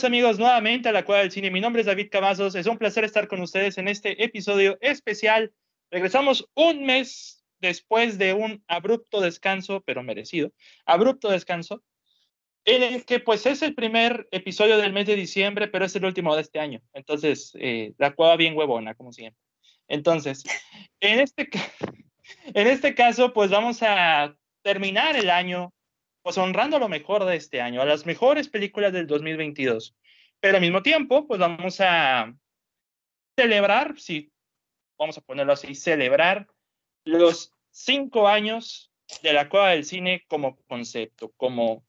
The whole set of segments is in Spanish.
Bienvenidos amigos nuevamente a la Cueva del Cine. Mi nombre es David Cavazos. Es un placer estar con ustedes en este episodio especial. Regresamos un mes después de un abrupto descanso, pero merecido, abrupto descanso, en el que pues es el primer episodio del mes de diciembre, pero es el último de este año. Entonces, eh, la cueva bien huevona, como siempre. Entonces, en este, en este caso, pues vamos a terminar el año pues honrando lo mejor de este año, a las mejores películas del 2022. Pero al mismo tiempo, pues vamos a celebrar, si vamos a ponerlo así, celebrar los cinco años de la Cueva del Cine como concepto, como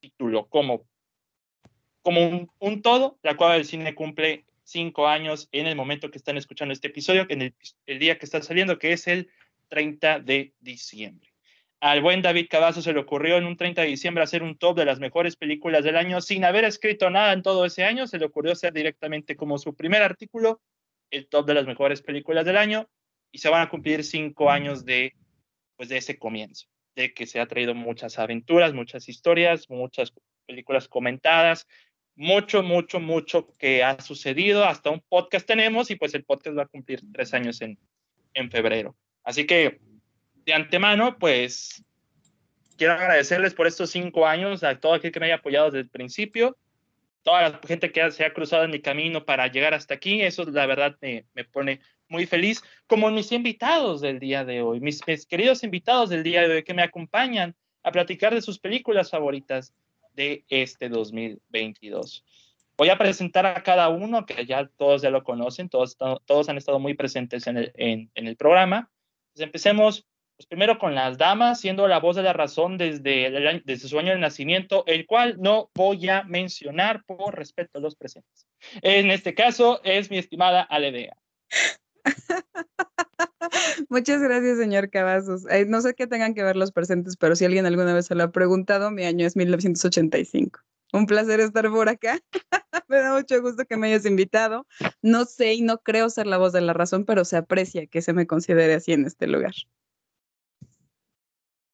título, como, como un, todo. La Cueva del Cine cumple cinco años en el momento que están escuchando este episodio, en el día que está saliendo, que es el 30 de diciembre. Al buen David Cavazo se le ocurrió en un 30 de diciembre hacer un top de las mejores películas del año sin haber escrito nada en todo ese año. Se le ocurrió hacer directamente como su primer artículo el top de las mejores películas del año y se van a cumplir cinco años de, pues, de ese comienzo, de que se ha traído muchas aventuras, muchas historias, muchas películas comentadas, mucho, mucho, mucho que ha sucedido. Hasta un podcast tenemos y pues el podcast va a cumplir tres años en, en febrero. Así que de antemano, pues quiero agradecerles por estos cinco años, a todo aquel que me haya apoyado desde el principio, toda la gente que se ha cruzado en mi camino para llegar hasta aquí, eso la verdad me, me pone muy feliz, como mis invitados del día de hoy, mis, mis, queridos invitados del día de hoy que me acompañan a platicar de sus películas favoritas de este 2022. Voy a presentar a cada uno, que ya todos ya lo conocen, todos, todos han estado muy presentes en el, en, el programa. Pues empecemos primero con las damas, siendo la voz de la razón desde, el, desde su año de nacimiento, el cual no voy a mencionar por respeto a los presentes. En este caso es mi estimada Aledea. Muchas gracias, señor Cavazos. Eh, no sé qué tengan que ver los presentes, pero si alguien alguna vez se lo ha preguntado, mi año es 1985. Un placer estar por acá. me da mucho gusto que me hayas invitado. No sé y no creo ser la voz de la razón, pero se aprecia que se me considere así en este lugar.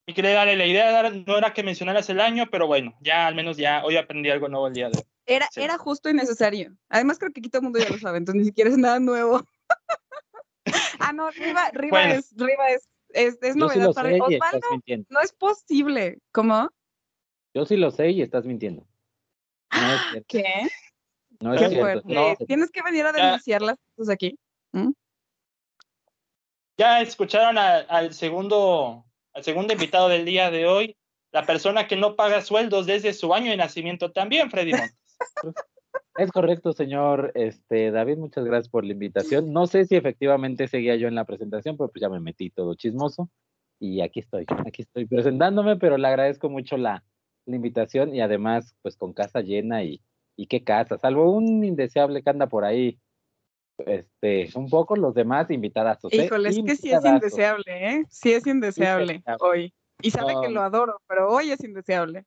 Y quería darle la idea, no era que mencionaras el año, pero bueno, ya al menos ya hoy aprendí algo nuevo el día de hoy. Era, sí. era justo y necesario. Además creo que aquí todo el mundo ya lo sabe, entonces ni siquiera es nada nuevo. ah, no, Riva, Riva bueno. es, Riva es, es, es novedad sí para Osvaldo. No es posible. ¿Cómo? Yo sí lo sé y estás mintiendo. No es cierto. ¿Qué? No es Qué cierto. fuerte. No. Tienes que venir a denunciar las cosas aquí. ¿Mm? Ya escucharon a, al segundo al segundo invitado del día de hoy, la persona que no paga sueldos desde su año de nacimiento también, Freddy Montes. Es correcto, señor este, David, muchas gracias por la invitación. No sé si efectivamente seguía yo en la presentación, pero pues ya me metí todo chismoso y aquí estoy, aquí estoy presentándome, pero le agradezco mucho la, invitación y además pues con casa llena y qué casa, salvo un indeseable que anda por ahí este, un poco los demás invitadas. Híjole, es que sí es indeseable, ¿eh? Sí es indeseable sí, hoy. Y sabe que lo adoro, pero hoy es indeseable.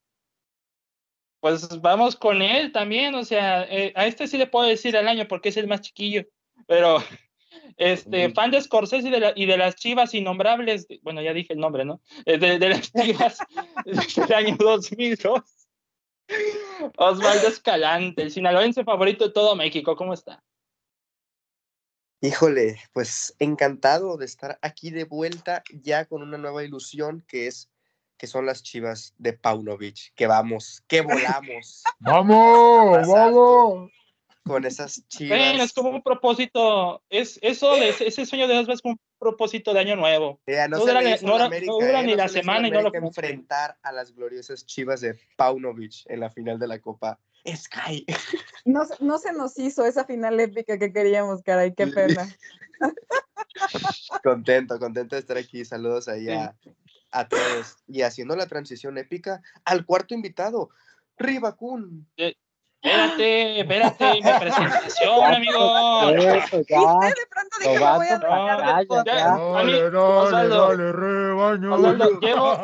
Pues vamos con él también, o sea, eh, a este sí le puedo decir al año porque es el más chiquillo, pero este, mm. fan de Scorsese y de, la, y de las chivas innombrables, bueno, ya dije el nombre, ¿no? De, de las chivas del año 2002. Osvaldo Escalante, el sinaloense favorito de todo México, ¿cómo está? Híjole, pues encantado de estar aquí de vuelta ya con una nueva ilusión que es que son las chivas de Paunovic, que vamos, que volamos. ¡Vamos! ¡Vamos! Con esas chivas. Bueno, es como un propósito, es eso, es, ese sueño de Osvaldo es como un propósito de año nuevo. Yeah, no, no, dura, no, América, no dura eh, ni la se semana y no lo enfrentar a las gloriosas chivas de Paunovic en la final de la Copa Sky. No, no se nos hizo esa final épica que queríamos, caray, qué pena. contento, contento de estar aquí. Saludos ahí a, a, todos. Y haciendo la transición épica al cuarto invitado, Ribacun. Eh, espérate, espérate, mi presentación, amigo. Eso, ya. de pronto dije, me voy a no, ya, ya. Dale, dale, Osvaldo, dale, rebaño. Osvaldo, llevo,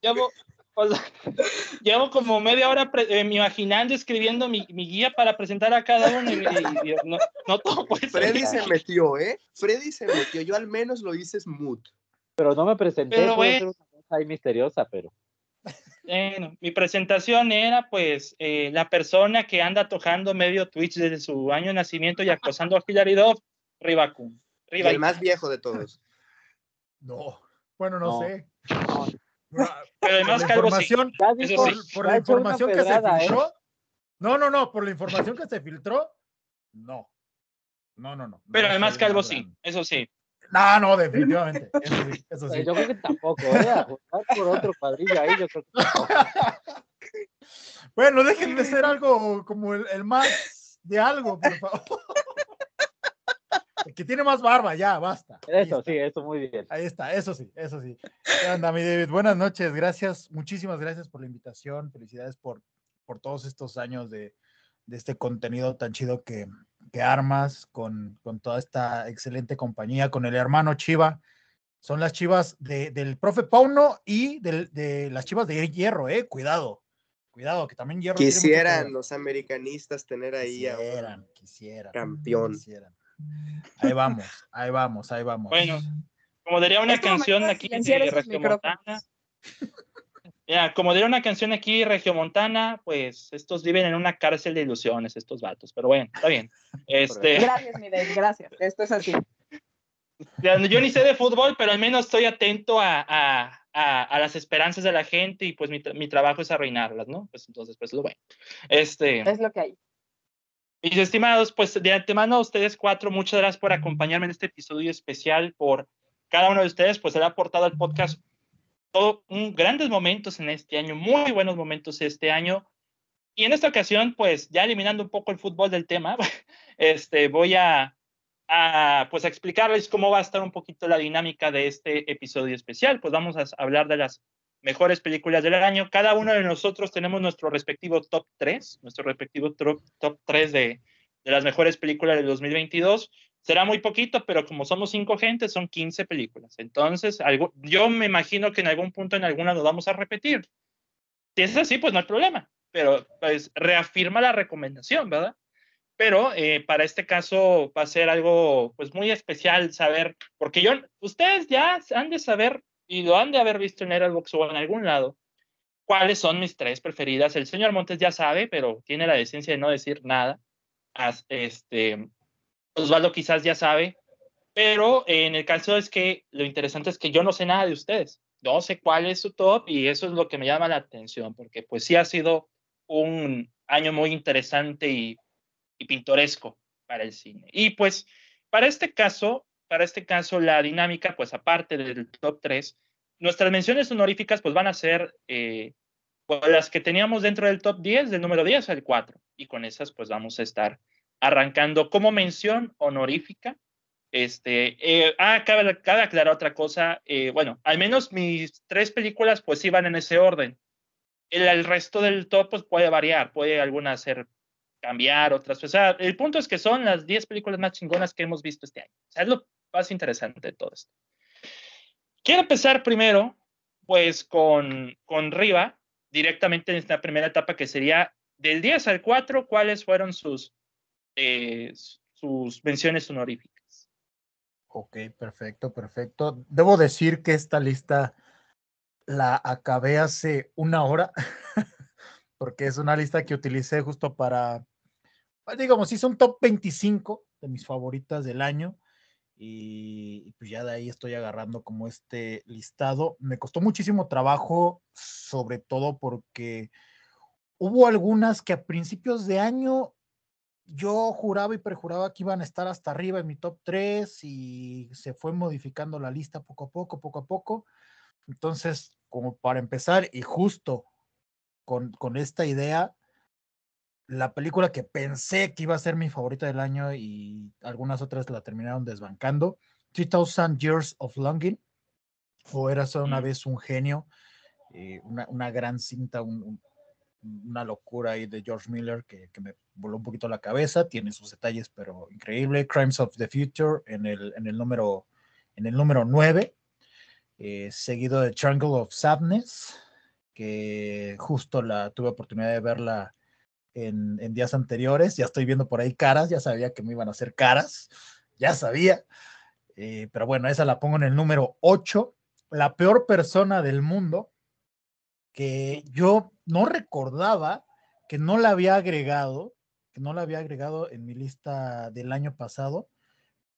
llevo, o sea, llevo como media hora eh, imaginando, escribiendo mi, mi, guía para presentar a cada uno y, y, y no, no, todo puede Freddy se metió, ¿eh? Freddy se metió. Yo al menos lo hice smooth. Pero no me presenté, pero, puede ser una cosa ahí misteriosa, pero. Bueno, mi presentación era pues eh, la persona que anda tojando medio Twitch desde su año de nacimiento y acosando a Hilary Duff, Ribacum. Y el más viejo de todos. No, bueno, no, No. sé. No, Pero el Por más la calvo sí. dijo- por ya la información que pedrada, se ¿eh? filtró. No, no, no, por la información que se filtró, no. No, no, no. Pero no el más soy el calvo sí, eso sí. No, no, definitivamente. Eso sí, eso sí. Eh, Yo creo que tampoco, ¿eh? Por otro cuadrillo ahí, yo creo que tampoco. Bueno, dejen de ser algo como el, el más de algo, por favor. El que tiene más barba, ya, basta. Eso sí, eso muy bien. Ahí está, eso sí, eso sí. ¿Qué onda, mi David? Buenas noches, gracias, muchísimas gracias por la invitación, felicidades por, por todos estos años de, de este contenido tan chido que, que armas con, con toda esta excelente compañía, con el hermano Chiva. Son las chivas de- del profe Pauno y del- de las chivas de hierro, eh, cuidado, cuidado, que también hierro. Quisieran los americanistas tener ahí a un Quisieran, quisieran. campeón. quisieran. Ahí vamos, ahí vamos, ahí vamos. Bueno, Como diría una canción aquí silenciar de esos Regiomontana. Ya, como diría una canción aquí Regiomontana, pues estos viven en una cárcel de ilusiones, estos vatos. Pero bueno, está bien. Este, Gracias, mi Dave, gracias. Esto es así. yo ni sé de fútbol, pero al menos estoy atento a, a, a, a las esperanzas de la gente y pues mi, mi trabajo es arruinarlas, ¿no? Pues entonces, pues lo bueno. Este, Es lo que hay. Mis estimados, pues de antemano a ustedes cuatro, muchas gracias por acompañarme en este episodio especial, por cada uno de ustedes, pues le ha aportado al podcast todo un, grandes momentos en este año, muy buenos momentos este año. Y en esta ocasión, pues ya eliminando un poco el fútbol del tema, este, voy a, a, pues, a explicarles cómo va a estar un poquito la dinámica de este episodio especial. Pues vamos a hablar de las mejores películas del año. Cada uno de nosotros tenemos nuestro respectivo top 3, nuestro respectivo top, top 3 de, de las mejores películas del 2022. Será muy poquito, pero como somos cinco gentes, son 15 películas. Entonces, algo, yo me imagino que en algún punto, en alguna, nos vamos a repetir. Si es así, pues no hay problema, pero pues reafirma la recomendación, ¿verdad? Pero eh, para este caso va a ser algo pues muy especial saber, porque yo, ustedes ya han de saber y lo han de haber visto en Letterboxd o en algún lado, cuáles son mis tres preferidas. El señor Montes ya sabe, pero tiene la decencia de no decir nada. Este, Osvaldo quizás ya sabe, pero en el caso es que lo interesante es que yo no sé nada de ustedes. No sé cuál es su top y eso es lo que me llama la atención, porque pues sí ha sido un año muy interesante y, y pintoresco para el cine. Y pues para este caso, para este caso la dinámica, pues aparte del top 3, nuestras menciones honoríficas pues van a ser eh, pues, las que teníamos dentro del top 10, del número 10 al 4. Y con esas pues vamos a estar arrancando como mención honorífica. Este, eh, ah, cabe, cabe aclarar otra cosa. eh, bueno, al menos mis tres películas pues iban en ese orden. El, el resto del top pues puede variar, puede algunas ser cambiar, otras. O sea, el punto es que son las 10 películas más chingonas que hemos visto este año. O sea, es lo más interesante todo esto. Quiero empezar primero, pues, con, con Riva, directamente en esta primera etapa que sería del 10 al 4, ¿cuáles fueron sus, eh, sus menciones honoríficas? Ok, perfecto, perfecto. Debo decir que esta lista la acabé hace una hora, porque es una lista que utilicé justo para, pues, digamos, hice un top 25 de mis favoritas del año y, pues ya de ahí estoy agarrando como este listado. Me costó muchísimo trabajo, sobre todo porque hubo algunas que a principios de año yo juraba y perjuraba que iban a estar hasta arriba en mi top 3 y se fue modificando la lista poco a poco, poco a poco. Entonces, como para empezar, y justo con, con esta idea, la película que pensé que iba a ser mi favorita del año y algunas otras la terminaron desbancando, 3000 Years of Longing, o era solo una vez un genio, eh, una, una gran cinta, un- un- una locura ahí de George Miller que, que me voló un poquito la cabeza, tiene sus detalles, pero increíble. Crimes of the Future en el, en el número en el número 9, eh, seguido de Triangle of Sadness, que justo la tuve oportunidad de verla en, días anteriores. Ya estoy viendo por ahí caras, ya sabía que me iban a hacer caras, ya sabía. Eh, pero bueno, esa la pongo en el número 8. La peor persona del mundo que yo no recordaba que no la había agregado, que no la había agregado en mi lista del año pasado,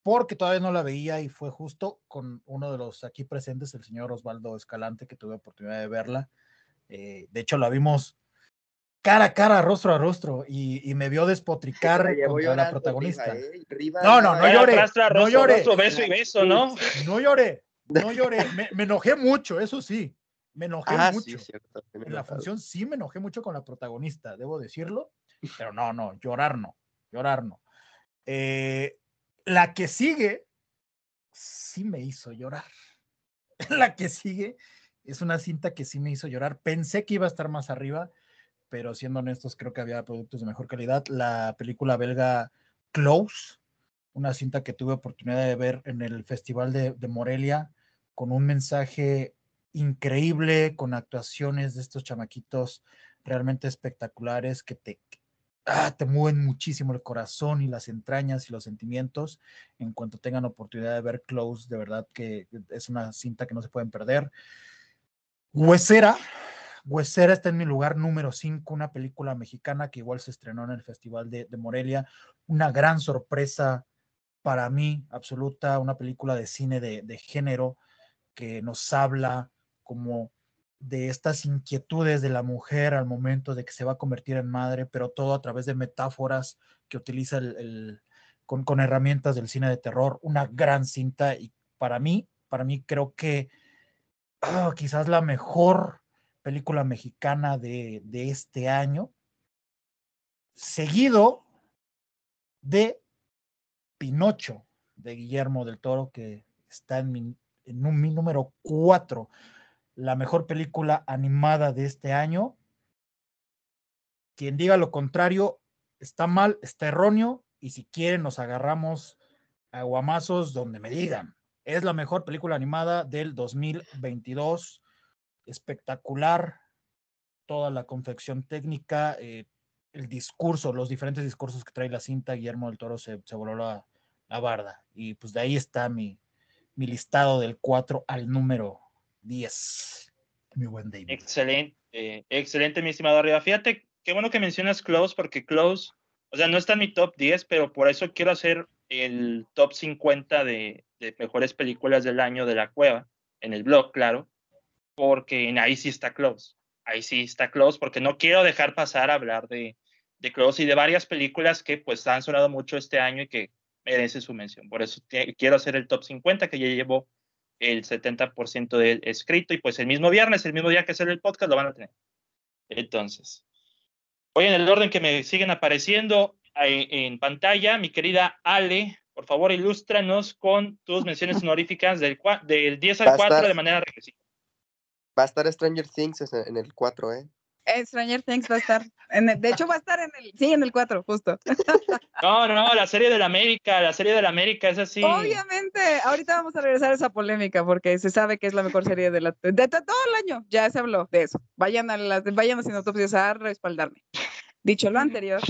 porque todavía no la veía y fue justo con uno de los aquí presentes, el señor Osvaldo Escalante, que tuve oportunidad de verla. Eh, de hecho, la vimos cara a cara, rostro a rostro, y, me vio despotricar contra la protagonista. ¿eh? no, no, no lloré. no lloré. beso y beso, ¿no? No lloré, no lloré. Me, enojé mucho, eso sí. Me enojé Ah, mucho. sí, cierto. en la función sí me enojé mucho con la protagonista, debo decirlo, pero no, no, llorar no, llorar no. Eh, la que sigue sí me hizo llorar. La que sigue es una cinta que sí me hizo llorar. Pensé que iba a estar más arriba, pero siendo honestos, creo que había productos de mejor calidad. La película belga Close, una cinta que tuve oportunidad de ver en el Festival de, Morelia, con un mensaje increíble, con actuaciones de estos chamaquitos realmente espectaculares que te, ah, te mueven muchísimo el corazón y las entrañas y los sentimientos. En cuanto tengan oportunidad de ver Close, de verdad que es una cinta que no se pueden perder. Huesera. Huesera está en mi lugar número 5, una película mexicana que igual se estrenó en el Festival de, de Morelia. Una gran sorpresa para mí, absoluta, una película de cine de, de género que nos habla como de estas inquietudes de la mujer al momento de que se va a convertir en madre, pero todo a través de metáforas que utiliza el, el- con, con herramientas del cine de terror. Una gran cinta y para mí, para mí creo que ah, quizás la mejor película mexicana de, este año, seguido de Pinocho de Guillermo del Toro, que está en mi número 4 la mejor película animada de este año. Quien diga lo contrario está mal, está erróneo, y si quieren nos agarramos a guamazos donde me digan. Es la mejor película animada del 2022. Espectacular. Toda la confección técnica, eh, el discurso, los diferentes discursos que trae la cinta, Guillermo del Toro se, voló la, la barda. Y pues de ahí está mi, mi listado del 4 al número 10. Mi buen David. Excelente, eh, excelente, mi estimado Arriba. Fíjate, qué bueno que mencionas Close, porque Close, o sea, no está en mi top 10, pero por eso quiero hacer el top 50 de, de mejores películas del año de la cueva, en el blog, claro, porque ahí sí está Close. Ahí sí está Close, porque no quiero dejar pasar a hablar de, de Close y de varias películas que pues han sonado mucho este año y que merecen su mención. Por eso quiero hacer el top 50, que ya llevo el 70% del escrito y pues el mismo viernes, el mismo día que hacer el podcast, lo van a tener. Entonces, voy en el orden que me siguen apareciendo ahí en pantalla. Mi querida Ale, por favor, ilústranos con tus menciones honoríficas del, del 10 Va al a 4 estar- de manera regresiva. Va a estar Stranger Things en el 4, ¿eh? Eh, Stranger Things va a estar, en el- de hecho va a estar en el, sí, en el 4, justo. No, no, no, la serie de la América, la serie de la América es así. Obviamente, ahorita vamos a regresar a esa polémica porque se sabe que es la mejor serie de, la, de, de todo el año. Ya se habló de eso. Vayan a las, vayan haciendo autopsias a respaldarme. Dicho lo anterior,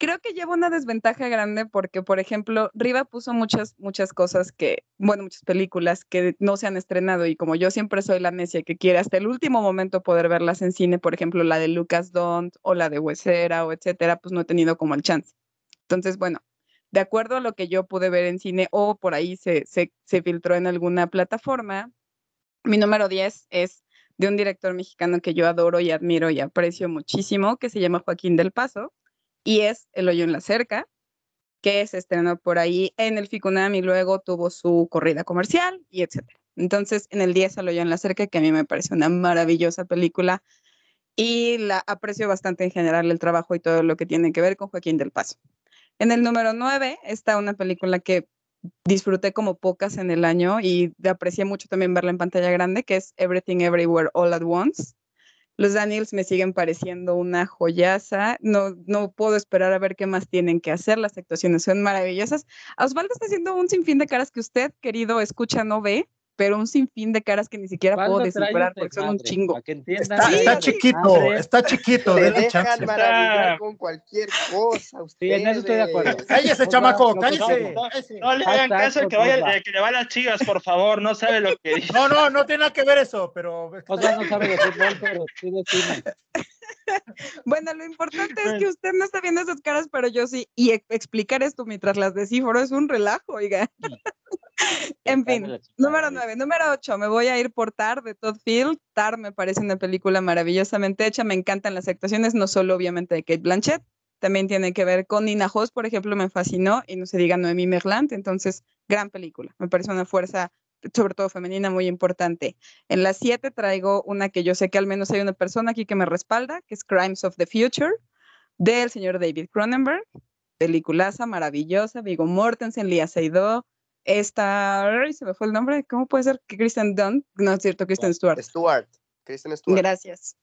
creo que lleva una desventaja grande porque, por ejemplo, Riva puso muchas, muchas cosas que, bueno, muchas películas que no se han estrenado y como yo siempre soy la necia que quiere hasta el último momento poder verlas en cine, por ejemplo, la de Lucas Dont o la de Huesera o etcétera, pues no he tenido como el chance. Entonces, bueno, de acuerdo a lo que yo pude ver en cine o por ahí se, se, se filtró en alguna plataforma, mi número 10 es de un director mexicano que yo adoro y admiro y aprecio muchísimo, que se llama Joaquín del Paso, y es El hoyo en la cerca, que se estrenó por ahí en el Ficunam y luego tuvo su corrida comercial y etcétera. Entonces, en el 10 El hoyo en la cerca, que a mí me parece una maravillosa película y la aprecio bastante en general el trabajo y todo lo que tiene que ver con Joaquín del Paso. En el número 9 está una película que disfruté como pocas en el año y aprecié mucho también verla en pantalla grande, que es Everything Everywhere All at Once. Los Daniels me siguen pareciendo una joyaza. No, no puedo esperar a ver qué más tienen que hacer. Las actuaciones son maravillosas. Osvaldo está haciendo un sinfín de caras que usted, querido escucha, no ve, pero un sinfín de caras que ni siquiera puedo ¿Cuándo trae descifrar un porque son un chingo. Está, Sí, está de chiquito, está chiquito, denle dejan chance. maravillar con cualquier cosa. Sí, en eso estoy de acuerdo. ustedes. Cállese, chamaco, cállese. no- le hagan caso al que, vaya, que le va a las chivas, por favor. No sabe lo que dice. No, no, no tiene nada que ver eso, pero. O sea, no sabe de fútbol, pero sí de cine. Bueno, lo importante es que usted no está viendo esas caras, pero yo sí. Y e- explicar esto mientras las descifro es un relajo, oiga. En fin, Número güey. 9. Número 8. Me voy a ir por Tar de Todd Field. Tar me parece una película maravillosamente hecha. Me encantan las actuaciones, no solo obviamente de Kate Blanchett. También tiene que ver con Nina Hoss, por ejemplo, me fascinó. Y no se diga Noemí Merlant. Entonces, gran película. Me parece una fuerza, sobre todo femenina, muy importante. En la 7 traigo una que yo sé que al menos hay una persona aquí que me respalda, que es Crimes of the Future, del señor David Cronenberg. Peliculaza maravillosa. Viggo Mortensen, Lia Seydoux. Esta, ay, se me fue el nombre, ¿cómo puede ser que Kristen Dunn? No es cierto, Kristen Stewart. Stuart. Kristen Stewart. Gracias.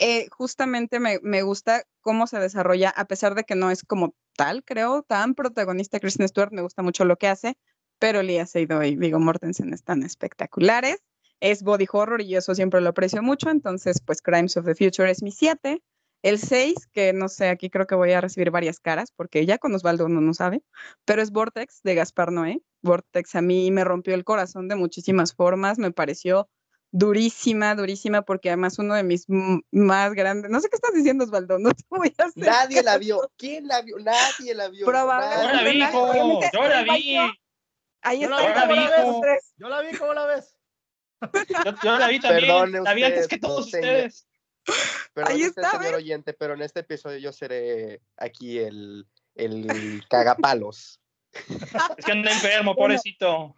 Eh, justamente me, me gusta cómo se desarrolla, a pesar de que no es como tal, creo, tan protagonista Kristen Stewart, me gusta mucho lo que hace, pero Lia Seydoux y Viggo Mortensen están espectaculares. Es body horror y eso siempre lo aprecio mucho, entonces pues Crimes of the Future es mi 7. El 6, que no sé, aquí creo que voy a recibir varias caras, porque ya con Osvaldo uno no sabe, pero es Vortex de Gaspar Noé. Vortex a mí me rompió el corazón de muchísimas formas, me pareció durísima, durísima, porque además uno de mis más grandes, no sé qué estás diciendo Osvaldo, no te voy a hacer. Nadie la vio. ¿Quién la vio? Nadie la vio. Probablemente Yo la vi, obviamente, Yo la vi. yo. Ahí Yo la está. Yo la vi, ¿cómo la ves? Yo, yo la vi también. Perdone la vi antes que todos señor. ustedes. Perdón Ahí usted, está, señor ¿ves? oyente, pero en este episodio yo seré aquí el, el cagapalos. Es que anda enfermo, Bueno. pobrecito.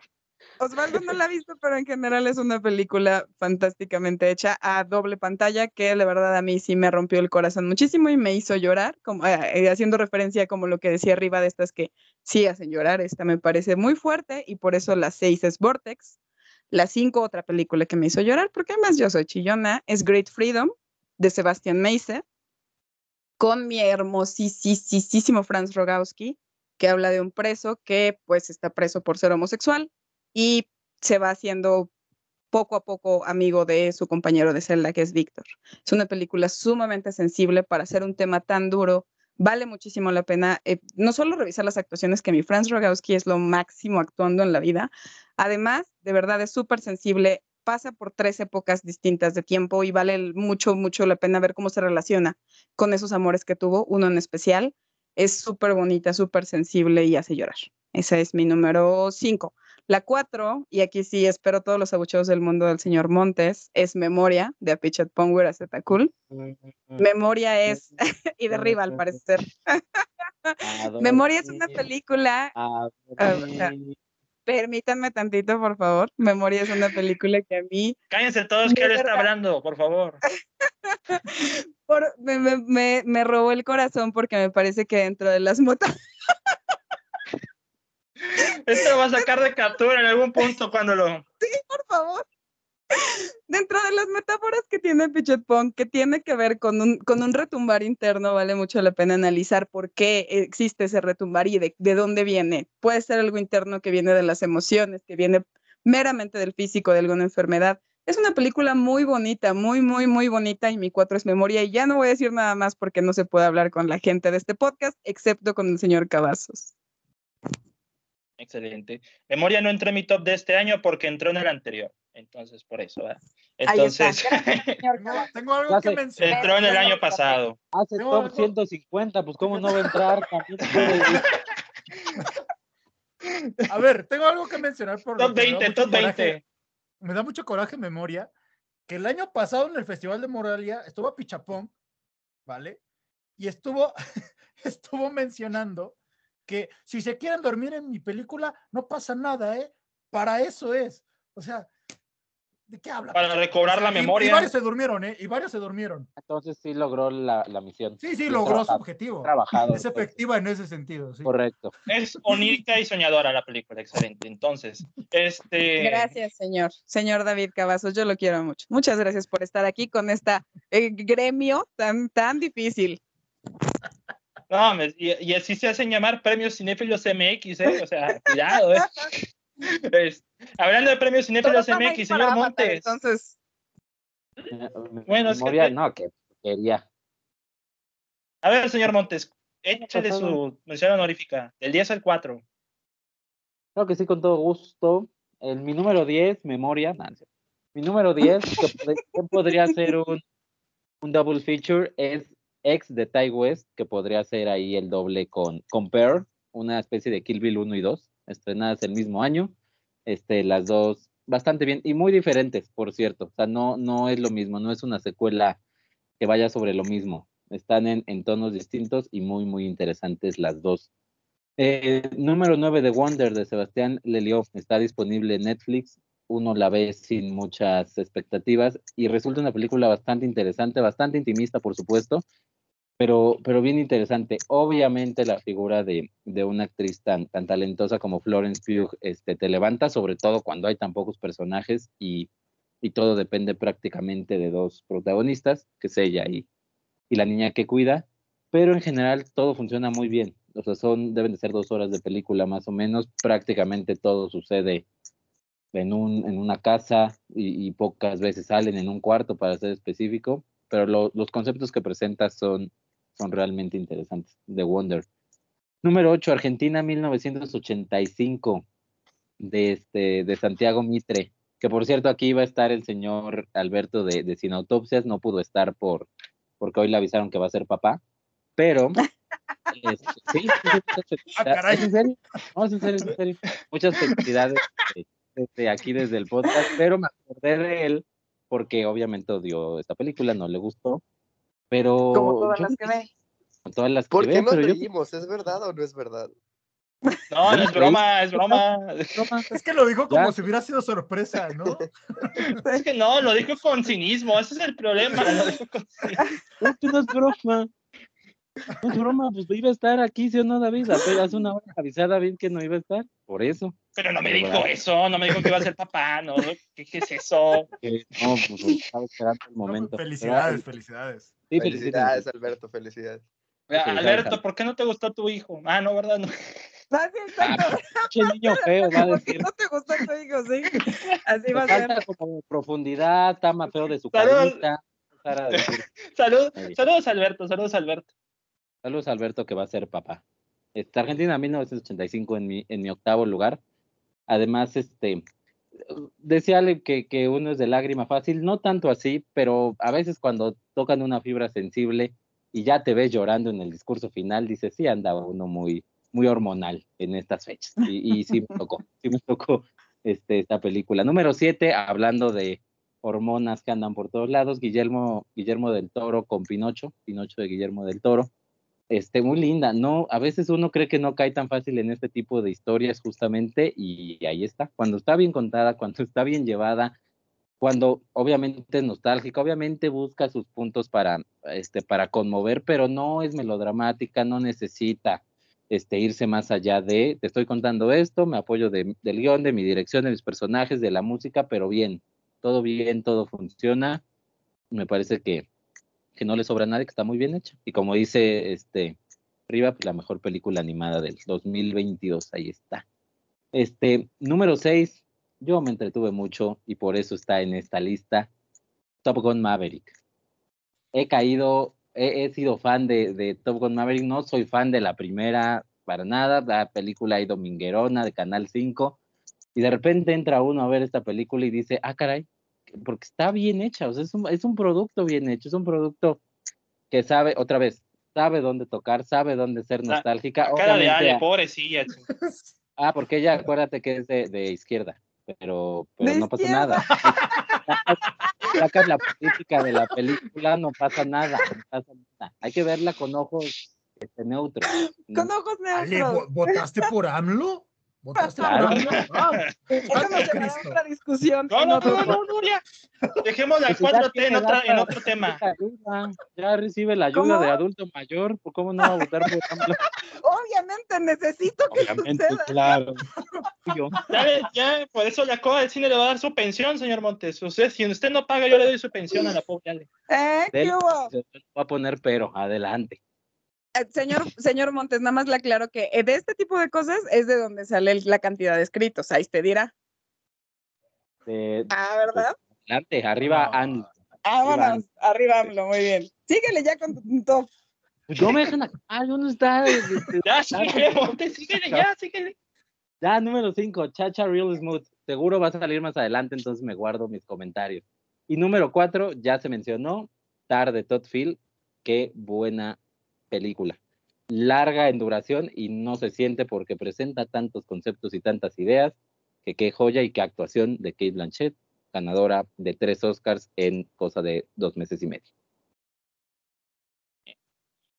Osvaldo no la ha visto, pero en general es una película fantásticamente hecha a doble pantalla que la verdad a mí sí me rompió el corazón muchísimo y me hizo llorar, como, eh, eh, haciendo referencia como lo que decía arriba de estas que sí hacen llorar. Esta me parece muy fuerte y por eso la 6 es Vortex. La 5, otra película que me hizo llorar, porque además yo soy chillona, es Great Freedom de Sebastian Meise con mi hermosísimo Franz Rogowski, que habla de un preso que pues está preso por ser homosexual y se va haciendo poco a poco amigo de su compañero de celda, que es Víctor. Es una película sumamente sensible para hacer un tema tan duro. Vale muchísimo la pena eh, no solo revisar las actuaciones, que mi Franz Rogowski es lo máximo actuando en la vida, además, de verdad es súper sensible, pasa por tres épocas distintas de tiempo y vale mucho, mucho la pena ver cómo se relaciona con esos amores que tuvo, uno en especial. Es súper bonita, súper sensible y hace llorar. Esa es mi número cinco. La cuatro, y aquí sí espero todos los abucheos del mundo del señor Montes, es Memoria de Apichat Power a Cool. Memoria es, y de arriba al parecer. Memoria es una película, Ah, permítanme tantito por favor, Memoria es una película que a mí Cállense todos que él está hablando, por favor. por- me, me- me- me robó el corazón porque me parece que dentro de las motos, Esto lo va a sacar de captura en algún punto cuando lo. por favor. Dentro de las metáforas que tiene Pichet Pong, que tiene que ver con un, con un retumbar interno, vale mucho la pena analizar por qué existe ese retumbar y de, de dónde viene. Puede ser algo interno que viene de las emociones, que viene meramente del físico, de alguna enfermedad. Es una película muy bonita, muy, muy, muy bonita y mi cuatro es memoria y ya no voy a decir nada más porque no se puede hablar con la gente de este podcast, excepto con el señor Cavazos. Excelente. Memoria no entró en mi top de este año porque entró en el anterior. Entonces, por eso, ¿verdad? Entonces, Tengo, algo que mencionar. entró en el año pasado. Hace Tengo top algo- 150, pues cómo no va a entrar. A ver, tengo algo que mencionar por lo Top que me da 20, mucho top coraje. 20. Me da mucho coraje memoria que el año pasado en el Festival de Moralia estuvo a Pichapón, ¿vale? Y estuvo, estuvo mencionando que si se quieren dormir en mi película, no pasa nada, ¿eh? Para eso es. O sea, ¿de qué habla? Para recobrar O sea, la y- Y, memoria. varios se durmieron, ¿eh? Y varios se durmieron. Entonces sí logró la, la misión. Sí, sí, logró su objetivo. Trabajado. Es efectiva en ese sentido, sí. Correcto. Es onírica y soñadora la película, excelente. Entonces, este. Gracias, señor. Señor David Cavazos, yo lo quiero mucho. Muchas gracias por estar aquí con esta eh, gremio tan, tan difícil. No, y, y así se hacen llamar premios cinéfilos MX, ¿eh? O sea, cuidado, ¿eh? Hablando de premios ahí MX, señor Avatar, Montes. Entonces, me- Bueno, es que memoria, no, que quería. A ver, señor Montes, échale su mención honorífica, del 10 al 4. Claro que sí, con todo gusto. El, mi número 10, memoria. cierto. Mi número 10, que, que podría ser un, un double feature, es X de Ty West, que podría ser ahí el doble con, Pearl, una especie de Kill Bill 1 y 2, estrenadas el mismo año. Este, las dos bastante bien y muy diferentes, por cierto. O sea, no, no es lo mismo, no es una secuela que vaya sobre lo mismo. Están en, en tonos distintos y muy, muy interesantes las dos. Eh, número 9 de Wonder de Sebastián Lelioff está disponible en Netflix. Uno la ve sin muchas expectativas y resulta una película bastante interesante, bastante intimista, por supuesto, pero, pero bien interesante. Obviamente la figura de, de una actriz tan, tan talentosa como Florence Pugh este, te levanta, sobre todo cuando hay tan pocos personajes y, y todo depende prácticamente de dos protagonistas, que es ella y, y la niña que cuida, pero en general todo funciona muy bien. O sea, son, deben de ser dos horas de película más o menos. Prácticamente todo sucede en, un, en una casa y, y pocas veces salen en un cuarto, para ser específico, pero lo- los conceptos que presenta son, son realmente interesantes. The Wonder. Número 8, Argentina 1985, de, este, de Santiago Mitre. Que por cierto, aquí iba a estar el señor Alberto de, de Sin Autopsias, no pudo estar por, porque hoy le avisaron que va a ser papá, pero este, sí, sí, sí, sí, Ah, caray. ¿Es en serio? No, es en serio, es en serio. Muchas felicidades desde aquí, desde el podcast, pero me acordé de él porque obviamente odió esta película, no le gustó, pero como todas yo las que ve. que- todas las que ¿Por ve, qué nos pero yo reímos? ¿Es verdad o no es verdad? No, no es broma, es broma. broma. Es que lo dijo como Ya. si hubiera sido sorpresa, ¿no? Es que no, lo dijo con cinismo, ese es el problema. Lo dijo con cinismo. Es que no es broma. No es broma, pues iba a estar aquí, ¿sí o no, David? Apenas una hora avisé a David que no iba a estar, por eso. Pero no me dijo eso, no me dijo que iba a ser papá, no. ¿Qué, qué es eso? que no, pues estaba esperando el No, pues, momento. felicidades, felicidades. Sí, Felicidades, Alberto, felicidades. Alberto, ¿por qué no te gustó tu hijo? Ah, no, ¿verdad? No. Ah, exacto. Pinche niño feo, va a ¿Por qué decir. no te gustó tu hijo? Sí, así va a ser. falta como profundidad, está más feo de su carita. Salud, saludos, Alberto, saludos, Alberto. Saludos Alberto que va a ser papá. Este, Argentina 1985 en mi, en mi octavo lugar. Además, este decía Ale que, uno es de lágrima fácil, no tanto así, pero a veces cuando tocan una fibra sensible y ya te ves llorando en el discurso final, dices, sí anda uno muy, muy hormonal en estas fechas. Y, y sí me tocó, sí me tocó este, esta película. Número 7, hablando de hormonas que andan por todos lados, Guillermo, Guillermo del Toro con Pinocho, Pinocho de Guillermo del Toro. Este, muy linda, no, a veces uno cree que no cae tan fácil en este tipo de historias justamente y ahí está, cuando está bien contada, cuando está bien llevada, cuando obviamente es nostálgica, obviamente busca sus puntos para, este, para conmover, pero no es melodramática, no necesita este, irse más allá de, te estoy contando esto, me apoyo de, del guion, de mi dirección, de mis personajes, de la música, pero bien, todo bien, todo funciona, me parece que, que no le sobra a nadie, que está muy bien hecha. Y como dice este Riva, pues la mejor película animada del 2022, ahí está. Este, número 6, yo me entretuve mucho y por eso está en esta lista. Top Gun Maverick. He caído, he, he sido fan de, de, Top Gun Maverick, no soy fan de la primera para nada, la película ahí dominguerona de Canal 5, y de repente entra uno a ver esta película y dice, ah, caray, porque está bien hecha, o sea, es un, es un producto bien hecho, es un producto que sabe, otra vez, sabe dónde tocar, sabe dónde ser nostálgica. La cara de Ale, pobrecilla. Ah, porque ella, acuérdate que es de, de izquierda, pero, pero no pasa nada. Sacas la política de la película, no pasa nada, no pasa nada. Hay que verla con ojos este, neutros. Con ojos Ale, neutros. ¿votaste por AMLO? ¿Votaste Claro. por AMLO? Eso nos llevará a Cristo. otra discusión. No, no, no, no. Dejemos la Pues ya 4T en, tiene otra, en otro tema. Ya recibe la ayuda ¿Cómo? de adulto mayor, ¿por ¿cómo no va a votar por AMLO? Obviamente necesito que Obviamente, suceda. claro. Ya, ya, por eso la COA del cine le va a dar su pensión, señor Montes. Usted, si usted no paga, yo le doy su pensión a la pobre Ale. ¿Eh? ¿Qué hubo? Va a poner pero, adelante. Eh, Señor, señor Montes, nada más le aclaro que eh, de este tipo de cosas es de donde sale la cantidad de escritos. Ahí te dirá. Este, Ah, ¿verdad? adelante, arriba No. Anne. Vámonos, arriba AMLO, muy bien. Síguele ya con tu top. Pues no me dejan acabar, ¿dónde está? Este, Ya, síguele, Monte, síguele, ya, síguele. Ya, número 5, Chacha Real Smooth. Seguro va a salir más adelante, entonces me guardo mis comentarios. Y número 4, ya se mencionó, Tar de Todd Field. Qué buena película. Larga en duración y no se siente porque presenta tantos conceptos y tantas ideas. Que qué joya y qué actuación de Kate Blanchett, ganadora de tres Oscars en cosa de dos meses y medio.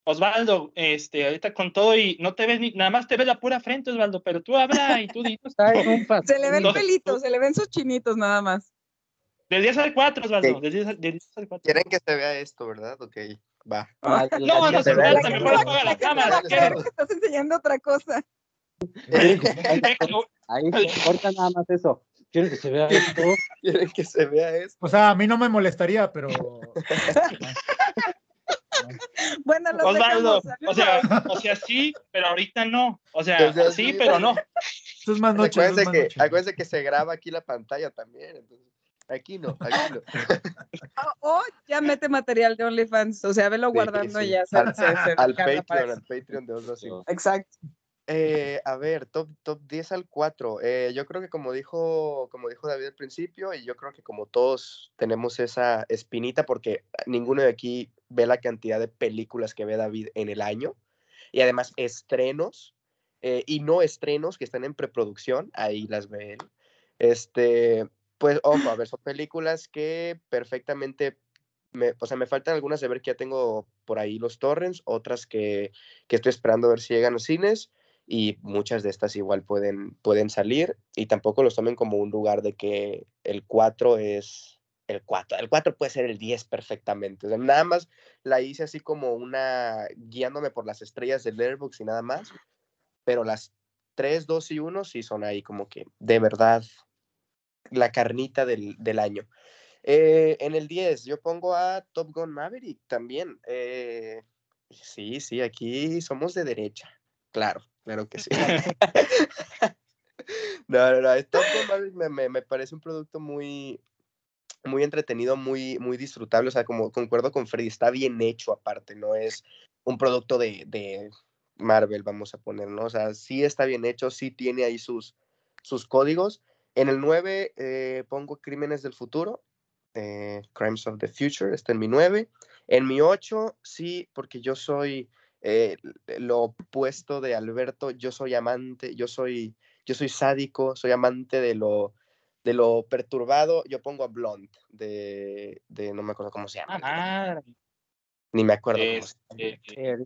Osvaldo, este, ahorita con todo y no te ves ni, nada más te ves la pura frente, Osvaldo, pero tú habla y tú un Se le ve el No. pelito, se le ven sus chinitos nada más. Del 10 al 4, Osvaldo, Ok. del 10 al, del 10 al 4. Quieren que se vea esto, ¿verdad? Ok, va. Ah, No, no la- se se mejor apaga la cámara. Que estás enseñando otra cosa. Ahí, corta nada más eso. Quiero que se vea esto. Quieren que se vea esto. O sea, a mí no me molestaría, pero. Bueno, los Osvaldo, o sea, o sea, sí, pero ahorita no. O sea, O sea, sí, sí. pero no. Esto es más noche. esto es Acuérdense más que, noche. acuérdense que se graba aquí la pantalla también. entonces, aquí no, aquí no. O o ya mete material de OnlyFans, o sea, velo Sí, guardando sí. ya se, Al- se- se Al recarga para Patreon, al Patreon de otros. sí. Exacto. Eh, a ver, top, top 10 al 4. Eh, yo creo que como dijo, como dijo David al principio, y yo creo que como todos tenemos esa espinita, porque ninguno de aquí ve la cantidad de películas que ve David en el año, y además estrenos eh, y no estrenos que están en preproducción, ahí las ve él. Este, pues, ojo, a ver, son películas que perfectamente, me, o sea, me faltan algunas de ver que ya tengo por ahí los torrents, otras que, que estoy esperando a ver si llegan a cines y muchas de estas igual pueden, pueden salir y tampoco los tomen como un lugar de que el 4 es el 4. El 4 puede ser el 10 perfectamente. O nada más la hice así como una guiándome por las estrellas del Airbox y nada más, pero las 3, 2 y 1 sí son ahí como que de verdad la carnita del, del año. Eh, en el 10 yo pongo a Top Gun Maverick también. eh, sí, sí, aquí somos de derecha. Claro, claro que sí. no, no, no. Top Gun Maverick me, me- me parece un producto muy, muy entretenido, muy, muy disfrutable. O sea, como concuerdo con Freddy, está bien hecho aparte, no es un producto de, de Marvel, vamos a poner, ¿no? O sea, sí está bien hecho, sí tiene ahí sus, sus códigos. En el 9 eh, pongo Crímenes del Futuro, eh, Crimes of the Future, está en mi 9. En mi 8, sí, porque yo soy eh, lo opuesto de Alberto, yo soy amante, yo soy, yo soy sádico, soy amante de lo, de lo perturbado. Yo pongo a Blonde, de, de no me acuerdo cómo se llama. Ah. Ni me acuerdo cómo se llama. Este,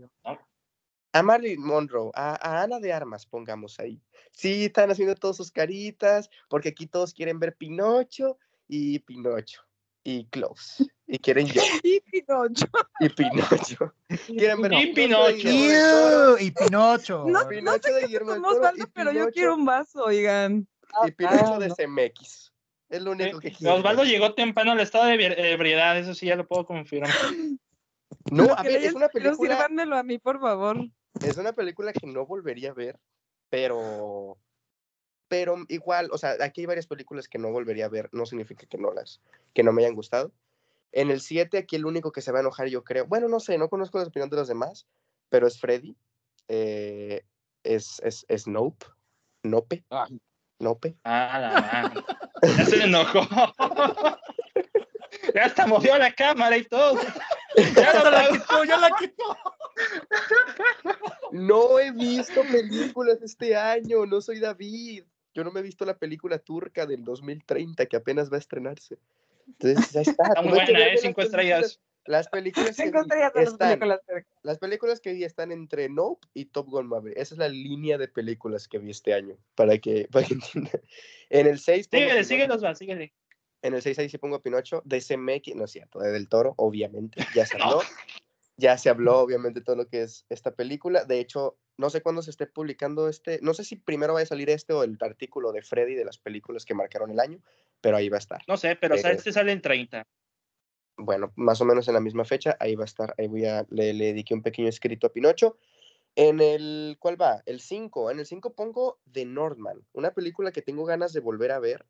A Marilyn Monroe, a, a Ana de Armas, pongamos ahí. Sí, están haciendo todas sus caritas, porque aquí todos quieren ver Pinocho y Pinocho y Klaus. Y quieren yo Y Pinocho. y Pinocho. Quieren ver Y Pinocho. Y Pinocho. No, sé de qué Guillermo del somos, Toro pero yo quiero un vaso, oigan. Y Pinocho Ah, de no. CMX. Es lo único que quiero. Osvaldo llegó temprano al estado de ebri- ebriedad, eso sí ya lo puedo confirmar. No, a ver, es una pero película, sírvanmelo a mí, por favor. Es una película que no volvería a ver, pero pero igual, o sea, aquí hay varias películas que no volvería a ver, no significa que no las que no me hayan gustado. En el 7 aquí el único que se va a enojar yo creo, bueno, no sé, no conozco la opinión de los demás, pero es Freddy. eh, es, es, es Nope. Nope. Ah. Nope. Ah, la madre. Ya se enojó. Ya hasta movió la cámara y todo. Ya la quitó, ya la quitó. No he visto películas este año, no soy David. Yo no me he visto la película turca del 2030 que apenas va a estrenarse. Entonces, ahí está. Está muy buena, ¿eh? las Cinco películas- estrellas. Las películas que Cinco vi estrellas de las están, las películas que vi están entre Nope y Top Gun Maverick. Esa es la línea de películas que vi este año, para que, para que entiendan. En el 6 pongo Síguele, síguele, Osvaldo, síguele. En el 6 ahí sí pongo Pinocho, de CMX, no es cierto, de Del Toro, obviamente, ya se habló. Ya se habló, obviamente, todo lo que es esta película. De hecho, no sé cuándo se esté publicando este, no sé si primero va a salir este o el artículo de Freddy de las películas que marcaron el año, pero ahí va a estar. No sé, pero Eh, este sale en 30. Bueno, más o menos en la misma fecha, ahí va a estar, ahí voy a, le, le dediqué un pequeño escrito a Pinocho. En el, ¿cuál va? El 5. En el 5 pongo The Northman, una película que tengo ganas de volver a ver,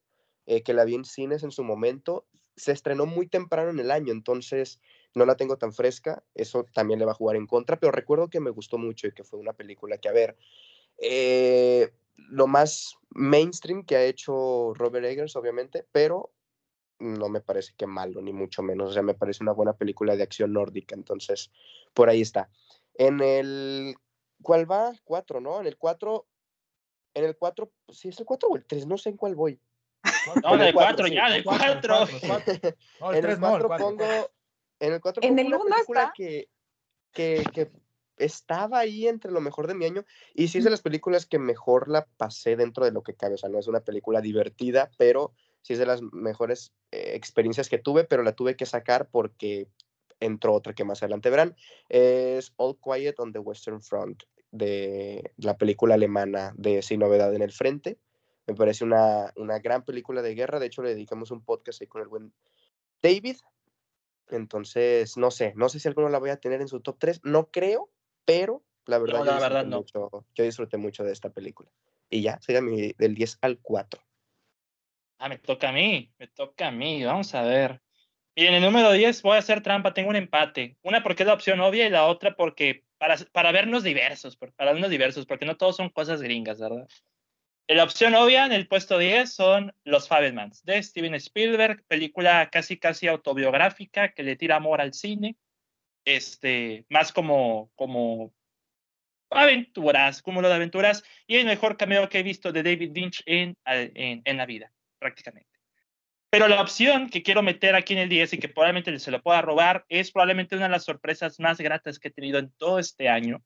eh, que la vi en cines en su momento. Se estrenó muy temprano en el año, entonces no la tengo tan fresca. Eso también le va a jugar en contra, pero recuerdo que me gustó mucho y que fue una película que, a ver, eh, lo más mainstream que ha hecho Robert Eggers, obviamente, pero no me parece que malo, ni mucho menos. O sea, me parece una buena película de acción nórdica. Entonces, por ahí está. En el. ¿Cuál va? Cuatro, ¿no? En el cuatro. En el cuatro, pues, sí, es el cuatro o el tres, no sé en cuál voy. No, del cuatro, ya, del cuatro. en el cuatro pongo. En el cuatro pongo una película que, que, que estaba ahí entre lo mejor de mi año y sí es de las películas que mejor la pasé dentro de lo que cabe. O sea, no es una película divertida, pero sí es de las mejores eh, experiencias que tuve, pero la tuve que sacar porque entró otra que más adelante verán. Es All Quiet on the Western Front, de la película alemana de Sin Novedad en el Frente. Me parece una, una gran película de guerra. De hecho, le dedicamos un podcast ahí con el buen David. Entonces, no sé, no sé si alguno la voy a tener en su top 3. No creo, pero la verdad, no, la verdad no. Mucho, yo disfruté mucho de esta película. Y ya, sería mi, del 10 al 4. Ah, me toca a mí, me toca a mí, vamos a ver. Y en el número 10 voy a hacer trampa, tengo un empate. Una porque es la opción obvia y la otra porque para, para vernos diversos, para vernos diversos, porque no todos son cosas gringas, ¿verdad? La opción obvia en el puesto 10 son Los Fabelmans de Steven Spielberg, película casi casi autobiográfica que le tira amor al cine, este, más como, como aventuras, cúmulo de aventuras, y el mejor cameo que he visto de David Lynch en, en, en la vida prácticamente. Pero la opción que quiero meter aquí en el 10 y que probablemente se lo pueda robar es probablemente una de las sorpresas más gratas que he tenido en todo este año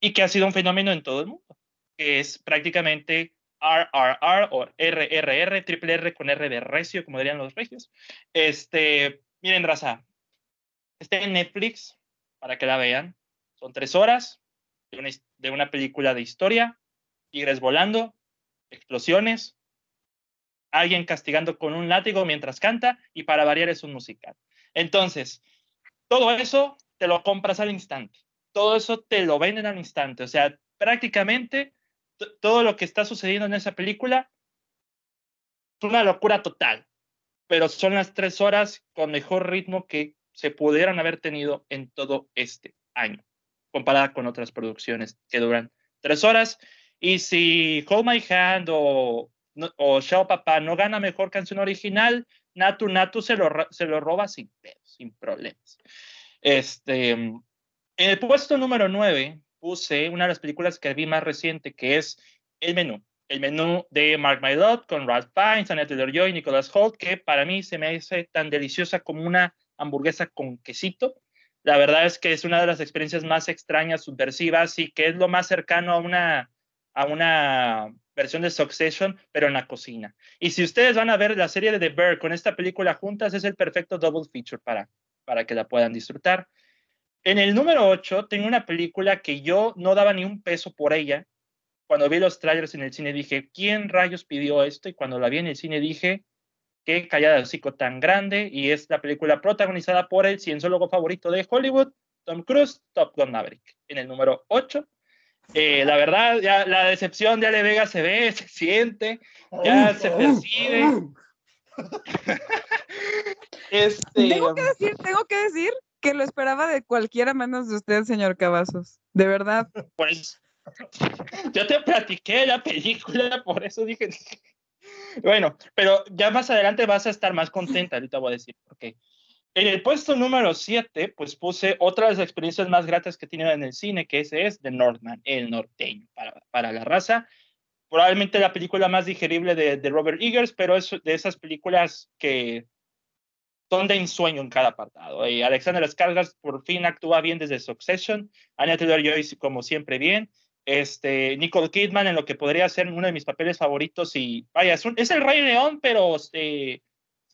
y que ha sido un fenómeno en todo el mundo, es prácticamente RRR o RRR, triple R con R de recio, como dirían los regios. Este, miren, raza, está en Netflix para que la vean. Son tres horas de una, de una película de historia, tigres volando, explosiones, alguien castigando con un látigo mientras canta y para variar es un musical. Entonces, todo eso te lo compras al instante, todo eso te lo venden al instante, o sea, prácticamente todo lo que está sucediendo en esa película es una locura total, pero son las tres horas con mejor ritmo que se pudieran haber tenido en todo este año, comparada con otras producciones que duran tres horas. Y si Hold My Hand o o Shao Papá no gana mejor canción original, Natu Natu se lo, se lo roba sin sin problemas. Este, en el puesto número 9 puse una de las películas que vi más reciente, que es El Menú. El menú de Mark My con Ralph Fiennes, Annette Taylor-Joy y Nicholas Holt, que para mí se me hace tan deliciosa como una hamburguesa con quesito. La verdad es que es una de las experiencias más extrañas, subversivas y que es lo más cercano a una, a una versión de Succession, pero en la cocina. Y si ustedes van a ver la serie de The Bear con esta película juntas, es el perfecto double feature para, para que la puedan disfrutar. En el número 8 tengo una película que yo no daba ni un peso por ella. Cuando vi los trailers en el cine dije, ¿quién rayos pidió esto? Y cuando la vi en el cine dije, qué callada de hocico tan grande. Y es la película protagonizada por el cienciólogo favorito de Hollywood, Tom Cruise, Top Gun Maverick. En el número 8 eh, la verdad, ya la decepción de Ale Vega se ve, se siente, ya se percibe. este, tengo que um, decir, tengo que decir que lo esperaba de cualquiera menos de usted, señor Cavazos. De verdad. Pues yo te platiqué la película, por eso dije. Bueno, pero ya más adelante vas a estar más contenta, ahorita voy a decir por qué. En el puesto número 7, pues puse otra de las experiencias más gratas que he tenido en el cine, que ese es The Northman, el norteño, para, para la raza. Probablemente la película más digerible de, de Robert Eggers, pero es de esas películas que son de ensueño en cada apartado. Y Alexander Skarsgård por fin actúa bien desde Succession, Anya Taylor-Joy como siempre bien, este, Nicole Kidman en lo que podría ser uno de mis papeles favoritos y vaya, es, es el Rey León, pero este,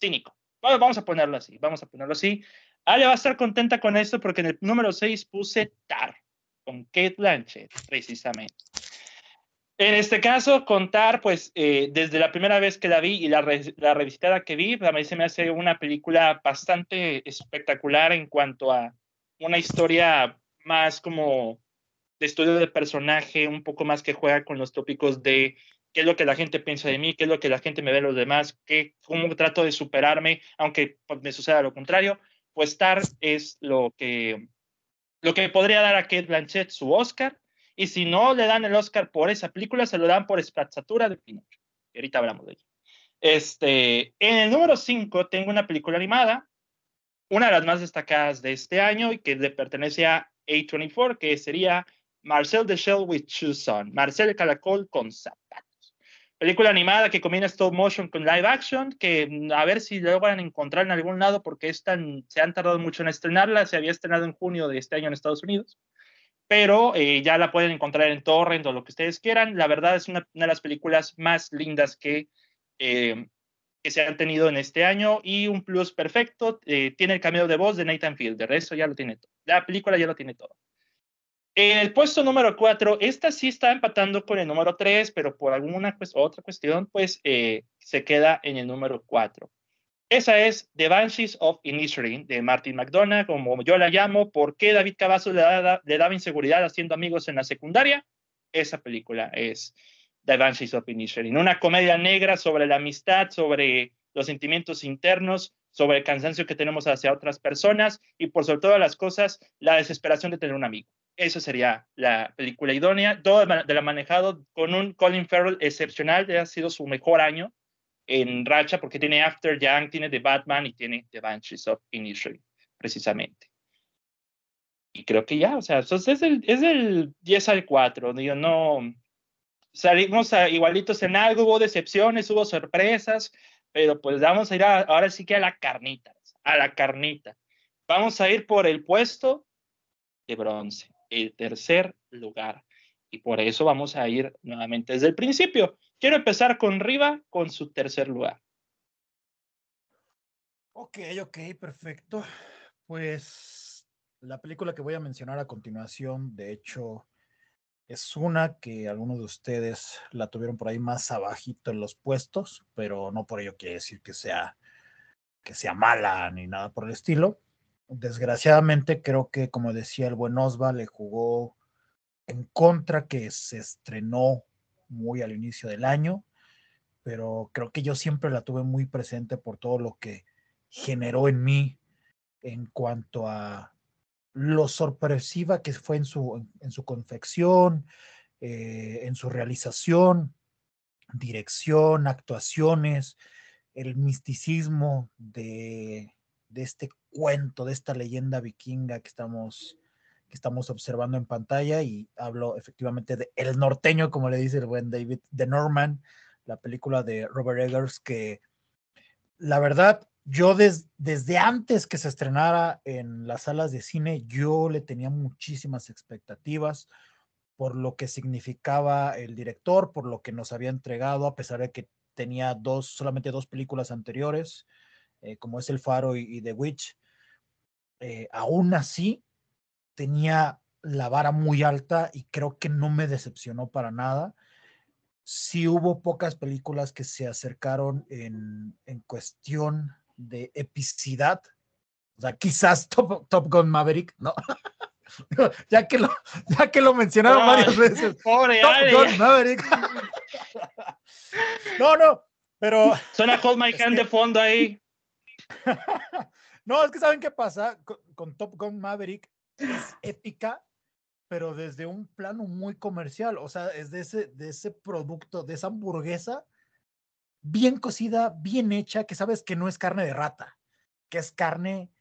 cínico vamos a ponerlo así, vamos a ponerlo así. Ale va a estar contenta con esto porque en el número 6 puse Tar, con Kate Blanchett, precisamente. En este caso, contar, pues, eh, desde la primera vez que la vi y la, la revisitada que vi, a mí se me hace una película bastante espectacular en cuanto a una historia más como de estudio de personaje, un poco más que juega con los tópicos de qué es lo que la gente piensa de mí, qué es lo que la gente me ve de los demás, qué, cómo trato de superarme, aunque pues, me suceda lo contrario, pues Tar es lo que, lo que podría dar a Kate Blanchett su Oscar, y si no le dan el Oscar por esa película, se lo dan por Espazzatura de Pinocho. Y ahorita hablamos de ello. Este, en el número 5 tengo una película animada, una de las más destacadas de este año y que le pertenece a A24, que sería Marcel the Shell with Shoes On, Marcel el Caracol con zapatos. Película animada que combina stop motion con live action, que a ver si lo van a encontrar en algún lado porque están, se han tardado mucho en estrenarla, se había estrenado en junio de este año en Estados Unidos, pero eh, ya la pueden encontrar en torrent o lo que ustedes quieran. La verdad es una, una de las películas más lindas que, eh, que se han tenido en este año y un plus perfecto, eh, tiene el cameo de voz de Nathan Fielder, eso ya lo tiene todo. La película ya lo tiene todo. En el puesto número 4, esta sí está empatando con el número 3, pero por alguna otra cuestión, pues eh, se queda en el número 4. Esa es The Banshees of Inisherin de Martin McDonough, como yo la llamo. ¿Por qué David Cavazos le, le daba inseguridad haciendo amigos en la secundaria? Esa película es The Banshees of Inisherin, una comedia negra sobre la amistad, sobre los sentimientos internos, sobre el cansancio que tenemos hacia otras personas y por sobre todas las cosas, la desesperación de tener un amigo. Eso sería la película idónea. Todo de la manejado con un Colin Farrell excepcional. Ha sido su mejor año en racha porque tiene After Young, tiene The Batman y tiene The Banshees of Inisherin, precisamente. Y creo que ya, o sea, es el, es el 10 al 4. Digo, no. Salimos a, igualitos en algo, hubo decepciones, hubo sorpresas, pero pues vamos a ir ahora sí que a la carnita, a la carnita. Vamos a ir por el puesto de bronce el tercer lugar. Y por eso vamos a ir nuevamente desde el principio. Quiero empezar con Riva con su tercer lugar. Ok, ok, perfecto. Pues la película que voy a mencionar a continuación, de hecho, es una que algunos de ustedes la tuvieron por ahí más abajito en los puestos, pero no por ello quiere decir que sea que sea mala ni nada por el estilo desgraciadamente creo que, como decía el buen Osva, le jugó en contra que se estrenó muy al inicio del año, pero creo que yo siempre la tuve muy presente por todo lo que generó en mí en cuanto a lo sorpresiva que fue en su, en su confección, eh, en su realización, dirección, actuaciones, el misticismo de, de este cuento, de esta leyenda vikinga que estamos, estamos observando en pantalla y hablo efectivamente de El Norteño, como le dice el buen David, de Norman, la película de Robert Eggers, que la verdad, yo desde antes que se estrenara en las salas de cine, yo le tenía muchísimas expectativas por lo que significaba el director, por lo que nos había entregado, a pesar de que tenía dos, solamente dos películas anteriores, eh, como es El Faro y The Witch. Eh, aún así tenía la vara muy alta y creo que no me decepcionó para nada. Sí hubo pocas películas que se acercaron en, en cuestión de epicidad. O sea, quizás Top, Top Gun Maverick, ¿no? ya, que lo, ya que lo mencionaron varias veces. Pobre Top Gun Maverick. no, no, pero. Suena Hold My Hand de fondo ahí. no, es que saben qué pasa con, Top Gun Maverick. Es épica, pero desde un plano muy comercial. O sea, es de ese, de ese producto, de esa hamburguesa bien cocida, bien hecha, que sabes que no es carne de rata, que es carne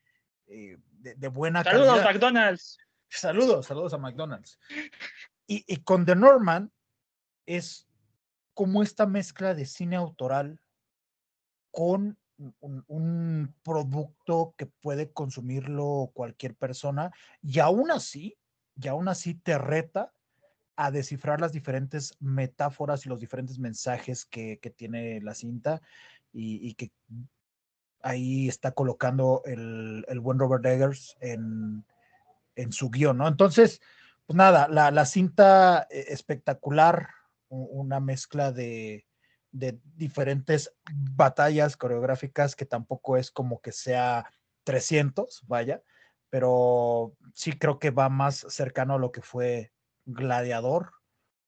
eh, de, buena calidad. Saludos a McDonald's. Saludos, saludos a McDonald's. Y, y con The Norman es como esta mezcla de cine autoral con un, producto que puede consumirlo cualquier persona y aún así, y aún así te reta a descifrar las diferentes metáforas y los diferentes mensajes que, tiene la cinta y, que ahí está colocando el, buen Robert Eggers en, en, su guion, ¿no? Entonces, pues nada, la, la cinta eh, espectacular, una mezcla de, de diferentes batallas coreográficas que tampoco es como que sea 300, vaya, pero sí creo que va más cercano a lo que fue Gladiador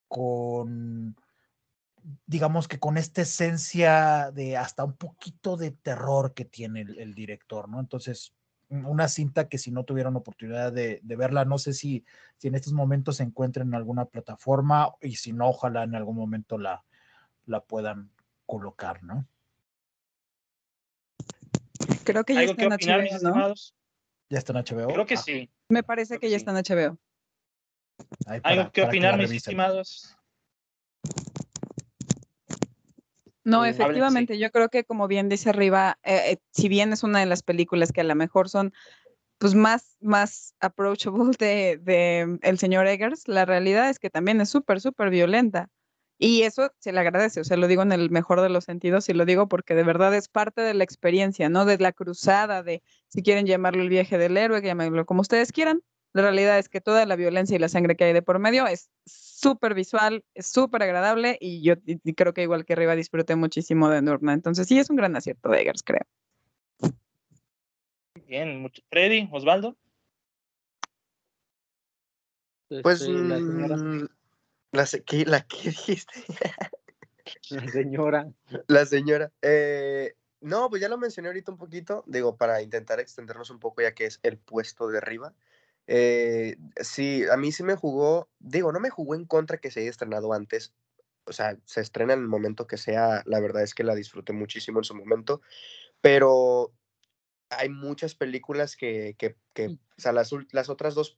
con digamos que con esta esencia de hasta un poquito de terror que tiene el, director, ¿no? Entonces, una cinta que si no tuvieron oportunidad de, de, verla, no sé si, si en estos momentos se encuentren en alguna plataforma y si no, ojalá en algún momento la, la puedan colocar, ¿no? Creo que ya está en opinar, HBO, ¿no? Estimados? ¿Ya está en HBO? Creo que ah. sí. Me parece que ya está en HBO. Para, ¿Algo que opinar, que mis estimados? No, efectivamente, yo creo que como bien dice arriba, eh, eh, si bien es una de las películas que a lo mejor son pues más, más approachable de, de el señor Eggers, la realidad es que también es súper, súper violenta. Y eso se le agradece, o sea, lo digo en el mejor de los sentidos y lo digo porque de verdad es parte de la experiencia, ¿no? De la cruzada, de si quieren llamarlo el viaje del héroe, llamarlo como ustedes quieran. La realidad es que toda la violencia y la sangre que hay de por medio es súper visual, es súper agradable y yo y creo que igual que arriba disfruté muchísimo de Norma. Entonces sí es un gran acierto de Eggers, creo. Bien, mucho. Freddy, Osvaldo. Pues este, la señora. La, ¿qué, la ¿Qué dijiste? la señora. La señora. Eh, no, pues ya lo mencioné ahorita un poquito, digo, para intentar extendernos un poco, ya que es el puesto de arriba. Eh, sí, a mí sí me jugó, digo, no me jugó en contra que se haya estrenado antes, o sea, se estrena en el momento que sea, la verdad es que la disfruté muchísimo en su momento, pero hay muchas películas que, que, que o sea, las, las otras dos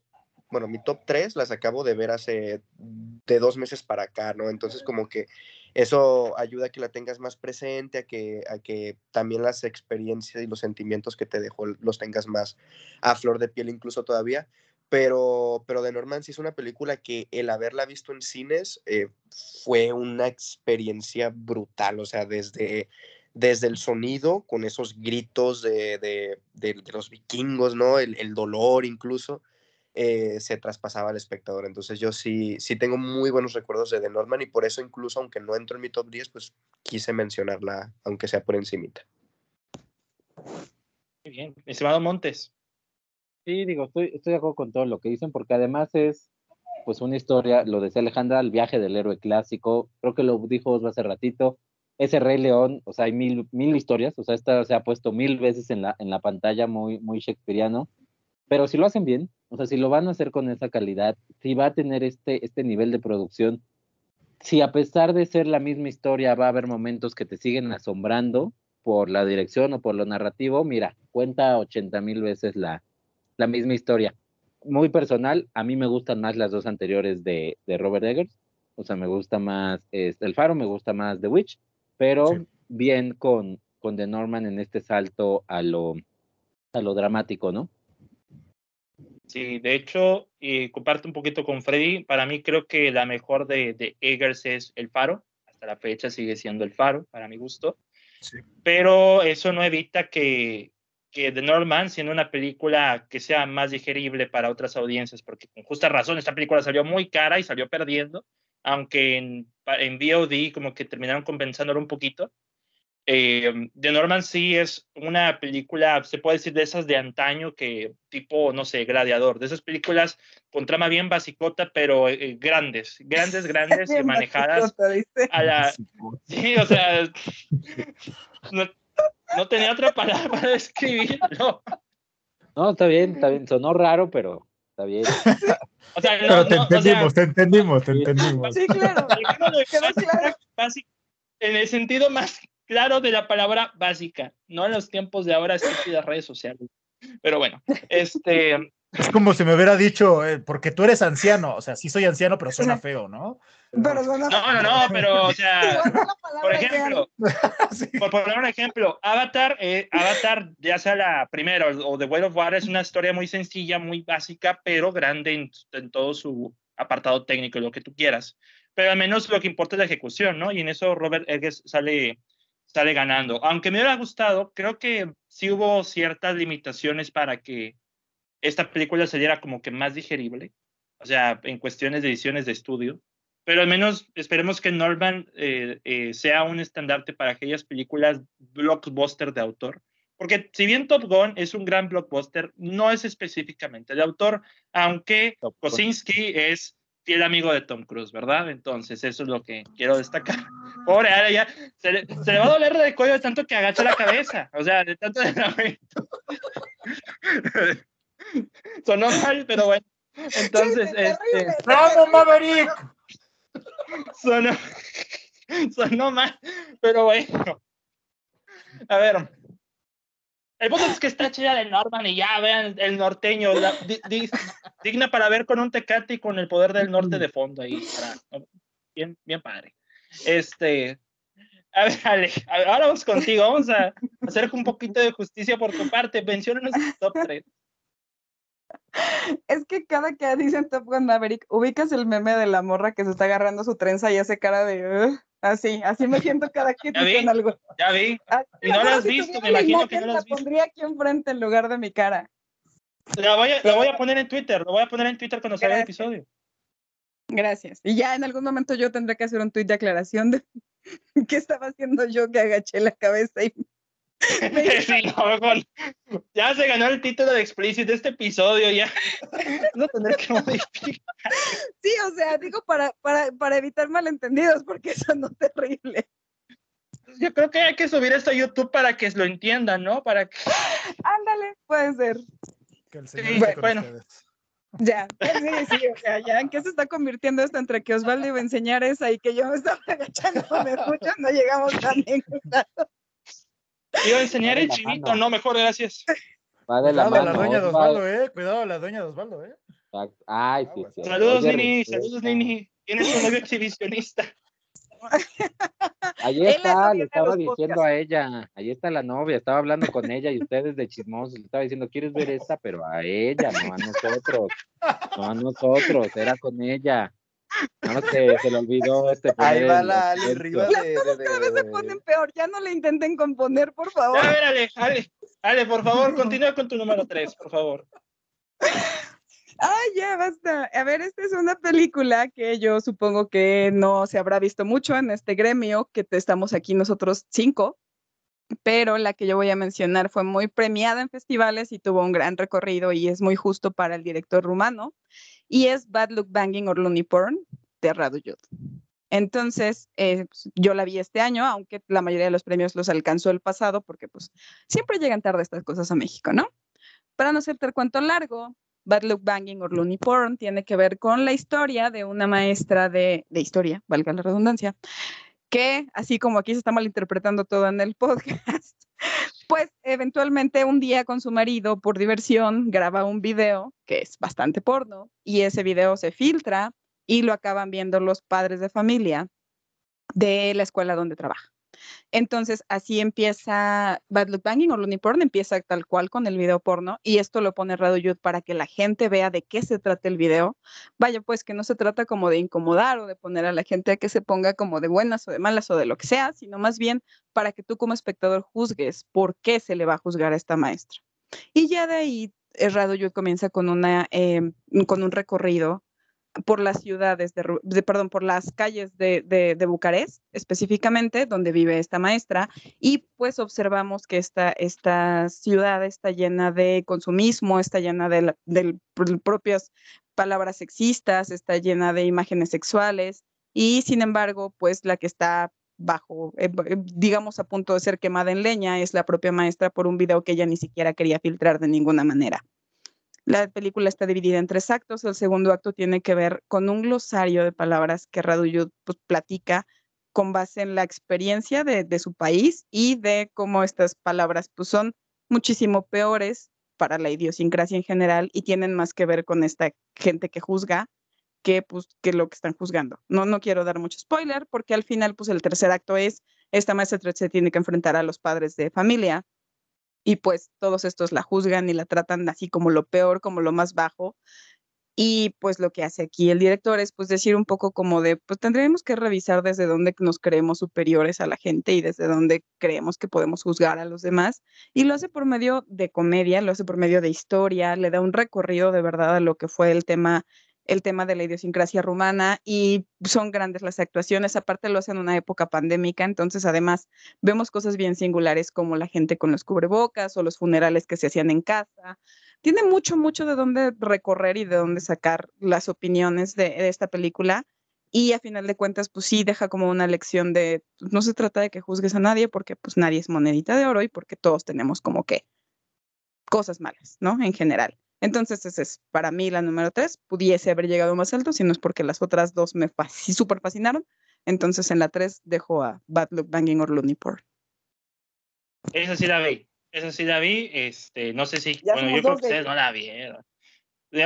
bueno, mi top 3 las acabo de ver hace de dos meses para acá, ¿no? Entonces como que eso ayuda a que la tengas más presente, a que, a que también las experiencias y los sentimientos que te dejó los tengas más a flor de piel incluso todavía. Pero, pero de Norman sí es una película que el haberla visto en cines eh, fue una experiencia brutal, o sea, desde, desde el sonido, con esos gritos de, de, de, de los vikingos, ¿no? El, el dolor incluso eh, se traspasaba al espectador. Entonces yo sí, sí tengo muy buenos recuerdos de The Norman y por eso incluso aunque no entro en mi top 10, pues quise mencionarla, aunque sea por encimita. Muy bien. Estimado Montes. Sí, digo, estoy, estoy de acuerdo con todo lo que dicen, porque además es pues una historia, lo decía Alejandra, el viaje del héroe clásico, creo que lo dijo hace ratito, ese Rey León, o sea, hay mil, mil historias, o sea, esta se ha puesto mil veces en la, en la pantalla, muy, muy shakespeariano, pero si lo hacen bien, o sea, si lo van a hacer con esa calidad, si va a tener este, este nivel de producción, si a pesar de ser la misma historia va a haber momentos que te siguen asombrando por la dirección o por lo narrativo, mira, cuenta 80 mil veces la, la misma historia. Muy personal, a mí me gustan más las dos anteriores de, de Robert Eggers, o sea, me gusta más este, El Faro, me gusta más The Witch, pero sí. bien con, con The Norman en este salto a lo, a lo dramático, ¿no? Sí, de hecho, eh, comparto un poquito con Freddy. Para mí creo que la mejor de, de, Eggers es El Faro. Hasta la fecha sigue siendo El Faro, para mi gusto. Sí. Pero eso no evita que, que The Norman, siendo una película que sea más digerible para otras audiencias, porque con justa razón esta película salió muy cara y salió perdiendo, aunque en, en VOD como que terminaron compensándolo un poquito. Eh, The Norman sí es una película, se puede decir, de esas de antaño, que tipo, no sé, Gladiador, de esas películas con trama bien basicota, pero eh, grandes, grandes, grandes y manejadas a la... Sí, o sea, no, no, tenía otra palabra para describirlo. No, está bien, está bien, sonó raro, pero está bien. O sea, no, pero te entendimos, o sea, te entendimos, te entendimos. Sí, claro. Básico, en el sentido más claro de la palabra básica, no en los tiempos de ahora estúpidas redes sociales. Pero bueno, este. Es como si me hubiera dicho, eh, porque tú eres anciano, o sea, sí soy anciano, pero suena feo, ¿no? Pero suena no, no, no, pero, o sea, por ejemplo, sí. por poner un ejemplo, Avatar, eh, Avatar, ya sea la primera o The Way of Water, es una historia muy sencilla, muy básica, pero grande en, en todo su apartado técnico lo que tú quieras. Pero al menos lo que importa es la ejecución, ¿no? Y en eso Robert Eggers sale sale ganando. Aunque me hubiera gustado, creo que sí hubo ciertas limitaciones para que esta película saliera como que más digerible, o sea, en cuestiones de ediciones de estudio. Pero al menos esperemos que Norman eh, eh, sea un estandarte para aquellas películas blockbuster de autor. Porque si bien Top Gun es un gran blockbuster, no es específicamente de autor, aunque Kosinski es fiel amigo de Tom Cruise, ¿verdad? Entonces, eso es lo que quiero destacar. Pobre, ahora ya se le, se le va a doler de cuello de tanto que agacha la cabeza, o sea, de tanto de Sonó mal, pero bueno. Entonces, este. ¡Vamos, Maverick! Sonó, sonó mal, pero bueno. A ver. El punto es que está chida de Norman y ya vean el norteño, digna para ver con un tecate y con el poder del norte de fondo ahí. bien, bien padre. Este. A ver, Ale, ahora vamos contigo. Vamos a hacer un poquito de justicia por tu parte. Menciónanos tu top 3. Es que cada que dicen Top Gun Maverick, ubicas el meme de la morra que se está agarrando su trenza y hace cara de. Así, así me siento cada que dicen algo. Ya vi. Ah, Y no la has si visto, me imagino que no la has La pondría aquí enfrente en lugar de mi cara. La voy, a, la voy a poner en Twitter. Lo voy a poner en Twitter cuando salga el episodio. Gracias. Y ya en algún momento yo tendré que hacer un tuit de aclaración de qué estaba haciendo yo que agaché la cabeza y no. Ya se ganó el título de explícito de este episodio. Ya. No tendré que modificar. Sí, o sea, digo para, para, para evitar malentendidos, porque eso no es terrible. Yo creo que hay que subir esto a YouTube para que lo entiendan, ¿no? Para que. Ándale, puede ser. Que el señor Sí, bueno. ustedes. Ya, sí, sí, o sea, ya en qué se está convirtiendo esto entre que Osvaldo iba a enseñar esa y que yo me estaba agachando, me escuchan, no llegamos tan bien. Iba a enseñar el la chivito, no, mejor gracias. Va de la Cuidado la mano. dueña de Osvaldo. Osvaldo, eh. Cuidado la dueña de Osvaldo, eh. Exacto. Ay, sí, sí. Saludos, Oye, Nini. Saludos, Nini. ¿Tienes un novio exhibicionista? Ahí está, le estaba diciendo podcasts. a ella. Ahí está la novia, estaba hablando con ella y ustedes de chismosos. Le estaba diciendo, ¿quieres ver esta? Pero a ella, no a nosotros. No a nosotros, era con ella. No se, se le olvidó este Ahí va la Ali acento. Riva Las de, cosas de- cada vez se ponen peor, ya no le intenten componer, por favor. A ver, Ale, Ale, Ale, por favor, continúa con tu número 3, por favor. Ay, ya basta. A ver, esta es una película que yo supongo que no se habrá visto mucho en este gremio, que te- estamos aquí nosotros cinco, pero la que yo voy a mencionar fue muy premiada en festivales y tuvo un gran recorrido y es muy justo para el director rumano, y es Bad Look Banging or Looney Porn de Radu Yud. Entonces, eh, pues, yo la vi este año, aunque la mayoría de los premios los alcanzó el pasado, porque pues siempre llegan tarde estas cosas a México, ¿no? Para no hacerte el cuento largo, Bad Look Banging or Looney Porn tiene que ver con la historia de una maestra de, de historia, valga la redundancia, que así como aquí se está malinterpretando todo en el podcast, pues eventualmente un día con su marido por diversión graba un video que es bastante porno y ese video se filtra y lo acaban viendo los padres de familia de la escuela donde trabaja. Entonces, así empieza Bad Look Banging o Looney Porn, empieza tal cual con el video porno y esto lo pone Radio Youth para que la gente vea de qué se trata el video. Vaya, pues que no se trata como de incomodar o de poner a la gente a que se ponga como de buenas o de malas o de lo que sea, sino más bien para que tú como espectador juzgues por qué se le va a juzgar a esta maestra. Y ya de ahí, eh, Radio Youth comienza con, una, em, con un recorrido por las ciudades, de, perdón, por las calles de, de, de Bucarest, específicamente, donde vive esta maestra, y pues observamos que esta, esta ciudad está llena de consumismo, está llena de, la- propias palabras sexistas, está llena de imágenes sexuales, y sin embargo, pues la que está bajo, eh, eh, digamos, a punto de ser quemada en leña es la propia maestra por un video que ella ni siquiera quería filtrar de ninguna manera. La película está dividida en tres actos. El segundo acto tiene que ver con un glosario de palabras que Raduyud pues, platica con base en la experiencia de, su país y de cómo estas palabras pues, son muchísimo peores para la idiosincrasia en general y tienen más que ver con esta gente que juzga que, pues, que lo que están juzgando. No, no quiero dar mucho spoiler porque al final pues, el tercer acto es esta maestra se tiene que enfrentar a los padres de familia y pues todos estos la juzgan y la tratan así como lo peor, como lo más bajo. Y pues lo que hace aquí el director es pues decir un poco como de, pues tendremos que revisar desde dónde nos creemos superiores a la gente y desde dónde creemos que podemos juzgar a los demás. Y lo hace por medio de comedia, lo hace por medio de historia, le da un recorrido de verdad a lo que fue el tema el tema de la idiosincrasia rumana y son grandes las actuaciones, aparte lo hacen en una época pandémica, entonces además vemos cosas bien singulares como la gente con los cubrebocas o los funerales que se hacían en casa. Tiene mucho, mucho de dónde recorrer y de dónde sacar las opiniones de, esta película. Y a final de cuentas, pues sí deja como una lección de, pues, no se trata de que juzgues a nadie porque pues nadie es monedita de oro y porque todos tenemos como que cosas malas, ¿no? En general. Entonces, esa es para mí la número tres. Pudiese haber llegado más alto, si no es porque las otras dos me fasc- súper fascinaron. Entonces, en la tres dejo a Bad Luck Banging or Looney Porn. Esa sí la vi. Esa sí la vi. Este, no sé si. Ya bueno, yo creo que de ustedes no la vieron.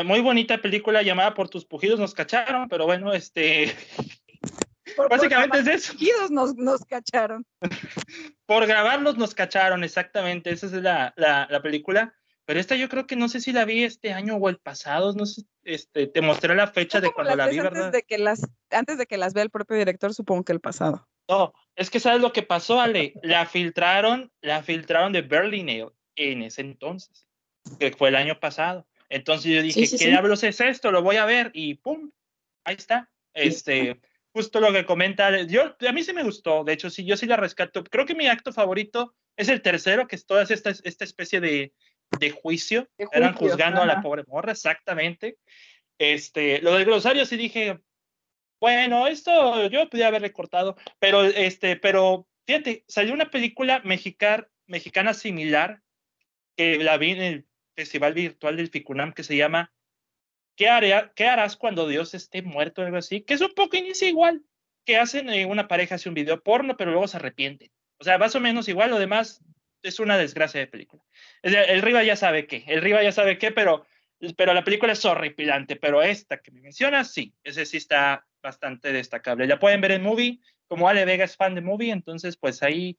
Muy bonita película llamada Por tus pujidos nos cacharon, pero bueno, este. Por- por Básicamente es eso. Pujidos nos, nos cacharon. Por grabarlos nos cacharon, exactamente. Esa es la, la, la película. Pero esta yo creo que no sé si la vi este año o el pasado. No sé, este, te mostré la fecha de cuando la vi, antes ¿verdad? de que las antes de que las vea el propio director, supongo que el pasado. No, es que sabes lo que pasó, Ale. La filtraron, la filtraron de Berlinale en ese entonces, que fue el año pasado. Entonces yo dije, sí, ¿qué sí. diablos es esto? Lo voy a ver y ¡pum! Ahí está. Este, justo lo que comenta. Ale. Yo, a mí sí me gustó. De hecho, sí, yo sí la rescato. Creo que mi acto favorito es el tercero, que es toda esta, esta especie de, de juicio. De Eran juzgando a la pobre morra, exactamente. Este, lo del glosario sí dije, bueno, esto yo podía haberle cortado, pero este, pero fíjate, salió una película mexicar, mexicana similar que la vi en el Festival Virtual del Ficunam que se llama ¿Qué, hará- ¿Qué harás cuando Dios esté muerto? Algo así, que es un poco inicia igual, que hacen eh, una pareja hace un video porno, pero luego se arrepiente. O sea, más o menos igual, lo demás es una desgracia de película. El Riva ya sabe qué, el Riva ya sabe qué, pero, pero la película es horripilante, pero esta que me mencionas, sí, ese sí está bastante destacable. La pueden ver en Movie, como Ale Vega es fan de Movie, entonces pues ahí,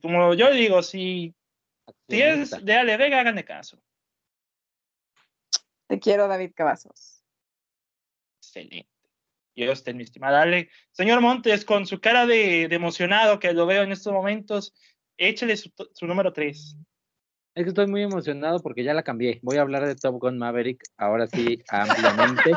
como yo digo, si, si es de Ale Vega, háganle caso. Te quiero, David Cavazos. Excelente. Yo usted, mi estimada Ale. Señor Montes, con su cara de, de emocionado que lo veo en estos momentos, échale su, número 3. Es que estoy muy emocionado porque ya la cambié. Voy a hablar de Top Gun Maverick ahora sí ampliamente.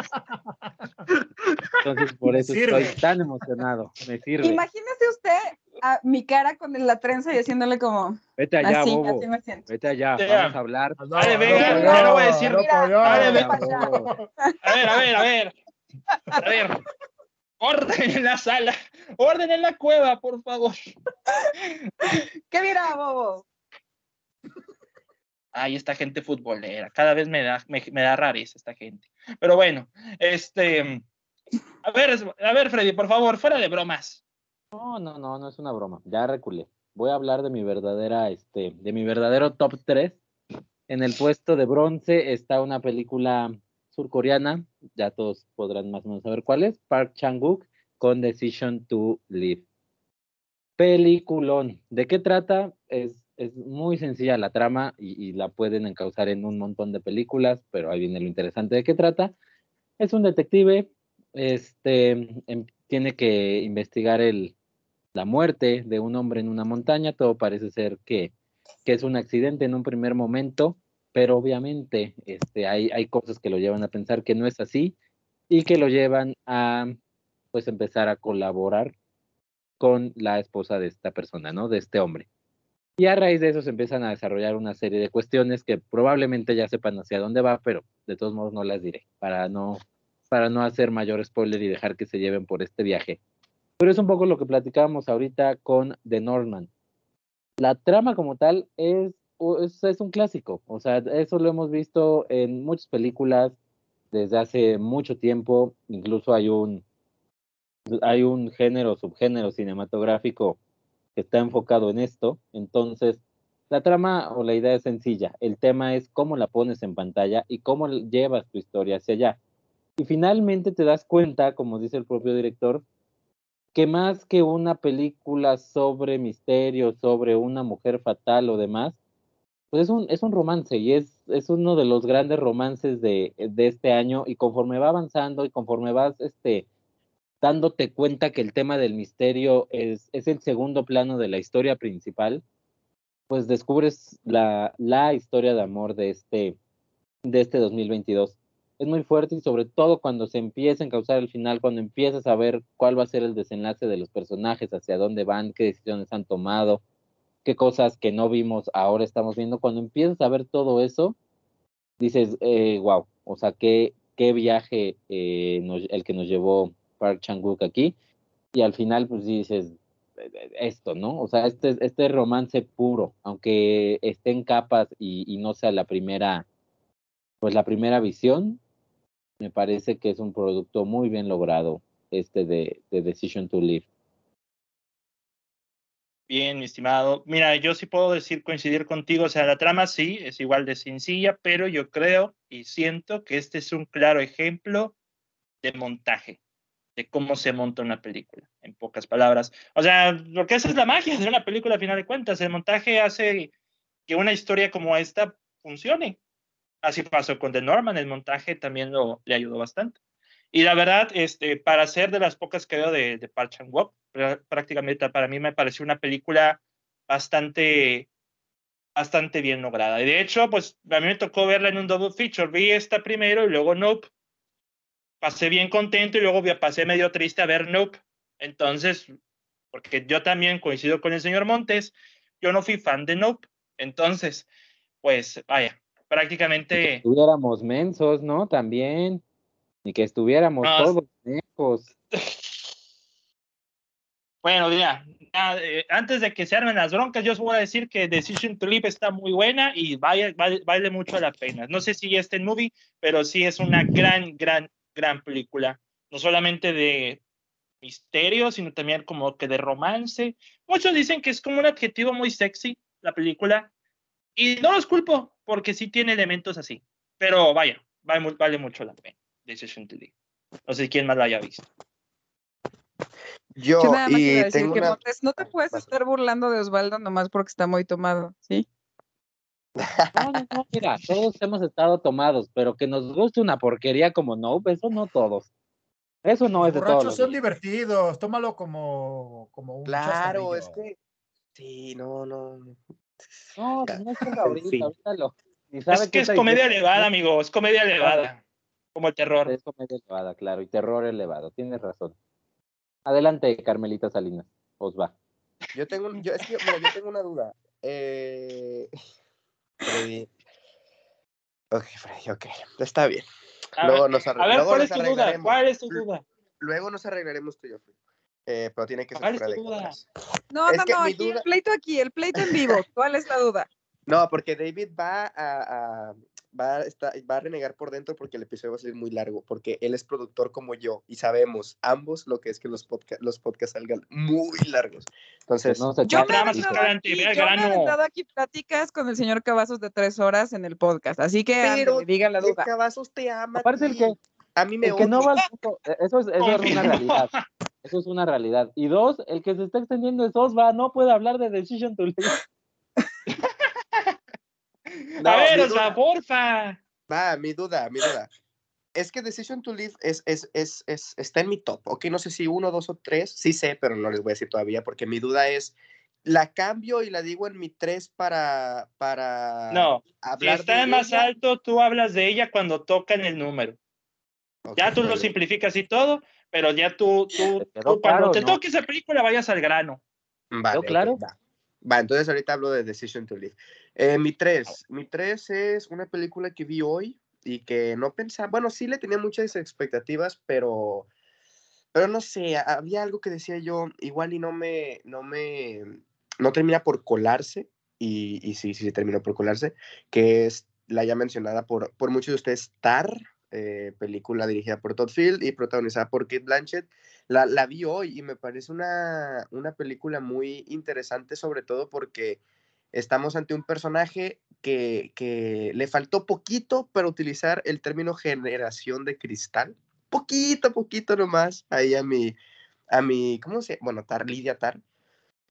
Entonces por eso sirve. estoy tan emocionado. Me sirve. Imagínese usted a mi cara con la trenza y haciéndole como Vete allá, así, bobo. así me siento. Vete allá. Vamos a hablar. Vale, no, venga, no, voy a decir- Mira, vale. A ver, a ver, a ver. A ver. Orden en la sala. Orden en la cueva, por favor. ¿Qué mira, bobo? Ay, esta gente futbolera. Cada vez me da, me, me da rareza esta gente. Pero bueno, este. A ver, a ver, Freddy, por favor, fuera de bromas. No, no, no, no es una broma. Ya reculé. Voy a hablar de mi verdadera, este, de mi verdadero top 3. En el puesto de bronce está una película surcoreana, ya todos podrán más o menos saber cuál es, Park Chang-wook con Decision to Live. Peliculón. ¿De qué trata? Es, es muy sencilla la trama y, la pueden encauzar en un montón de películas, pero ahí viene lo interesante. ¿De qué trata? Es un detective, este, em- tiene que investigar el, la muerte de un hombre en una montaña. Todo parece ser que, que es un accidente en un primer momento, pero obviamente este, hay, hay cosas que lo llevan a pensar que no es así y que lo llevan a pues empezar a colaborar con la esposa de esta persona, ¿no? De este hombre. Y a raíz de eso se empiezan a desarrollar una serie de cuestiones que probablemente ya sepan hacia dónde va, pero de todos modos no las diré para no, para no hacer mayor spoiler y dejar que se lleven por este viaje. Pero es un poco lo que platicábamos ahorita con The Northman. La trama como tal es, es, es un clásico, o sea, eso lo hemos visto en muchas películas desde hace mucho tiempo, incluso hay un, hay un género, subgénero cinematográfico que está enfocado en esto, entonces la trama o la idea es sencilla, el tema es cómo la pones en pantalla y cómo llevas tu historia hacia allá. Y finalmente te das cuenta, como dice el propio director, que más que una película sobre misterio, sobre una mujer fatal o demás, pues es un, es un romance y es, es uno de los grandes romances de, de este año y conforme va avanzando y conforme vas este, dándote cuenta que el tema del misterio es, es el segundo plano de la historia principal, pues descubres la, la historia de amor de este, de este 2022. es muy fuerte y sobre todo cuando se empieza a encauzar el final, cuando empiezas a ver cuál va a ser el desenlace de los personajes, hacia dónde van, qué decisiones han tomado, qué cosas que no vimos ahora estamos viendo, cuando empiezas a ver todo eso, dices, eh, wow, o sea, qué, qué viaje eh, el que nos llevó Park Chang-wook aquí, y al final pues dices, eh, esto, ¿no? O sea, este, este romance puro, aunque esté en capas y, y no sea la primera, pues la primera visión, me parece que es un producto muy bien logrado, este de Decision to Live. Bien, mi estimado. Mira, yo sí puedo decir, coincidir contigo, o sea, la trama sí es igual de sencilla, pero yo creo y siento que este es un claro ejemplo de montaje, de cómo se monta una película, en pocas palabras. O sea, lo que esa es la magia de una película, a final de cuentas. El montaje hace que una historia como esta funcione. Así pasó con The Norman, el montaje también lo, le ayudó bastante. Y la verdad, este, para ser de las pocas que veo de, de Park Chan Wook, prácticamente para mí me pareció una película bastante, bastante bien lograda. Y de hecho, pues a mí me tocó verla en un double feature. Vi esta primero y luego Nope. Pasé bien contento y luego pasé medio triste a ver Nope. Entonces, porque yo también coincido con el señor Montes, yo no fui fan de Nope. Entonces, pues vaya, prácticamente. Que estuviéramos mensos, ¿no? También. Ni que estuviéramos No, todos mensos. Bueno, ya, ya, eh, antes de que se armen las broncas, yo os voy a decir que Decision to Live está muy buena y vaya, vale, vale mucho la pena. No sé si en movie, pero sí es una gran, gran, gran película. No solamente de misterio, sino también como que de romance. Muchos dicen que es como un adjetivo muy sexy la película. Y no los culpo, porque sí tiene elementos así. Pero vaya, vale, vale mucho la pena. No sé quién más la haya visto. Yo, Yo nada más y iba a decir tengo que una... Montes, no te Ah, puedes estar burlando de Osvaldo nomás porque está muy tomado, ¿sí? No, no, no, mira, todos hemos estado tomados, pero que nos guste una porquería como Nope, eso no todos. Eso no es de todos. los son divertidos, tómalo como, como un Claro, es que... Sí, no, no. No, no es ahorita, ahorita lo. Sabe Es que es comedia elevada, ¿no? amigo. Es comedia elevada. Como el terror. Es comedia elevada, claro, y terror elevado, tienes razón. Adelante, Carmelita Salinas, os va. Yo tengo, un- yo, es que, mira, yo tengo una duda. Eh... Freddy. Ok, Freddy, ok. Está bien. A Luego ver, nos, a ver, luego ¿cuál es tu duda? ¿Cuál es tu duda? Luego nos arreglaremos tú y yo, Freddy. Eh, pero tiene que ser ¿Cuál es fuera de cámaras. No, Es no, que no, aquí duda- el pleito aquí, el pleito en vivo. ¿Cuál es la duda? No, porque David va a, a- va, a esta- va a renegar por dentro porque el episodio va a ser muy largo, porque él es productor como yo y sabemos ambos lo que es que los, podca- los podcasts salgan muy largos. Entonces, No se Yo me he aventado aquí, pláticas con el señor Cavazos de tres horas en el podcast, así que Pero ándale, diga la el duda. Cavazos te ama. a Aparte el que- a mí me El que no va al punto, eh, eso es, eso es una realidad. Eso es una realidad. Y dos, el que se está extendiendo es Osva, no puede hablar de Decision to Live. No, a ver, o sea, porfa. Va, mi duda, mi duda. Es que Decision to Live es, es, es, es- está en mi top. Ok, no sé si uno, dos o tres. Sí sé, pero no les voy a decir todavía porque mi duda es, ¿la cambio y la digo en mi tres para, para No, si hablar está de en más ella? alto, tú hablas de ella cuando tocan el número. Ok, Ya tú lo simplificas y todo, pero ya tú, tú, tú cuando claro, te ¿no? toque esa película vayas al grano. Vale, claro? va. Va, entonces ahorita hablo de Decision to Live. Eh, mi tres, mi tres es una película que vi hoy y que no pensaba, bueno, sí le tenía muchas expectativas, pero, pero no sé, ha- había algo que decía yo, igual y no me, no me, no termina por colarse, y, y sí, sí, sí terminó por colarse, que es la ya mencionada por, por muchos de ustedes, Tar, eh, película dirigida por Todd Field y protagonizada por Kate Blanchett. La, la vi hoy y me parece una, una película muy interesante, sobre todo porque estamos ante un personaje que, que le faltó poquito para utilizar el término generación de cristal. Poquito, poquito nomás, ahí a mi, a mi, ¿cómo se Bueno, Tar, Lidia Tar.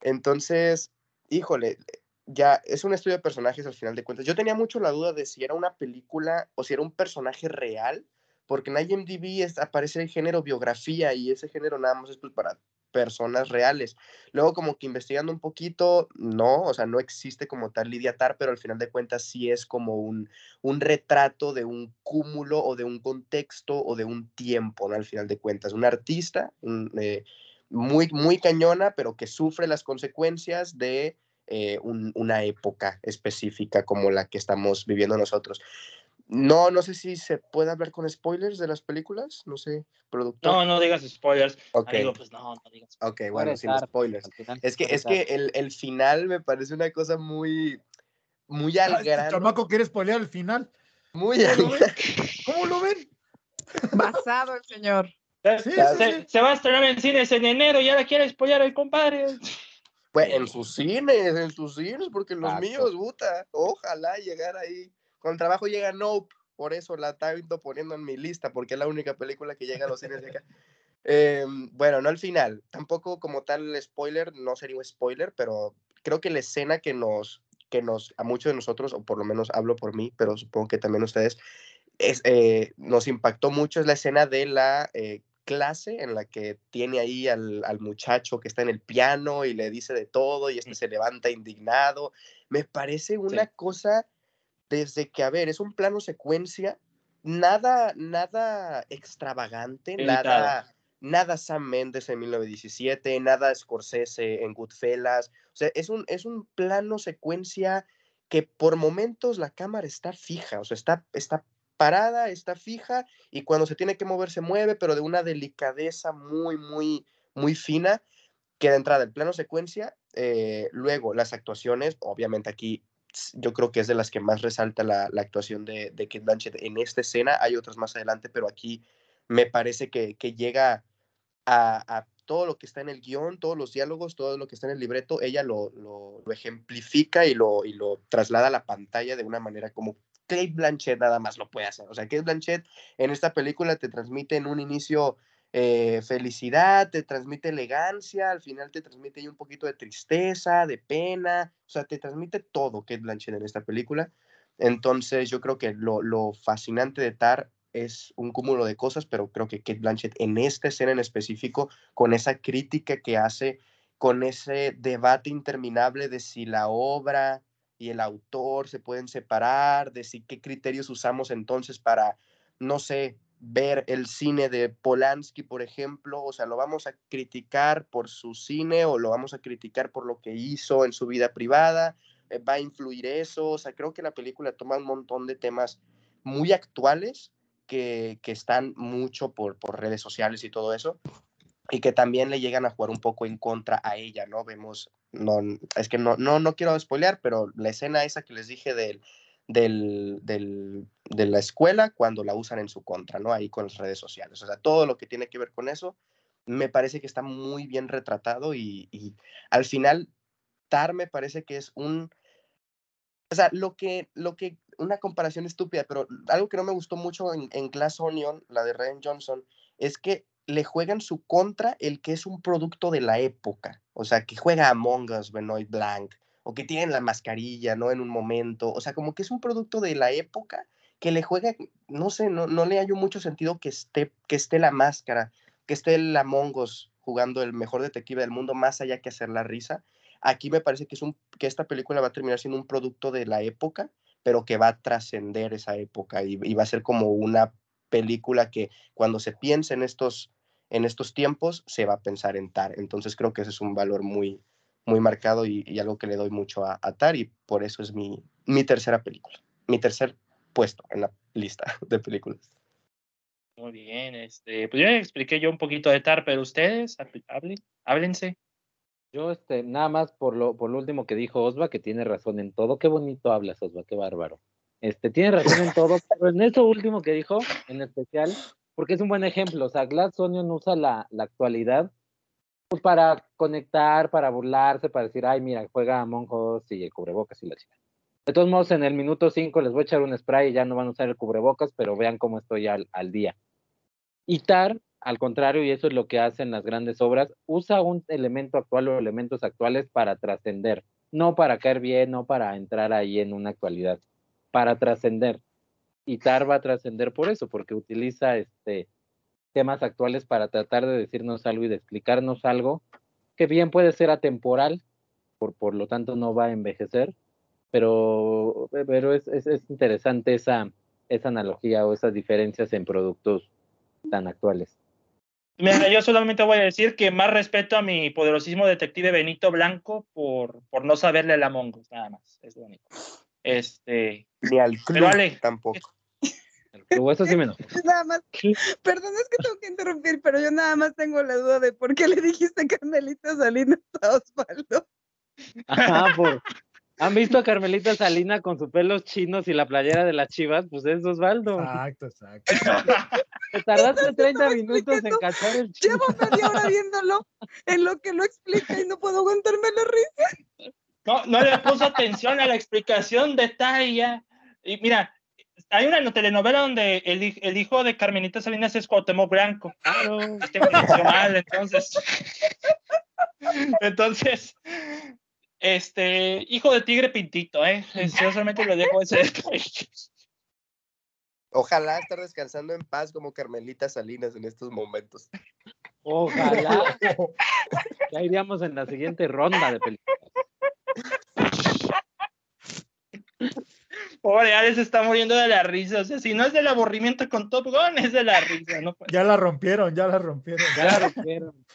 Entonces, híjole, ya es un estudio de personajes al final de cuentas. Yo tenía mucho la duda de si era una película o si era un personaje real, porque en IMDb es- aparece el género biografía y ese género nada más es pues, para personas reales. Luego como que investigando un poquito, no, o sea, no existe como tal Lidia Tar, pero al final de cuentas sí es como un, un retrato de un cúmulo o de un contexto o de un tiempo, ¿no? Al final de cuentas, un artista eh, muy, muy cañona, pero que sufre las consecuencias de eh, una época específica como la que estamos viviendo nosotros. No, no sé si se puede hablar con spoilers de las películas, no sé, productor. No, no digas spoilers. Ok, pues no, no digas. ok, bueno, sin spoilers. Es que, es que el, el, final me parece una cosa muy, muy al ah, este chamaco quiere spoilear el final. Muy al ¿Cómo lo ven? Basado el señor. se, va a estrenar en cines en enero y ahora quiere spoilear el compadre. Pues en sus cines, en sus cines, porque los míos, puta, ojalá llegar ahí. Con trabajo llega Nope, por eso la estado poniendo en mi lista, porque es la única película que llega a los cines de acá. Em, bueno, no al final, tampoco como tal spoiler, no sería un spoiler, pero creo que la escena que nos, que nos, a muchos de nosotros, o por lo menos hablo por mí, pero supongo que también ustedes, es, eh, nos impactó mucho es la escena de la eh, clase en la que tiene ahí al, al, muchacho que está en el piano y le dice de todo y este se levanta indignado. Me parece una cosa desde que, a ver, es un plano secuencia, nada, nada extravagante, nada, nada Sam Mendes en 1917, nada Scorsese en Goodfellas, o sea, es un, es un plano secuencia que por momentos la cámara está fija, o sea, está, está parada, está fija, y cuando se tiene que mover se mueve, pero de una delicadeza muy, muy, muy fina, que de entrada el plano secuencia, eh, luego las actuaciones, obviamente aquí yo creo que es de las que más resalta la, actuación de, de Kate Blanchett en esta escena. Hay otras más adelante, pero aquí me parece que, llega a, todo lo que está en el guion, todos los diálogos, todo lo que está en el libreto, ella lo, ejemplifica y lo, y lo traslada a la pantalla de una manera como Kate Blanchett nada más lo puede hacer. O sea, Kate Blanchett en esta película te transmite en un inicio eh, felicidad, te transmite elegancia, al final te transmite un poquito de tristeza, de pena, o sea, te transmite todo Kate Blanchett en esta película. Entonces yo creo que lo, lo fascinante de Tar es un cúmulo de cosas, pero creo que Kate Blanchett en esta escena en específico, con esa crítica que hace, con ese debate interminable de si la obra y el autor se pueden separar, de si qué criterios usamos entonces para, no sé, ver el cine de Polanski, por ejemplo, o sea, lo vamos a criticar por su cine o lo vamos a criticar por lo que hizo en su vida privada, eh, va a influir eso, o sea, creo que la película toma un montón de temas muy actuales que, que están mucho por, por redes sociales y todo eso, y que también le llegan a jugar un poco en contra a ella, ¿no? Vemos, no, es que no, no, no quiero spoilear, pero la escena esa que les dije del del, del, de la escuela cuando la usan en su contra, ¿no? Ahí con las redes sociales. O sea, todo lo que tiene que ver con eso, me parece que está muy bien retratado y, y al final, Tar me parece que es un... O sea, lo que, lo que, una comparación estúpida, pero algo que no me gustó mucho en, en Glass Onion, la de Ryan Johnson, es que le juegan su contra el que es un producto de la época. O sea, que juega Among Us, Benoit Blanc, que tienen la mascarilla, ¿no? En un momento, o sea, como que es un producto de la época que le juega, no sé, no, no le hallo mucho sentido que esté, que esté la máscara, que esté el Among Us jugando el mejor detective del mundo, más allá que hacer la risa. Aquí me parece que, es un, que esta película va a terminar siendo un producto de la época, pero que va a trascender esa época y, y, va a ser como una película que cuando se piense en estos, en estos tiempos, se va a pensar en TAR. Entonces creo que ese es un valor muy, muy marcado y, algo que le doy mucho a, a y por eso es mi, mi tercera película, mi tercer puesto en la lista de películas. Muy bien, este, pues ya expliqué yo un poquito de Tar, pero ustedes hablen, háblense. Yo, este, nada más por lo, por lo último que dijo Osva, que tiene razón en todo. Qué bonito hablas, Osva, qué bárbaro. Este, tiene razón en todo, pero en eso último que dijo, en especial, porque es un buen ejemplo. O sea, Glass Onion usa la, la actualidad pues para conectar, para burlarse, para decir, ay, mira, juega a Monjos y el cubrebocas y la chica. De todos modos, en el minuto 5 les voy a echar un spray y ya no van a usar el cubrebocas, pero vean cómo estoy al, al día. Y TAR, al contrario, y eso es lo que hacen las grandes obras, usa un elemento actual o elementos actuales para trascender, no para caer bien, no para entrar ahí en una actualidad, para trascender. Y TAR va a trascender por eso, porque utiliza este, temas actuales para tratar de decirnos algo y de explicarnos algo que bien puede ser atemporal, por, por lo tanto no va a envejecer, pero, pero es, es, es interesante esa, esa analogía o esas diferencias en productos tan actuales. Mira, yo solamente voy a decir que más respeto a mi poderosísimo detective Benito Blanco por, por no saberle la Mongo, nada más. Es lo único. Este. Ni al club tampoco. Pero eso sí me enojó. Nada más, perdón, es que tengo que interrumpir, pero yo nada más tengo la duda de por qué le dijiste Carmelita Salinas a Osvaldo. Ajá, por- ¿Han visto a Carmelita Salina con sus pelos chinos y la playera de las chivas? Pues es Osvaldo. Exacto, exacto. Te tardaste Entonces, 30 estaba minutos en cachar el chino. Llevo media hora viéndolo en lo que lo explica y no puedo aguantarme la risa. No, no le puso atención a la explicación de Taya. Y mira, hay una telenovela donde el, hij- el hijo de Carmenita Salinas es Cuauhtémoc Blanco. Claro. Este me entendió mal, entonces. Entonces, este, hijo de tigre pintito, ¿eh? Yo solamente lo dejo ese. Ojalá estar descansando en paz como Carmelita Salinas en estos momentos. Ojalá. Ya iríamos en la siguiente ronda de películas. Pobre Alex se está muriendo de la risa. O sea, si no es del aburrimiento con Top Gun, es de la risa. ¿no? Ya la rompieron, ya la rompieron. Ya la rompieron.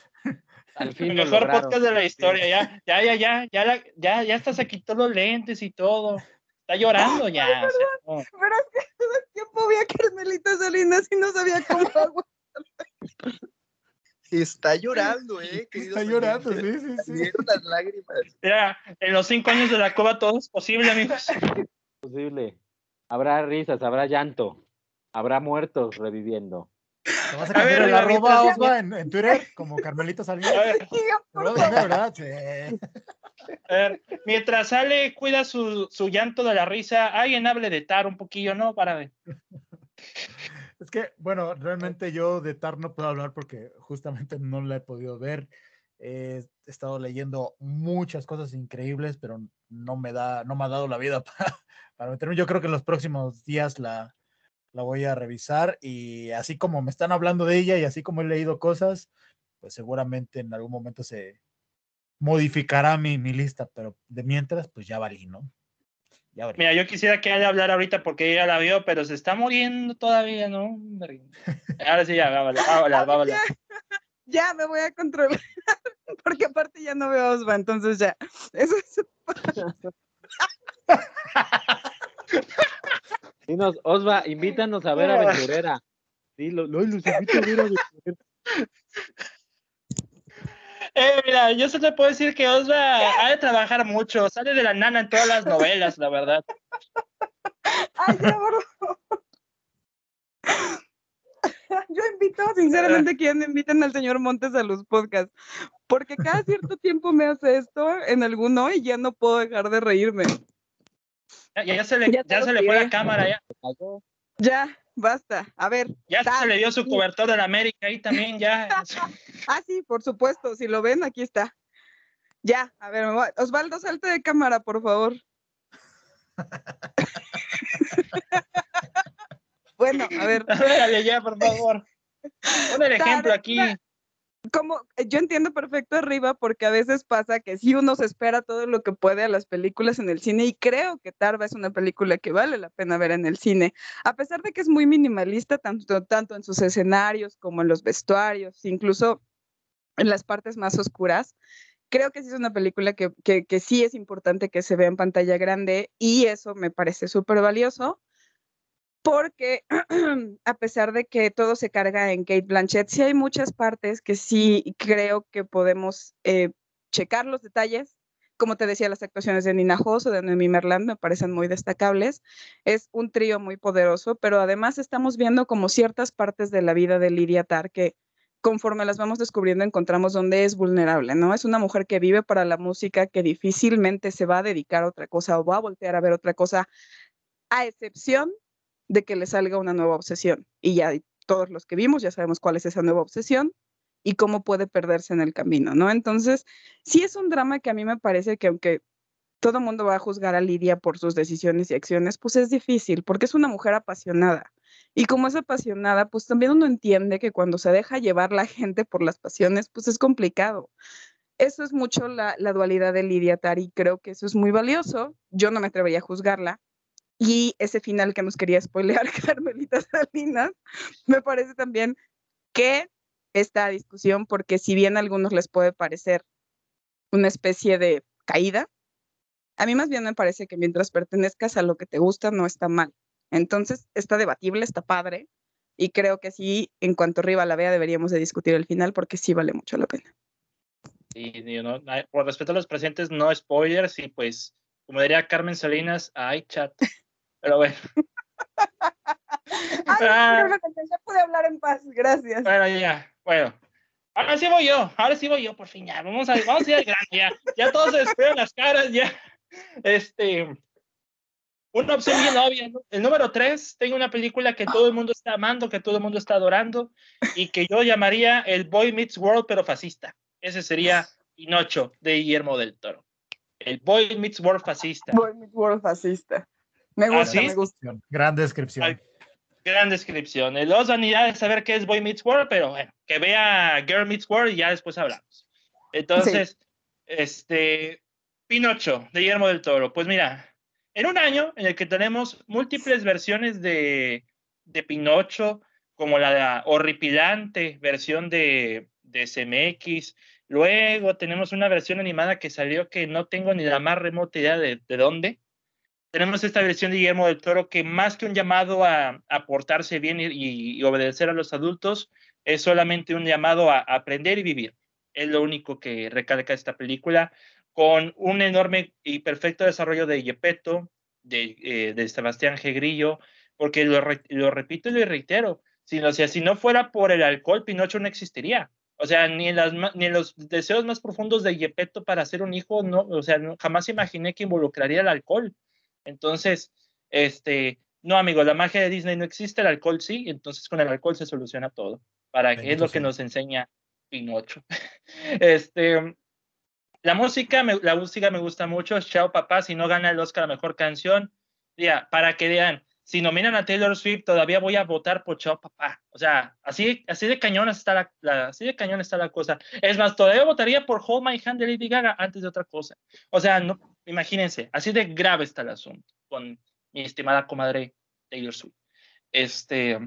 Al fin El mejor lograron. podcast de la historia. Ya, ya, ya, ya, ya, la- ya, ya hasta se quitó los lentes y todo. Está llorando ya. o sea, no. Pero es que todo el tiempo vi a Carmelita Salinas y no sabía cómo aguantar. Está llorando, ¿eh? Está llorando, oyentes. sí, sí, sí. Las lágrimas. Mira, en los cinco años de la cueva todo es posible, amigos. posible. Habrá risas, habrá llanto, habrá muertos reviviendo. ¿Te vas a A cambiar ver, el la arroba mientras- Osva en, en Twitter como Carmelita Salinas? A ver, a ¿verdad? Sí. a ver, mientras sale, cuida su, su llanto de la risa. Alguien hable de Tar un poquillo, ¿no? Para ver. Es que, bueno, realmente yo de TAR no puedo hablar porque justamente no la he podido ver. He estado leyendo muchas cosas increíbles, pero no me da, no me ha dado la vida para, para meterme. Yo creo que en los próximos días la, la voy a revisar y así como me están hablando de ella y así como he leído cosas, pues seguramente en algún momento se modificará mi, mi lista, pero de mientras, pues ya valí, ¿no? Ya valí. Mira, yo quisiera que ella hablara ahorita porque ella la vio, pero se está muriendo todavía, ¿no? Ahora sí, ya, va a hablar, va a hablar, va a hablar. Ya me voy a controlar, porque aparte ya no veo a Osva, entonces ya. Eso es Dinos, Osva, invítanos a ver. Aventurera. Dilo, no, los invito a ver Aventurera. Eh, mira, yo solo te puedo decir que Osva ha de trabajar mucho, sale de la nana en todas las novelas, la verdad. Ay, ya, por favor. Yo invito, sinceramente, no inviten al señor Montes a los podcasts, porque cada cierto tiempo me hace esto en alguno y ya no puedo dejar de reírme. Ya, ya se le, Ya se le fue la cámara, ya. Ya, basta. A ver. ya se le dio su cobertor de la América ahí también, ya. Ah, sí, por supuesto. Si lo ven, aquí está. Ya, a ver, me voy- Osvaldo, salte de cámara, por favor. bueno, a ver, Dale ya, por favor. Pon el ejemplo aquí. como yo entiendo perfecto arriba porque a veces pasa que si uno se espera todo lo que puede a las películas en el cine y creo que Tarva es una película que vale la pena ver en el cine, a pesar de que es muy minimalista tanto, tanto en sus escenarios como en los vestuarios, incluso en las partes más oscuras. Creo que sí es una película que, que, que sí es importante que se vea en pantalla grande y eso me parece súper valioso porque a pesar de que todo se carga en Kate Blanchett, sí hay muchas partes que sí creo que podemos eh, checar los detalles. Como te decía, las actuaciones de Nina Hoss o de Noemi Merland me parecen muy destacables. Es un trío muy poderoso, pero además estamos viendo como ciertas partes de la vida de Lydia Tarr que conforme las vamos descubriendo encontramos donde es vulnerable, ¿no? Es una mujer que vive para la música, que difícilmente se va a dedicar a otra cosa o va a voltear a ver otra cosa, a excepción de que le salga una nueva obsesión. Y ya todos los que vimos ya sabemos cuál es esa nueva obsesión y cómo puede perderse en el camino, ¿no? Entonces, sí es un drama que a mí me parece que aunque todo el mundo va a juzgar a Lidia por sus decisiones y acciones, pues es difícil, porque es una mujer apasionada. Y como es apasionada, pues también uno entiende que cuando se deja llevar la gente por las pasiones, pues es complicado. Eso es mucho la, la dualidad de Lidia Tari, creo que eso es muy valioso. Yo no me atrevería a juzgarla, y ese final que nos quería spoilear Carmelita Salinas, me parece también que esta discusión, porque si bien a algunos les puede parecer una especie de caída, a mí más bien me parece que mientras pertenezcas a lo que te gusta no está mal. Entonces está debatible, está padre, y creo que sí, en cuanto arriba la vea, deberíamos de discutir el final porque sí vale mucho la pena. Sí, por respeto a los presentes, no spoilers, y pues, como diría Carmen Salinas, ay, chat. Pero bueno. Ay, ah, ya pude hablar en paz, gracias. Bueno, ya, bueno. Ahora sí voy yo, ahora sí voy yo, por fin, ya. Vamos a, vamos a ir al grano, ya. Ya todos se despiden las caras, ya. Este. Una opción bien obvia. El número tres, tengo una película que todo el mundo está amando, que todo el mundo está adorando, y que yo llamaría el Boy Meets World, pero fascista. Ese sería Pinocho, de Guillermo del Toro. El Boy Meets World fascista. Boy Meets World fascista. Me gusta, me gusta. Gran descripción. gran descripción. Los van a de saber qué es Boy Meets World, pero bueno, que vea Girl Meets World y ya después hablamos. Entonces, este, Pinocho, de Guillermo del Toro. Pues mira, en un año en el que tenemos múltiples versiones de, de Pinocho, como la horripilante versión de, de CMX, luego tenemos una versión animada que salió que no tengo ni la más remota idea de, de dónde, tenemos esta versión de Guillermo del Toro que más que un llamado a, a portarse bien y, obedecer a los adultos, es solamente un llamado a, aprender y vivir. Es lo único que recalca esta película, con un enorme y perfecto desarrollo de Yepeto, de, eh, de Sebastián G. Grillo, porque lo, lo, repito y lo reitero, si no, si no fuera por el alcohol, Pinocho no existiría. O sea, ni en, las, ni en los deseos más profundos de Yepeto para ser un hijo, no, o sea, jamás imaginé que involucraría el alcohol. Entonces, este, no, amigo, la magia de Disney no existe, el alcohol sí, entonces con el alcohol se soluciona todo. Para es lo que nos enseña Pinocho. este, la música, me, la música me gusta mucho. Chao papá, si no gana el Oscar a mejor canción, ya, para que vean, si nominan a Taylor Swift, todavía voy a votar por Chao papá. O sea, así, así de cañón está la, así de cañón está la cosa. Es más, todavía votaría por Hold My Hand de Lady Gaga antes de otra cosa. O sea, no, imagínense, así de grave está el asunto con mi estimada comadre Taylor Swift. Este,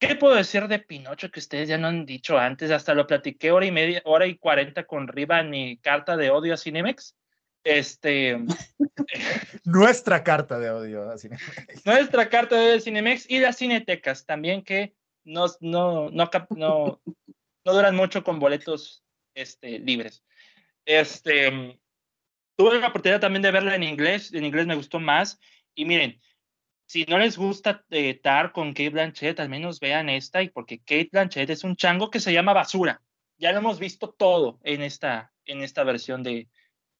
¿qué puedo decir de Pinocho que ustedes ya no han dicho antes? Hasta lo platiqué hora y media, hora y cuarenta con Riva y carta de odio a Cinemex. Este. Nuestra carta de odio a Cinemex. Nuestra carta de odio a Cinemex y las cinetecas también que no, no, no, no, no duran mucho con boletos este, libres. Este, Tuve la oportunidad también de verla en inglés, en inglés me gustó más. Y miren, si no les gusta eh, Tar con Kate Blanchett, al menos vean esta, y porque Kate Blanchett es un chango que se llama basura. Ya lo hemos visto todo en esta, en esta versión de,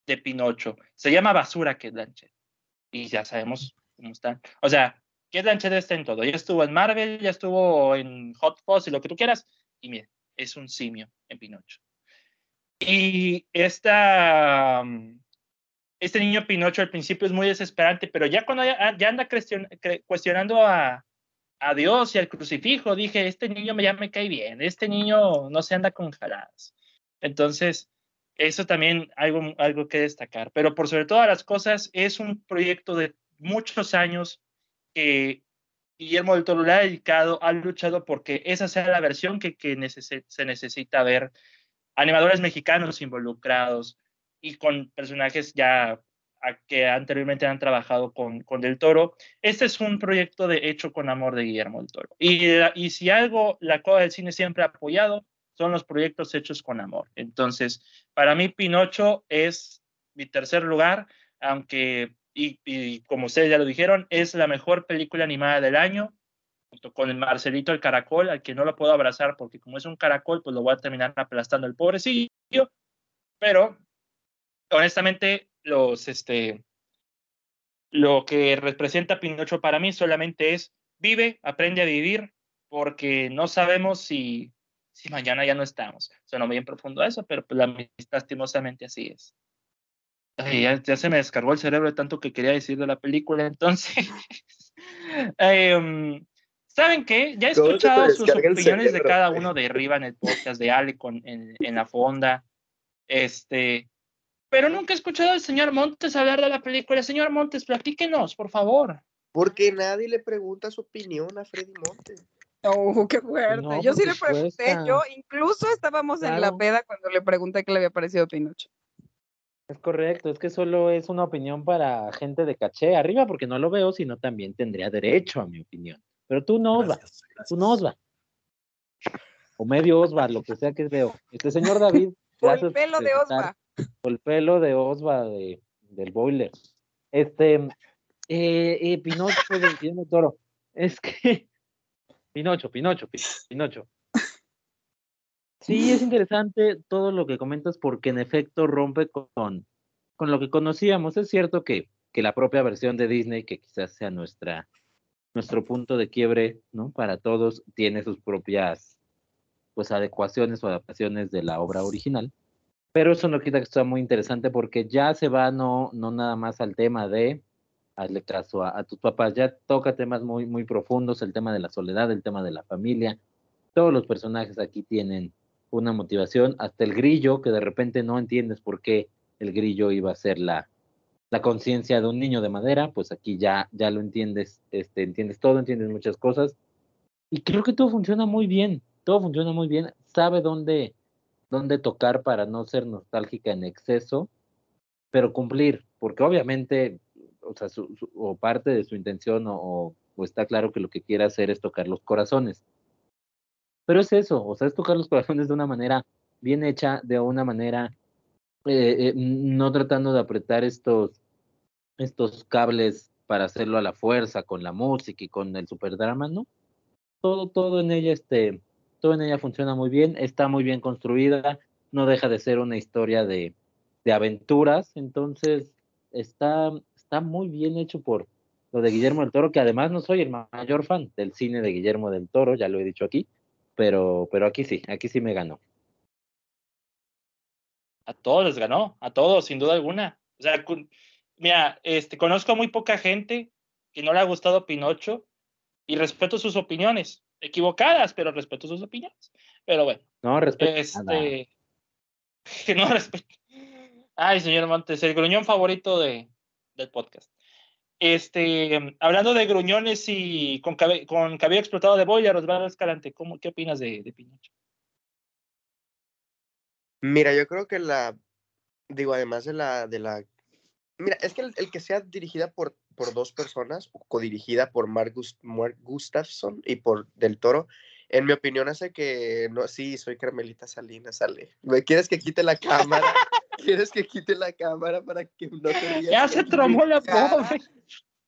de Pinocho. Se llama basura Kate Blanchett. Y ya sabemos cómo están. O sea, Kate Blanchett está en todo. Ya estuvo en Marvel, ya estuvo en Hot Fuzz y lo que tú quieras. Y miren, es un simio en Pinocho. Y esta, este niño Pinocho al principio es muy desesperante, pero ya cuando ya, anda cuestionando a, a, Dios y al crucifijo, dije, este niño ya me cae bien, este niño no se anda con jaladas. Entonces, eso también algo, algo que destacar. Pero por sobre todas las cosas, es un proyecto de muchos años que Guillermo del Toro le ha dedicado, ha luchado porque esa sea la versión que, que se necesita ver. Animadores mexicanos involucrados, y con personajes ya que anteriormente han trabajado con, con Del Toro. Este es un proyecto de hecho con amor de Guillermo del Toro. Y, y si algo la Coda del Cine siempre ha apoyado, son los proyectos hechos con amor. Entonces, para mí Pinocho es mi tercer lugar, aunque, y, como ustedes ya lo dijeron, es la mejor película animada del año, junto con el Marcelito el Caracol, al que no lo puedo abrazar porque como es un caracol, pues lo voy a terminar aplastando el pobrecillo, pero honestamente, los, este, lo que representa Pinocho para mí solamente es vive, aprende a vivir, porque no sabemos si, si mañana ya no estamos. Suena bien profundo eso, pero pues, lastimosamente así es. ya, ya, se me descargó el cerebro de tanto que quería decir de la película, entonces. Em, ¿Saben qué? Ya he ¿Cómo se te escuchado sus opiniones de cada uno de arriba en el podcast de Ale con, en, en la fonda. Este, pero nunca he escuchado al señor Montes hablar de la película. Señor Montes, platíquenos, por favor. Porque nadie le pregunta su opinión a Freddy Montes. Oh, qué fuerte. No, yo sí le pregunté, yo incluso estábamos en la peda cuando le pregunté qué le había parecido Pinocho. Es correcto, es que solo es una opinión para gente de caché arriba, porque no lo veo, sino también tendría derecho a mi opinión. Pero tú no, Osva, tú no, Osva. O medio Osva, lo que sea que veo. Este señor David, Por el pelo de Osva. por el pelo de Osva de, del boiler. Este, eh, eh, Pinocho Guillermo del Toro. Es que, Pinocho, Pinocho, Pi- Pinocho. Sí, es interesante todo lo que comentas porque en efecto rompe con, con lo que conocíamos. Es cierto que, que la propia versión de Disney, que quizás sea nuestra, nuestro punto de quiebre, ¿no? Para todos, tiene sus propias pues adecuaciones o adaptaciones de la obra original. Pero eso no quita que sea muy interesante porque ya se va no, no nada más al tema de hazle caso a, a tus papás, ya toca temas muy, muy profundos, el tema de la soledad, el tema de la familia. Todos los personajes aquí tienen una motivación, hasta el grillo, que de repente no entiendes por qué el grillo iba a ser la, la conciencia de un niño de madera, pues aquí ya, ya lo entiendes, este, entiendes todo, entiendes muchas cosas. Y creo que todo funciona muy bien, todo funciona muy bien, sabe dónde, dónde tocar para no ser nostálgica en exceso, pero cumplir, porque obviamente, o sea, su- su- o parte de su intención o, o- está claro que lo que quiere hacer es tocar los corazones. Pero es eso, o sea, es tocar los corazones de una manera bien hecha, de una manera eh, eh, no tratando de apretar estos, estos cables para hacerlo a la fuerza con la música y con el superdrama, ¿no? Todo, todo en ella, este, todo en ella funciona muy bien, está muy bien construida, no deja de ser una historia de, de aventuras, entonces está, está muy bien hecho por lo de Guillermo del Toro, que además no soy el ma- mayor fan del cine de Guillermo del Toro, ya lo he dicho aquí, pero, pero aquí sí, aquí sí me ganó. A todos les ganó, a todos, sin duda alguna. O sea, con- mira, este, conozco a muy poca gente que no le ha gustado Pinocho y respeto sus opiniones, equivocadas, pero respeto sus opiniones. Pero bueno, No, respeto nada. este, que no respeto. Ay, señor Montes, el gruñón favorito de, del podcast. Este, hablando de gruñones y con, cabe- con cabello explotado de boiler, Osvaldo Escalante, ¿cómo, ¿qué opinas de, de Pinocho? Mira, yo creo que la, digo, además de la, de la, mira, es que el, el que sea dirigida por, por dos personas, codirigida por Mark, Mark Gustafson y por Del Toro, en mi opinión hace que, no, sí, soy Carmelita Salinas, sale. ¿Me ¿Quieres que quite la cámara? ¿Quieres que quite la cámara para que no te rías? Ya se tromó la pobre.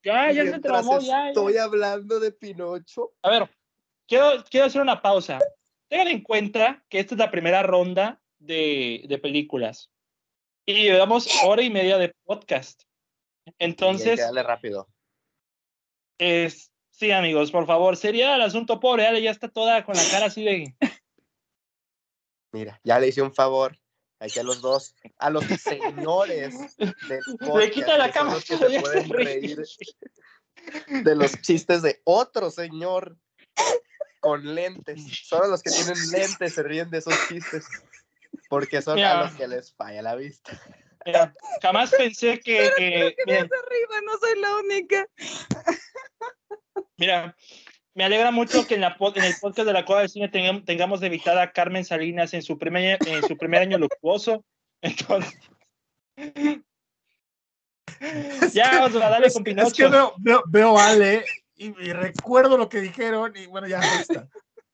Ya, ya se tromó, ya, ya. Estoy hablando de Pinocho. A ver, quiero, quiero hacer una pausa. Tengan en cuenta que esta es la primera ronda de, de películas. Y llevamos hora y media de podcast. Entonces, darle rápido. es, sí, amigos, por favor, sería el asunto pobre. Ale ya está toda con la cara así de. Mira, ya le hice un favor. Aquí a los dos, a los señores del Le quita la que se pueden reír de los chistes de otro señor con lentes. Solo los que tienen lentes se ríen de esos chistes. Porque son Mira. a los que les falla la vista. Mira, jamás pensé que. eh, Que arriba, no soy la única. Mira, me alegra mucho que en, la, pod- en el podcast de la Cueva del Cine tengam- tengamos de invitada a Carmen Salinas en su primer, en su primer año luctuoso. Entonces. ya, Osva, dale Es, con es Pinocho. que veo, veo, veo a Ale y, y recuerdo lo que dijeron y bueno, ya ahí está.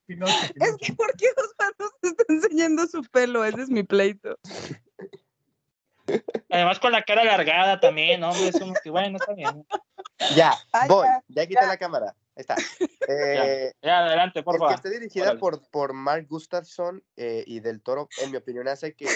Pinocho, Es que, ¿por qué Osvaldo nos está enseñando su pelo? Ese es mi pleito. Además, con la cara alargada también, ¿no? Hombre, es como que, bueno, está bien. Ya, voy. ya, Ya quité ya. la cámara. Está. Eh, Ya, adelante, por favor. esté dirigida Órale. por, por Mark Gustafson eh, y Del Toro, en mi opinión, hace que,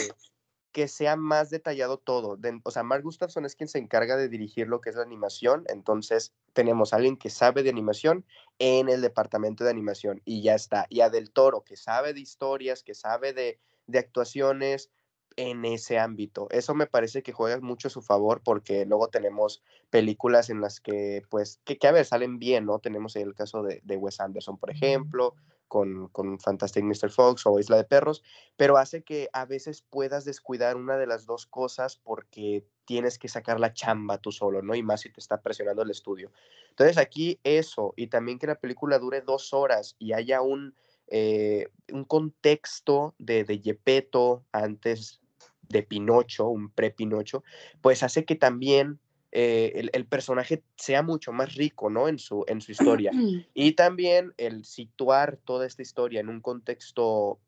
que sea más detallado todo. De- o sea, Mark Gustafson es quien se encarga de dirigir lo que es la animación, entonces tenemos a alguien que sabe de animación en el departamento de animación y ya está. Y a Del Toro, que sabe de historias, que sabe de, de actuaciones, en ese ámbito. Eso me parece que juega mucho a su favor porque luego tenemos películas en las que, pues, que, que a ver, salen bien, ¿no? Tenemos el caso de, de Wes Anderson, por ejemplo, con, con Fantastic Mr. Fox o Isla de Perros, pero hace que a veces puedas descuidar una de las dos cosas porque tienes que sacar la chamba tú solo, ¿no? Y más si te está presionando el estudio. Entonces aquí eso, y también que la película dure dos horas y haya un, eh, un contexto de, de Gepetto antes de Pinocho, un pre-Pinocho, pues hace que también eh, el, personaje sea mucho más rico, ¿no? En su, en su historia. Y también el situar toda esta historia en un contexto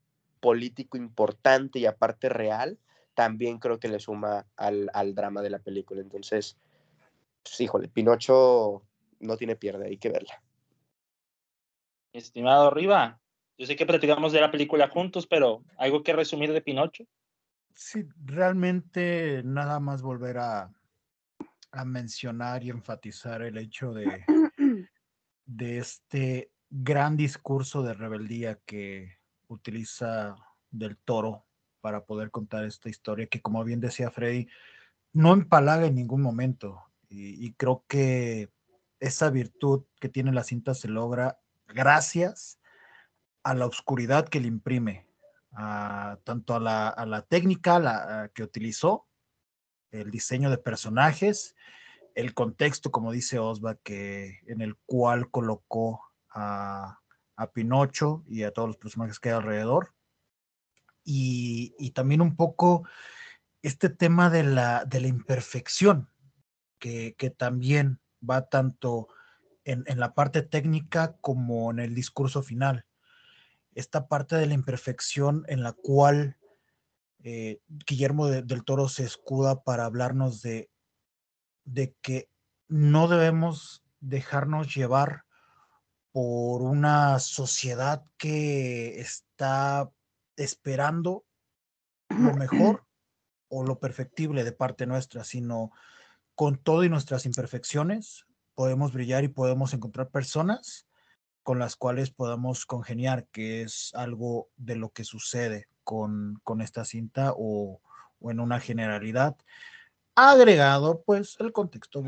político importante y aparte real, también creo que le suma al, drama de la película. Entonces, pues, híjole, Pinocho no tiene pierde, hay que verla. Estimado Riva, yo sé que platicamos de la película juntos, pero ¿algo que resumir de Pinocho? Sí, realmente nada más volver a, mencionar y enfatizar el hecho de, de este gran discurso de rebeldía que utiliza del toro para poder contar esta historia que como bien decía Freddy, no empalaga en ningún momento. Y, creo que esa virtud que tiene la cinta se logra gracias a la oscuridad que le imprime, tanto a la, a la técnica que utilizó el diseño de personajes, el contexto, como dice Osva, que, en el cual colocó a, Pinocho y a todos los personajes que hay alrededor. Y, también un poco este tema de la, de la imperfección, que, también va tanto en, la parte técnica como en el discurso final. Esta parte de la imperfección en la cual eh, Guillermo del Toro se escuda para hablarnos de, de que no debemos dejarnos llevar por una sociedad que está esperando lo mejor o lo perfectible de parte nuestra, sino con todo y nuestras imperfecciones podemos brillar y podemos encontrar personas con las cuales podamos congeniar, que es algo de lo que sucede con, esta cinta o, en una generalidad. Agregado, pues, el contexto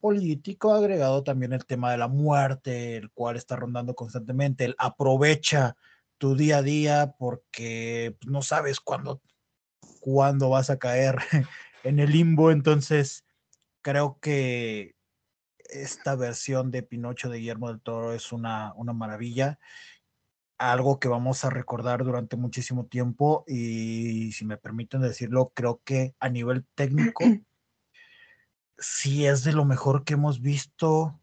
político, agregado también el tema de la muerte, el cual está rondando constantemente, el aprovecha tu día a día porque pues, no sabes cuándo, cuándo vas a caer en el limbo, entonces creo que esta versión de Pinocho de Guillermo del Toro es una, una maravilla. Algo que vamos a recordar durante muchísimo tiempo y si me permiten decirlo, creo que a nivel técnico sí es de lo mejor que hemos visto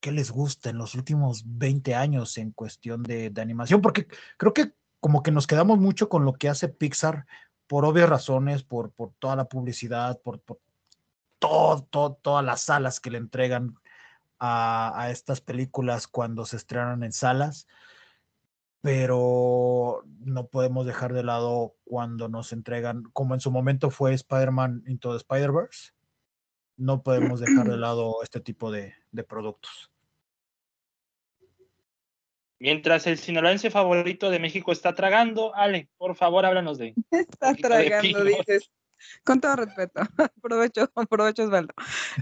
que les gusta en los últimos 20 años en cuestión de, animación, porque creo que como que nos quedamos mucho con lo que hace Pixar por obvias razones, por, por toda la publicidad, por, todo, todas las salas que le entregan a, a estas películas cuando se estrenan en salas pero no podemos dejar de lado cuando nos entregan, como en su momento fue Spider-Man Into the Spider-Verse, no podemos dejar de lado este tipo de, productos. Mientras el sinaloense favorito de México está tragando, Ale, por favor, háblanos de. Está tragando, dices. Con todo respeto, aprovecho, aprovecho Osvaldo.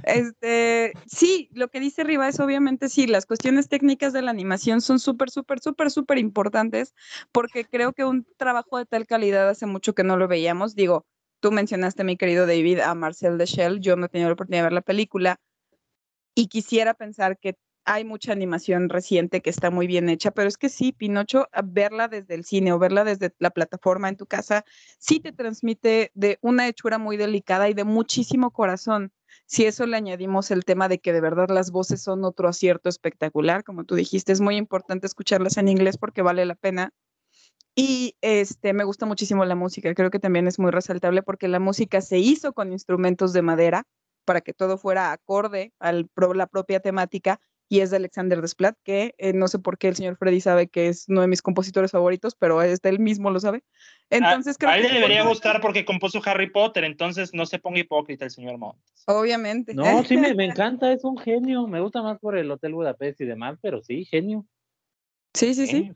Este, sí, lo que dice Riva es obviamente sí, las cuestiones técnicas de la animación son súper, súper, súper, súper importantes porque creo que un trabajo de tal calidad hace mucho que no lo veíamos. Digo, tú mencionaste, mi querido David, a Marcel Deschel, yo no he tenido la oportunidad de ver la película y quisiera pensar que hay mucha animación reciente que está muy bien hecha, pero es que sí, Pinocho, verla desde el cine o verla desde la plataforma en tu casa, sí te transmite de una hechura muy delicada y de muchísimo corazón. Si eso le añadimos el tema de que de verdad las voces son otro acierto espectacular, como tú dijiste, es muy importante escucharlas en inglés porque vale la pena. Y este, me gusta muchísimo la música, creo que también es muy resaltable porque la música se hizo con instrumentos de madera para que todo fuera acorde a la propia temática y es de Alexander Desplat, que eh, no sé por qué el señor Freddy sabe que es uno de mis compositores favoritos, pero este él mismo lo sabe. Entonces a, él le debería gustar porque compuso Harry Potter, entonces no se ponga hipócrita el señor Montes. Obviamente. No, sí, me, encanta, es un genio. Me gusta más por el Hotel Budapest y demás, pero sí, genio. Sí, sí, sí.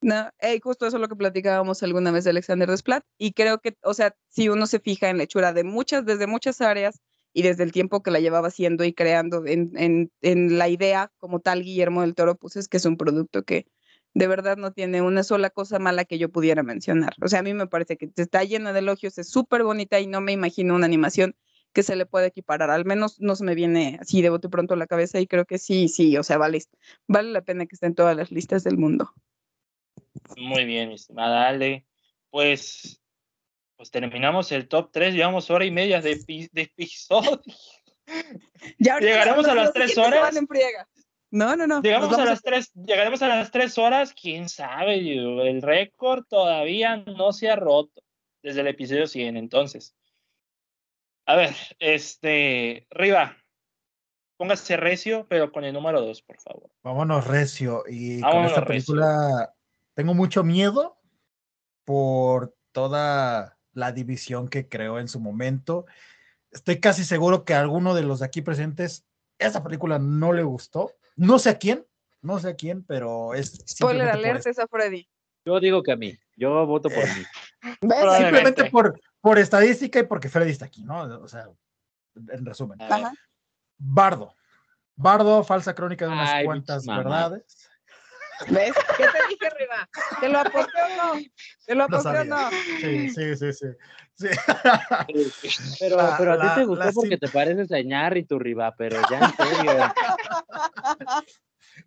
No, hey, justo eso es lo que platicábamos alguna vez de Alexander Desplat. Y creo que, o sea, si uno se fija en la hechura de muchas, desde muchas áreas y desde el tiempo que la llevaba haciendo y creando en, en, la idea como tal Guillermo del Toro, pues es que es un producto que de verdad no tiene una sola cosa mala que yo pudiera mencionar. O sea, a mí me parece que está llena de elogios, es súper bonita y no me imagino una animación que se le pueda equiparar. Al menos no se me viene así de bote pronto a la cabeza y creo que sí, sí, o sea, vale, vale la pena que esté en todas las listas del mundo. Muy bien, mi estimada Ale. Pues, pues terminamos el top 3, llevamos hora y media de, de episodio. Ya Llegaremos a las tres horas. No, no, no. Llegamos a las tres, llegaremos a las tres horas, quién sabe, el récord todavía no se ha roto desde el episodio 100, entonces. A ver, este, Riva, póngase recio, pero con el número 2, por favor. Vámonos recio. Y con esta película tengo mucho miedo por toda la división que creó en su momento. Estoy casi seguro que a alguno de los de aquí presentes esa película no le gustó. No sé a quién, no sé a quién, pero es. Spoiler alert es a Freddy. Yo digo que a mí, yo voto por mí. Simplemente por, por estadística y porque Freddy está aquí, ¿no? O sea, en resumen. Bardo. Bardo, falsa crónica de unas cuantas verdades. ¿Ves? ¿Qué te dije arriba? ¿Te lo aposté o no? ¿Te lo aposté o no? Sí, sí, sí, sí. Pero, pero a ti te gustó porque te pareces a y tu Riva, pero ya en serio.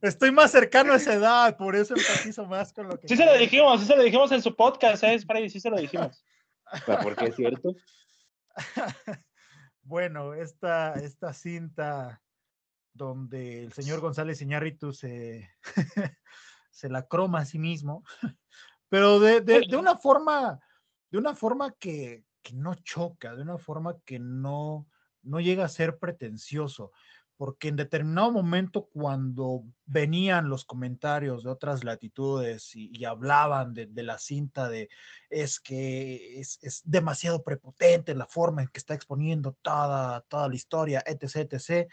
Estoy más cercano a esa edad, por eso empatizo más con lo que. Sí, se lo dijimos, sí se lo dijimos en su podcast, ¿eh? Freddy, sí se lo dijimos. ¿Por qué es cierto? bueno, esta, esta cinta donde el señor González Iñárritu se, se la croma a sí mismo, pero de, de, una forma, de una forma que, que, no choca, de una forma que no, no llega a ser pretencioso porque en determinado momento cuando venían los comentarios de otras latitudes y, hablaban de, la cinta de es que es, demasiado prepotente la forma en que está exponiendo toda, toda la historia, etc., etc.,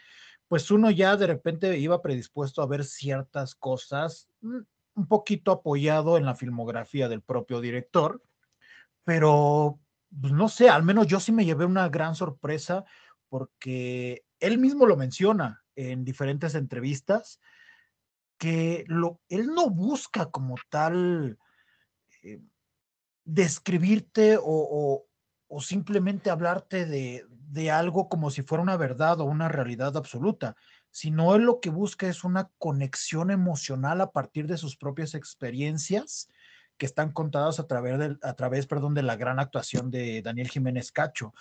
pues uno ya de repente iba predispuesto a ver ciertas cosas mm, un poquito apoyado en la filmografía del propio director, pero pues, no sé, al menos yo sí me llevé una gran sorpresa porque él mismo lo menciona en diferentes entrevistas, que lo, él no busca como tal eh, describirte o, simplemente hablarte de, de, algo como si fuera una verdad o una realidad absoluta, sino él lo que busca es una conexión emocional a partir de sus propias experiencias que están contadas a través, de, a través perdón, de la gran actuación de Daniel Jiménez Cacho.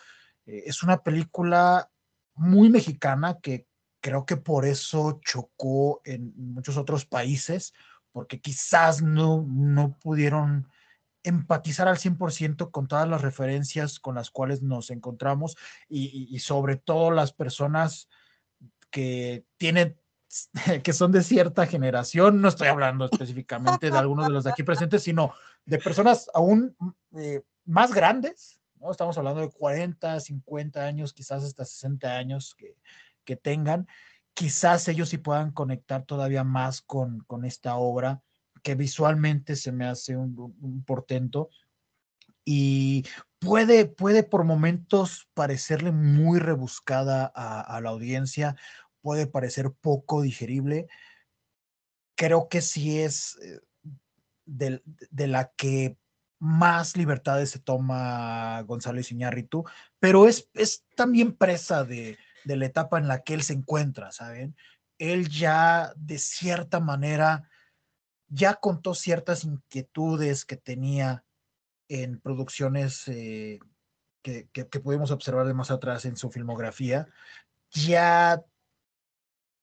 Eh, es una película muy mexicana que creo que por eso chocó en muchos otros países, porque quizás no, no pudieron empatizar al 100% con todas las referencias con las cuales nos encontramos y, sobre todo las personas que tienen que son de cierta generación, no estoy hablando específicamente de algunos de los de aquí presentes, sino de personas aún eh, más grandes, ¿no? Estamos hablando de 40, 50 años, quizás hasta 60 años que, que tengan. Quizás ellos sí puedan conectar todavía más con, con esta obra que visualmente se me hace un, portento y puede, puede por momentos parecerle muy rebuscada a, la audiencia, puede parecer poco digerible. Creo que sí es eh, de, de la que más libertades se toma González Iñárritu, pero es, es también presa de, la etapa en la que él se encuentra, ¿saben? Él ya de cierta manera ya contó ciertas inquietudes que tenía en producciones eh, que, pudimos observar de más atrás en su filmografía, ya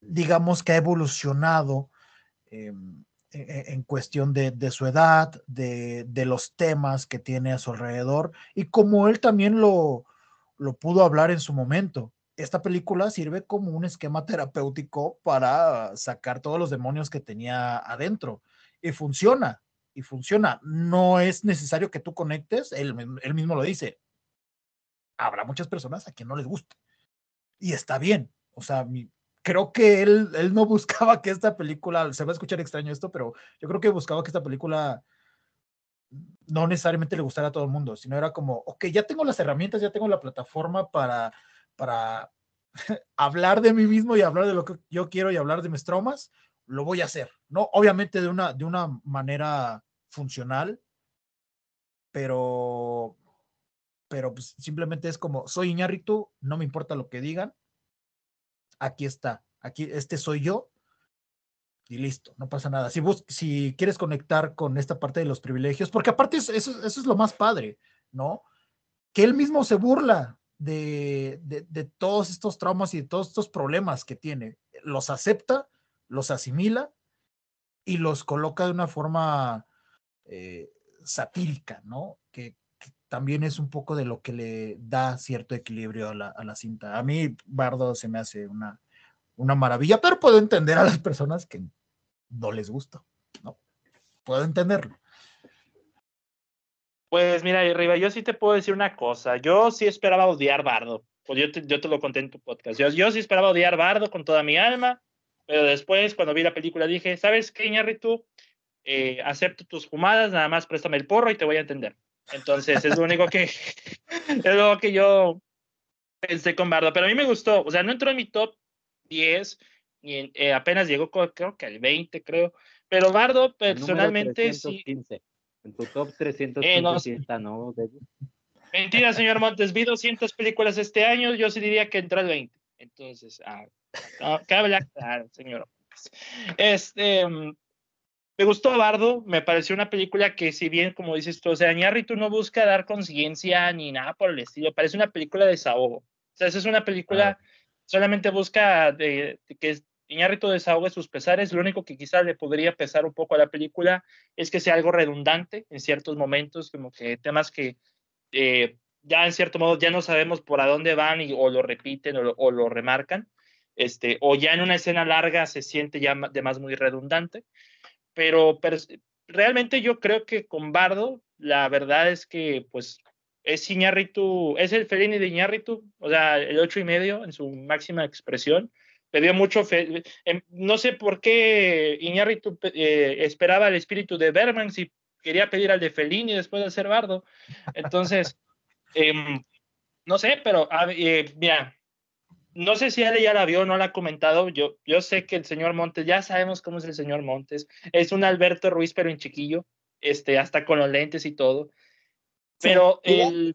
digamos que ha evolucionado em, e-, en cuestión de, su edad, de, los temas que tiene a su alrededor y como él también lo pudo hablar en su momento. Esta película sirve como un esquema terapéutico para sacar todos los demonios que tenía adentro y funciona, y funciona. No es necesario que tú conectes, él, él mismo lo dice. Habrá muchas personas a quien no les guste y está bien. O sea, creo que él, él no buscaba que esta película, se va a escuchar extraño esto, pero yo creo que buscaba que esta película no necesariamente le gustara a todo el mundo, sino era como, ok, ya tengo las herramientas, ya tengo la plataforma para, para hablar de mí mismo y hablar de lo que yo quiero y hablar de mis traumas, lo voy a hacer, ¿no? Obviamente de una, de una manera funcional, pero, pero pues simplemente es como, soy Iñárritu, no me importa lo que digan, aquí está, aquí, este soy yo, y listo, no pasa nada. Si, vos, si quieres conectar con esta parte de los privilegios, porque aparte eso, eso, es lo más padre, ¿no? Que él mismo se burla de, de, de, todos estos traumas y de todos estos problemas que tiene. Los acepta, los asimila y los coloca de una forma eh, satírica, ¿no? Que, también es un poco de lo que le da cierto equilibrio a la, a la cinta. A mí, Bardo se me hace una, una maravilla, pero puedo entender a las personas que no les gusta, ¿no? Puedo entenderlo. Pues mira, Riva, yo sí te puedo decir una cosa. Yo sí esperaba odiar Bardo. Pues yo te, yo te lo conté en tu podcast. Yo, yo, sí esperaba odiar Bardo con toda mi alma, pero después, cuando vi la película, dije, ¿sabes qué, Iñárritu? Eh, acepto tus fumadas, nada más préstame el porro y te voy a entender. Entonces, es lo único que, es lo que yo pensé con Bardo. Pero a mí me gustó. O sea, no entró en mi top 10, y eh, apenas llegó creo que al 20, creo. Pero Bardo, personalmente, sí. En tu top 315 eh, no, está, ¿no? Mentira, señor Montes, vi 200 películas este año, yo sí diría que entró al 20. Entonces, ah, cabe claro, señor. Este, mm, me gustó Bardo, me pareció una película que, si bien, como dices tú, o sea, tú no busca dar conciencia ni nada por el estilo, parece una película de desahogo. O sea, esa es una película solamente busca de, de que Iñárritu desahogue sus pesares. Lo único que quizás le podría pesar un poco a la película es que sea algo redundante en ciertos momentos, como que temas que eh, ya en cierto modo ya no sabemos por a dónde van y, o lo repiten o, o, lo remarcan, este, o ya en una escena larga se siente ya de más muy redundante. Pero, realmente yo creo que con Bardo, la verdad es que pues es Iñárritu, es el Fellini de Iñárritu, o sea, el ocho y medio en su máxima expresión. Dio mucho, fe, eh, no sé por qué Iñárritu eh, esperaba el espíritu de Berman si quería pedir al de Fellini después de ser Bardo. Entonces, eh, no sé, pero eh, mira, no sé si él ya la vio o no la ha comentado. Yo, yo sé que el señor Montes, ya sabemos cómo es el señor Montes. Es un Alberto Ruiz, pero en chiquillo, este, hasta con los lentes y todo. Pero sí, el,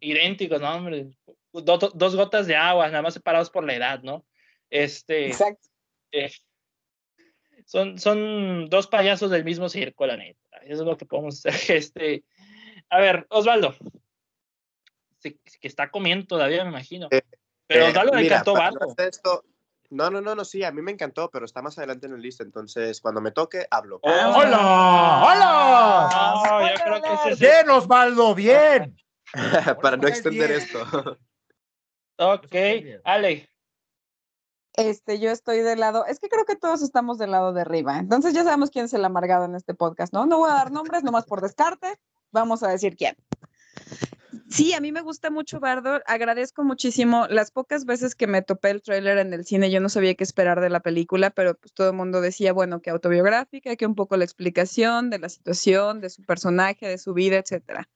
idénticos. ¿no, hombre? Do, dos gotas de agua, nada más separados por la edad, ¿no? Este, Exacto. Eh, son, son dos payasos del mismo circo, la neta. Eso es lo que podemos hacer. Este, a ver, Osvaldo. Que está comiendo todavía, me imagino. Pero eh, le encantó. Esto, no, no, no, no, sí, a mí me encantó, pero está más adelante en la lista, entonces cuando me toque, hablo. ¡Oh, ¡Hola! ¡Hola! No, yo creo que ese bien, Osvaldo, bien. Para no extender bien. esto. Ok, Ale. Este, yo estoy del lado, es que creo que todos estamos del lado de arriba, entonces ya sabemos quién es el amargado en este podcast, ¿no? No voy a dar nombres, nomás por descarte, vamos a decir quién. Sí, a mí me gusta mucho Bardo. Agradezco muchísimo las pocas veces que me topé el tráiler en el cine. Yo no sabía qué esperar de la película, pero pues todo el mundo decía, bueno, que autobiográfica, que un poco la explicación de la situación, de su personaje, de su vida, etcétera.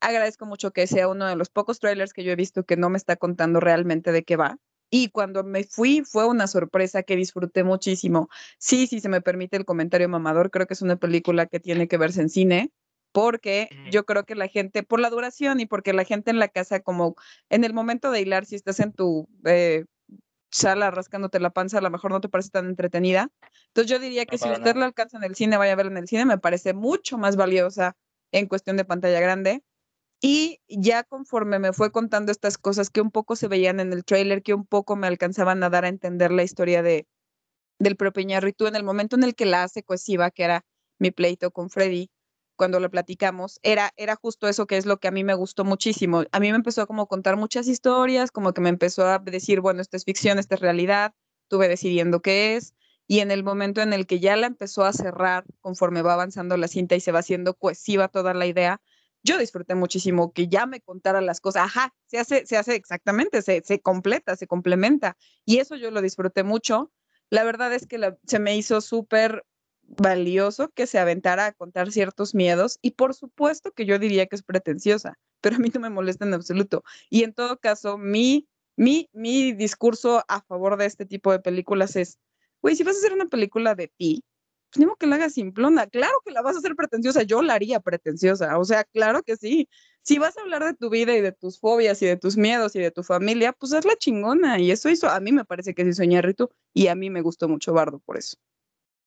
Agradezco mucho que sea uno de los pocos trailers que yo he visto que no me está contando realmente de qué va. Y cuando me fui fue una sorpresa que disfruté muchísimo. Sí, sí, se me permite el comentario mamador, creo que es una película que tiene que verse en cine porque yo creo que la gente, por la duración y porque la gente en la casa, como en el momento de hilar, si estás en tu eh, sala rascándote la panza, a lo mejor no te parece tan entretenida. Entonces yo diría que no, si usted la alcanza en el cine, vaya a verla en el cine, me parece mucho más valiosa en cuestión de pantalla grande. Y ya conforme me fue contando estas cosas que un poco se veían en el trailer, que un poco me alcanzaban a dar a entender la historia de, del propio Iñárritu en el momento en el que la hace cohesiva, que era mi pleito con Freddy, cuando lo platicamos, era, era justo eso que es lo que a mí me gustó muchísimo. A mí me empezó a como contar muchas historias, como que me empezó a decir, bueno, esto es ficción, esta es realidad, tuve decidiendo qué es, y en el momento en el que ya la empezó a cerrar, conforme va avanzando la cinta y se va haciendo cohesiva toda la idea, yo disfruté muchísimo que ya me contara las cosas. Ajá, se hace, se hace exactamente, se, se completa, se complementa. Y eso yo lo disfruté mucho. La verdad es que se me hizo súper valioso que se aventara a contar ciertos miedos y por supuesto que yo diría que es pretenciosa, pero a mí no me molesta en absoluto. Y en todo caso, mi, mi, mi discurso a favor de este tipo de películas es, güey, si vas a hacer una película de ti, pues que la hagas simplona. Claro que la vas a hacer pretenciosa, yo la haría pretenciosa, o sea, claro que sí. Si vas a hablar de tu vida y de tus fobias y de tus miedos y de tu familia, pues hazla chingona. Y eso hizo, a mí me parece que sí hizo Iñárritu y a mí me gustó mucho Bardo por eso.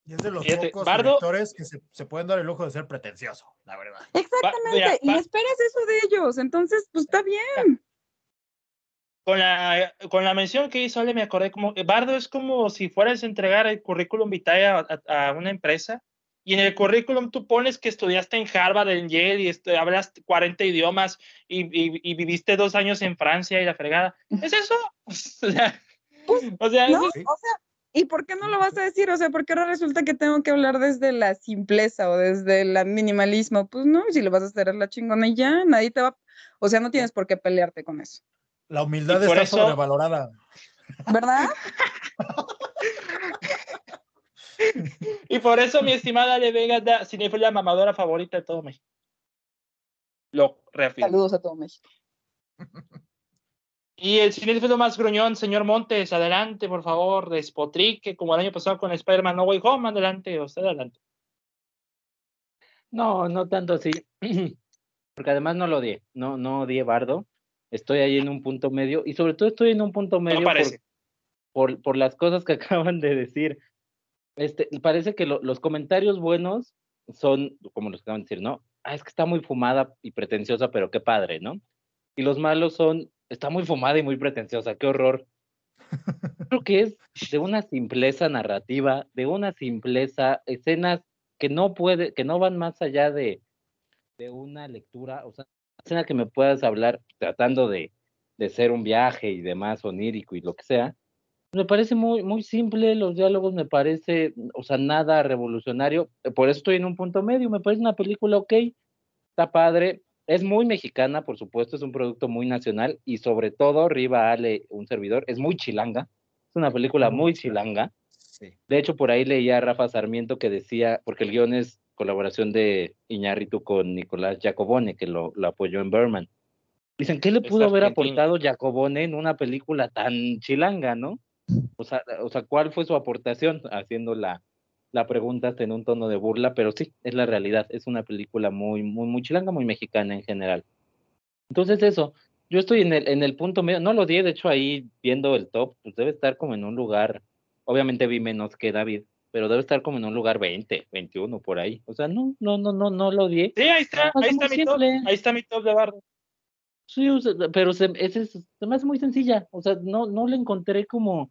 Y es de los Fíjate, pocos Bardo- directores que se, se pueden dar el lujo de ser pretencioso, la verdad. Exactamente, mira, y esperas eso de ellos, entonces, pues está bien. Con la, con la mención que hizo Ale me acordé como Bardo es como si fueras a entregar el currículum vitae a, a- a una empresa y en el currículum tú pones que estudiaste en Harvard, en Yale y estu- hablas 40 idiomas y, y- y viviste dos años en Francia y la fregada. ¿Es eso? O sea, o sea, ¿No? eso Sí. O sea, ¿y por qué no lo vas a decir? O sea, ¿por qué ahora resulta que tengo que hablar desde la simpleza o desde el minimalismo? Pues no, si lo vas a hacer es la chingona y ya, nadie te va, o sea, no tienes por qué pelearte con eso, La humildad está eso- sobrevalorada. ¿verdad? Y por eso mi estimada Ale Vega es la cinéfila mamadora favorita de todo México. Lo reafirmo. Saludos a todo México. Y el cinéfilo más gruñón, señor Montes, adelante, por favor, despotrique, como el año pasado con Spider-Man No Way Home, adelante, usted adelante. No, no tanto así. Porque además no lo odié. No, no odié Bardo. Estoy ahí en un punto medio. Y sobre todo estoy en un punto No medio por, parece. por, por las cosas que acaban de decir. Este, parece que lo- los comentarios buenos son, como los que acaban de decir, ¿no? Ah, es que está muy fumada y pretenciosa, pero qué padre, ¿no? Y los malos son, está muy fumada y muy pretenciosa, qué horror. Creo que es de una simpleza narrativa, de una simpleza, escenas que no puede, que no van más allá de, de una lectura, o sea, escena que me puedas hablar tratando de, de ser un viaje y demás onírico y lo que sea, me parece muy, muy simple, los diálogos me parece, o sea, nada revolucionario, por eso estoy en un punto medio, me parece una película ok, está padre, es muy mexicana, por supuesto, es un producto muy nacional y sobre todo, Riva Ale, un servidor, es muy chilanga, es una película muy chilanga, Sí. de hecho, por ahí leía a Rafa Sarmiento que decía, porque el guion es colaboración de Iñárritu con Nicolás Jacobone, que lo, lo apoyó en Berman. Dicen, ¿qué le pudo haber aportado Jacobone en una película tan chilanga, no? O sea, o sea ¿cuál fue su aportación? Haciendo la, la pregunta hasta en un tono de burla, pero sí, es la realidad. Es una película muy, muy, muy chilanga, muy mexicana en general. Entonces, eso, yo estoy en el, en el punto medio, no lo di, de hecho, ahí viendo el top, pues debe estar como en un lugar, obviamente vi menos que David, pero debe estar como en un lugar 20, 21, por ahí. O sea, no, no, no, no, no lo di. Sí, ahí está, ahí es está mi top, ahí está mi top de Bardo. Sí, o sea, pero se, ese es, se me hace muy sencilla. O sea, no, no le encontré como,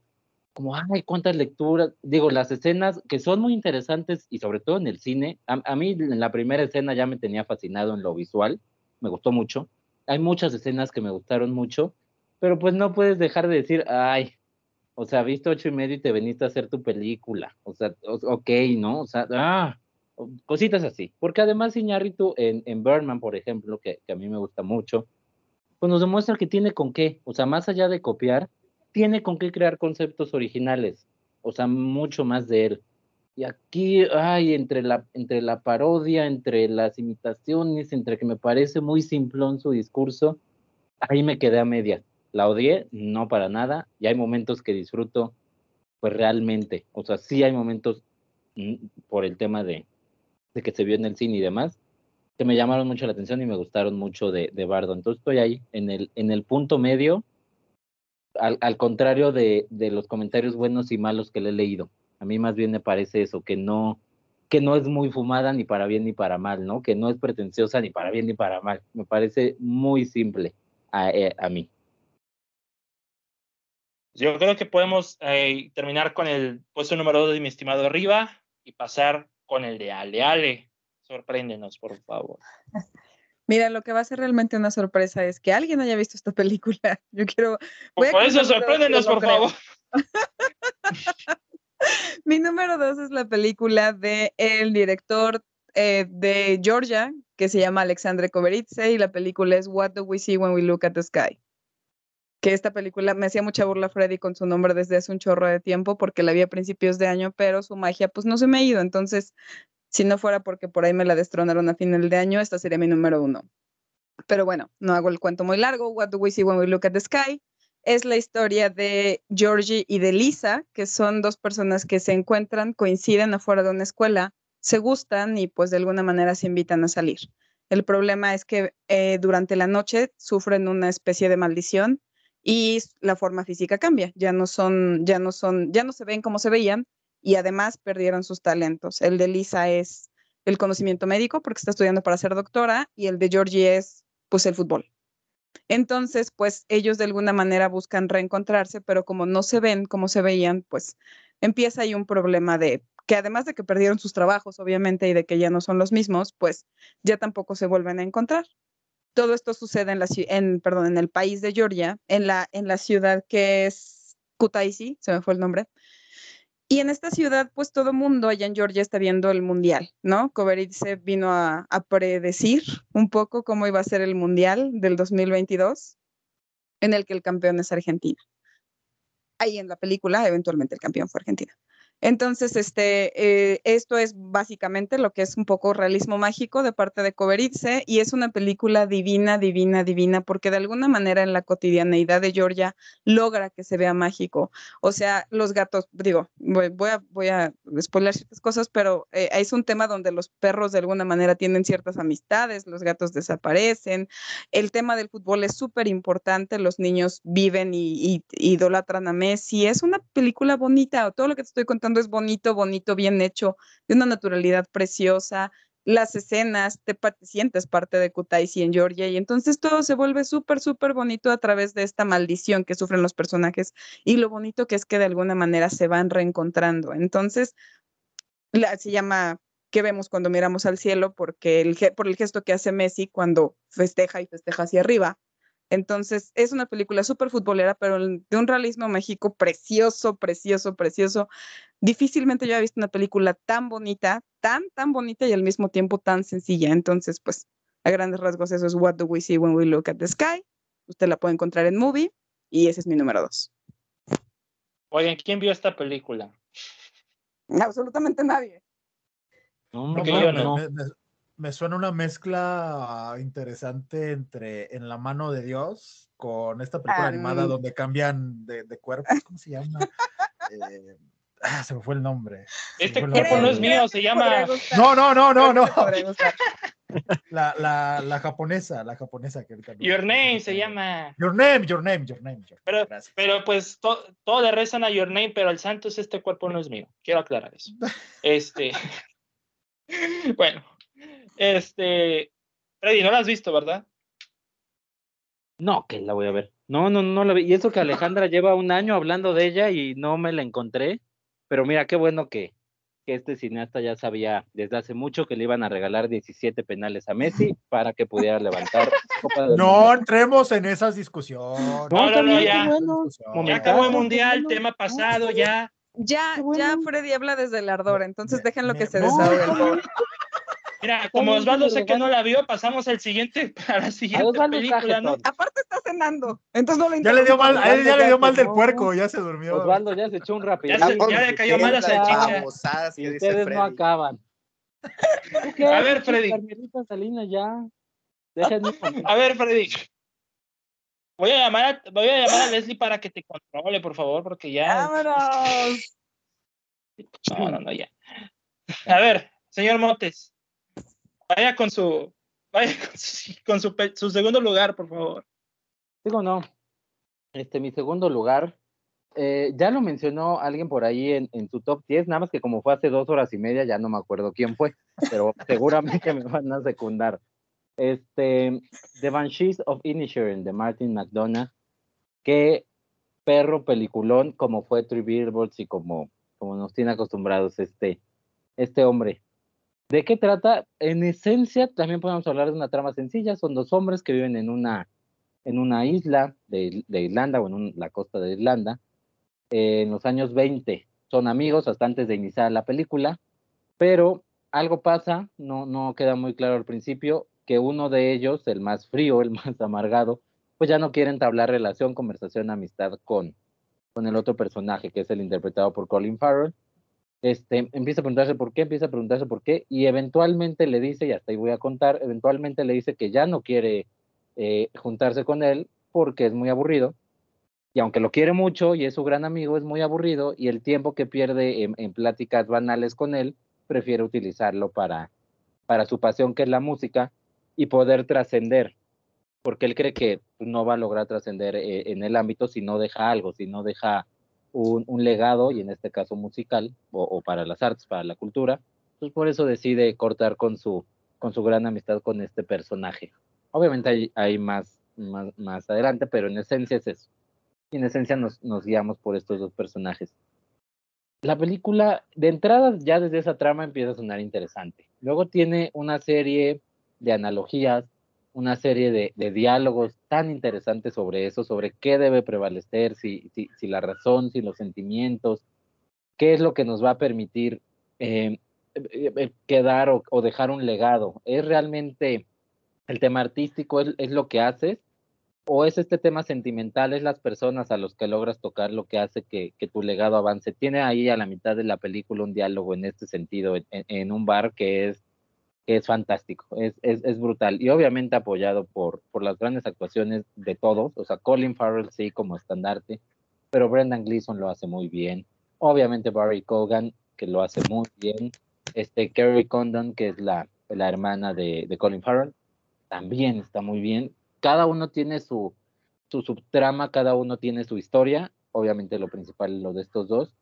como, ay, cuántas lecturas. Digo, las escenas que son muy interesantes y sobre todo en el cine. A, a mí en la primera escena ya me tenía fascinado en lo visual. Me gustó mucho. Hay muchas escenas que me gustaron mucho, pero pues no puedes dejar de decir, ay, o sea, viste ocho y medio y te veniste a hacer tu película. O sea, ok, ¿no? O sea, ah, cositas así. Porque además Iñárritu en, en Birdman, por ejemplo, que, que a mí me gusta mucho, pues nos demuestra que tiene con qué, o sea, más allá de copiar, tiene con qué crear conceptos originales, o sea, mucho más de él. Y aquí, ay, entre la, entre la parodia, entre las imitaciones, entre que me parece muy simplón su discurso, ahí me quedé a medias. La odié, no para nada, y hay momentos que disfruto, pues realmente, o sea, sí hay momentos mm, por el tema de, de que se vio en el cine y demás, que me llamaron mucho la atención y me gustaron mucho de, de Bardo. Entonces estoy ahí, en el, en el punto medio, al, al contrario de, de los comentarios buenos y malos que le he leído. A mí más bien me parece eso, que no, que no es muy fumada ni para bien ni para mal, ¿no? Que no es pretenciosa ni para bien ni para mal. Me parece muy simple a, eh, a mí. Yo creo que podemos eh, terminar con el puesto número 2 de mi estimado arriba y pasar con el de Ale. Ale, sorpréndenos, por favor. Mira, lo que va a ser realmente una sorpresa es que alguien haya visto esta película. Yo quiero. voy Por, a eso, sorpréndenos, por creo. favor. Mi número dos es la película de el director eh, de Georgia, que se llama Alexandre Koberitze y la película es What Do We See When We Look at the Sky. Que esta película me hacía mucha burla Freddy con su nombre desde hace un chorro de tiempo porque la vi a principios de año, pero su magia pues no se me ha ido. Entonces, si no fuera porque por ahí me la destronaron a final de año, esta sería mi número uno. Pero bueno, no hago el cuento muy largo. What Do We See When We Look at the Sky es la historia de Georgie y de Lisa, que son dos personas que se encuentran, coinciden afuera de una escuela, se gustan y pues de alguna manera se invitan a salir. El problema es que eh, durante la noche sufren una especie de maldición y la forma física cambia. Ya no son, ya no son, ya no se ven como se veían y además perdieron sus talentos. El de Lisa es el conocimiento médico porque está estudiando para ser doctora y el de Georgie es pues el fútbol. Entonces, pues ellos de alguna manera buscan reencontrarse, pero como no se ven como se veían, pues empieza ahí un problema de que además de que perdieron sus trabajos, obviamente, y de que ya no son los mismos, pues ya tampoco se vuelven a encontrar. Todo esto sucede en, la, en, perdón, en el país de Georgia, en la, en la ciudad que es Kutaisi, se me fue el nombre, y en esta ciudad, pues todo mundo allá en Georgia está viendo el mundial, ¿no? se vino a, a, predecir un poco cómo iba a ser el mundial del 2022, en el que el campeón es Argentina. Ahí en la película, eventualmente el campeón fue Argentina. Entonces, este, eh, esto es básicamente lo que es un poco realismo mágico de parte de Koberitze y es una película divina, divina, divina, porque de alguna manera en la cotidianeidad de Georgia logra que se vea mágico. O sea, los gatos, digo, voy, a, voy a spoiler ciertas cosas, pero eh, es un tema donde los perros de alguna manera tienen ciertas amistades, los gatos desaparecen. El tema del fútbol es súper importante, los niños viven y, y idolatran a Messi. Es una película bonita, todo lo que te estoy contando es bonito, bonito, bien hecho, de una naturalidad preciosa, las escenas, te, sientes parte de Kutaisi en Georgia y entonces todo se vuelve súper, súper bonito a través de esta maldición que sufren los personajes y lo bonito que es que de alguna manera se van reencontrando. Entonces, se llama ¿Qué vemos cuando miramos al cielo? Porque el, por el gesto que hace Messi cuando festeja y festeja hacia arriba. Entonces, es una película súper futbolera, pero de un realismo México precioso, precioso, precioso. Difícilmente yo he visto una película tan bonita, tan, tan bonita y al mismo tiempo tan sencilla. Entonces, pues, a grandes rasgos, eso es What Do We See When We Look at the Sky. Usted la puede encontrar en Movie y ese es mi número dos. Oigan, ¿quién vio esta película? Absolutamente nadie. No, no, yo no me suena una mezcla interesante entre En la mano de Dios con esta película animada donde cambian de, de cuerpos, ¿cómo se llama? Eh, ah, se me fue el nombre. Este cuerpo no es mío, se llama. No, no, no, no, no. La, la, la japonesa, la japonesa que Your name se llama. Your name, your name, your name. pero, pero pues todo le rezan a Your name, pero el santo es este cuerpo no es mío. Quiero aclarar eso. Este. bueno, este, Freddy, no la has visto, ¿verdad? No, que la voy a ver. No, no, no la vi. Y eso que Alejandra lleva un año hablando de ella y no me la encontré. Pero mira, qué bueno que, que este cineasta ya sabía desde hace mucho que le iban a regalar 17 penales a Messi para que pudiera levantar. no entremos en esas discusiones. No, no, no, ya. ya acabó el mundial, tema pasado, ya. Ya, ya Freddy habla desde el ardor, entonces déjenlo que se desahogue. Mira, como Osvaldo sé que no la vio, pasamos al siguiente, a la siguiente película, ¿no? Aparte está cenando, entonces no le Ya le dio mal, a él ya le dio mal del puerco, ya se durmió. Osvaldo ya se echó un rápido. Ya, ya le cayó mal a salchicha. Y ustedes no acaban. A ver, Freddy. ya. A ver, Freddy. Voy a, llamar a, voy a llamar a Leslie para que te controle, por favor, porque ya. ¡Vámonos! No, no, no, ya. A ver, señor Montes. Vaya con su, vaya con su, segundo lugar, por favor. Digo, no. Este, mi segundo lugar, eh, ya lo mencionó alguien por ahí en, en, su top 10, nada más que como fue hace dos horas y media, ya no me acuerdo quién fue, pero seguramente me van a secundar. Este, The Banshees of Inisherin de Martin McDonough, qué perro peliculón como fue Three Billboards y como, como nos tiene acostumbrados este, este hombre. ¿De qué trata? En esencia, también podemos hablar de una trama sencilla. Son dos hombres que viven en una, en una isla de, Irlanda o en la costa de Irlanda en los años 20. Son amigos hasta antes de iniciar la película, pero algo pasa, no, no queda muy claro al principio, que uno de ellos, el más frío, el más amargado, pues ya no quiere entablar relación, conversación, amistad con, con el otro personaje, que es el interpretado por Colin Farrell. Este, empieza a preguntarse por qué, empieza a preguntarse por qué, y eventualmente le dice, y hasta ahí voy a contar, eventualmente le dice que ya no quiere eh, juntarse con él porque es muy aburrido, y aunque lo quiere mucho y es su gran amigo, es muy aburrido, y el tiempo que pierde en, pláticas banales con él, prefiere utilizarlo para, para su pasión, que es la música, y poder trascender, porque él cree que no va a lograr trascender eh, en el ámbito si no deja algo, si no deja un, legado, y en este caso musical, o, o, para las artes, para la cultura, pues por eso decide cortar con su, con su gran amistad con este personaje. Obviamente hay, hay más, más, más adelante, pero en esencia es eso. Y en esencia nos, nos guiamos por estos dos personajes. La película, de entrada, ya desde esa trama empieza a sonar interesante. Luego tiene una serie de analogías, una serie de, diálogos tan interesantes sobre eso, sobre qué debe prevalecer, si, la razón, si los sentimientos, qué es lo que nos va a permitir eh, quedar o, dejar un legado. ¿Es realmente el tema artístico, es, lo que haces? ¿O es este tema sentimental, es las personas a los que logras tocar lo que hace que, tu legado avance? Tiene ahí a la mitad de la película un diálogo en este sentido, en, en un bar que es es fantástico, es, es, es, brutal. Y obviamente apoyado por, por las grandes actuaciones de todos, o sea, Colin Farrell sí como estandarte, pero Brendan Gleeson lo hace muy bien, obviamente Barry Cogan que lo hace muy bien, este Kerry Condon que es la, la hermana de, de, Colin Farrell, también está muy bien, cada uno tiene su, su subtrama, cada uno tiene su historia, obviamente lo principal es lo de estos dos,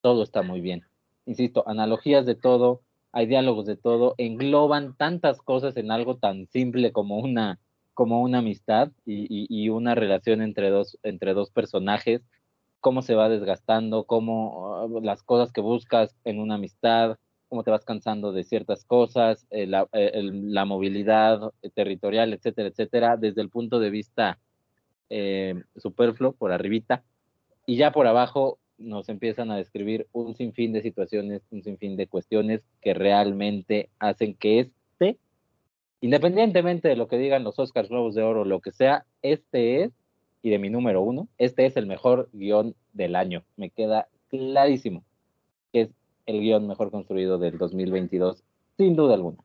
todo está muy bien, insisto, analogías de todo, hay diálogos de todo, engloban tantas cosas en algo tan simple como una, como una amistad y, una relación entre dos, entre dos personajes, cómo se va desgastando, cómo uh, las cosas que buscas en una amistad, cómo te vas cansando de ciertas cosas, eh, la, eh, la, movilidad territorial, etcétera, etcétera, desde el punto de vista eh, superfluo, por arribita, y ya por abajo nos empiezan a describir un sinfín de situaciones, un sinfín de cuestiones que realmente hacen que este, independientemente de lo que digan los Oscars Globos de Oro, lo que sea, este es, y de mi número uno, este es el mejor guion del año. Me queda clarísimo que es el guion mejor construido del 2022, sin duda alguna.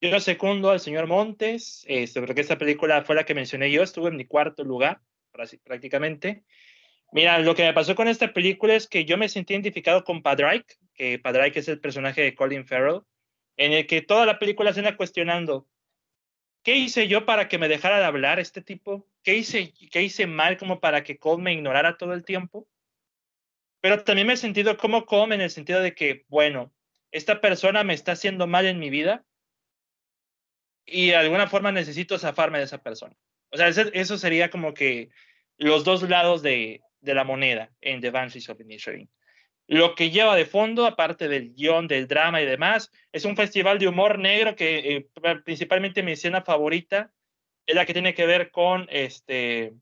Yo segundo al señor Montes, este, porque esta película fue la que mencioné yo, estuvo en mi cuarto lugar, prácticamente. Mira, lo que me pasó con esta película es que yo me sentí identificado con Padraic, que Padraic es el personaje de Colin Farrell, en el que toda la película se anda cuestionando, ¿qué hice yo para que me dejara de hablar este tipo? ¿Qué hice, qué hice mal como para que Cole me ignorara todo el tiempo? Pero también me he sentido como Cole en el sentido de que, bueno, esta persona me está haciendo mal en mi vida y de alguna forma necesito zafarme de esa persona. O sea, eso sería como que los dos lados de, de la moneda en The Banshees of Inisherin. Lo que lleva de fondo, aparte del guion, del drama y demás, es un festival de humor negro que eh, principalmente mi escena favorita es la que tiene que ver con este,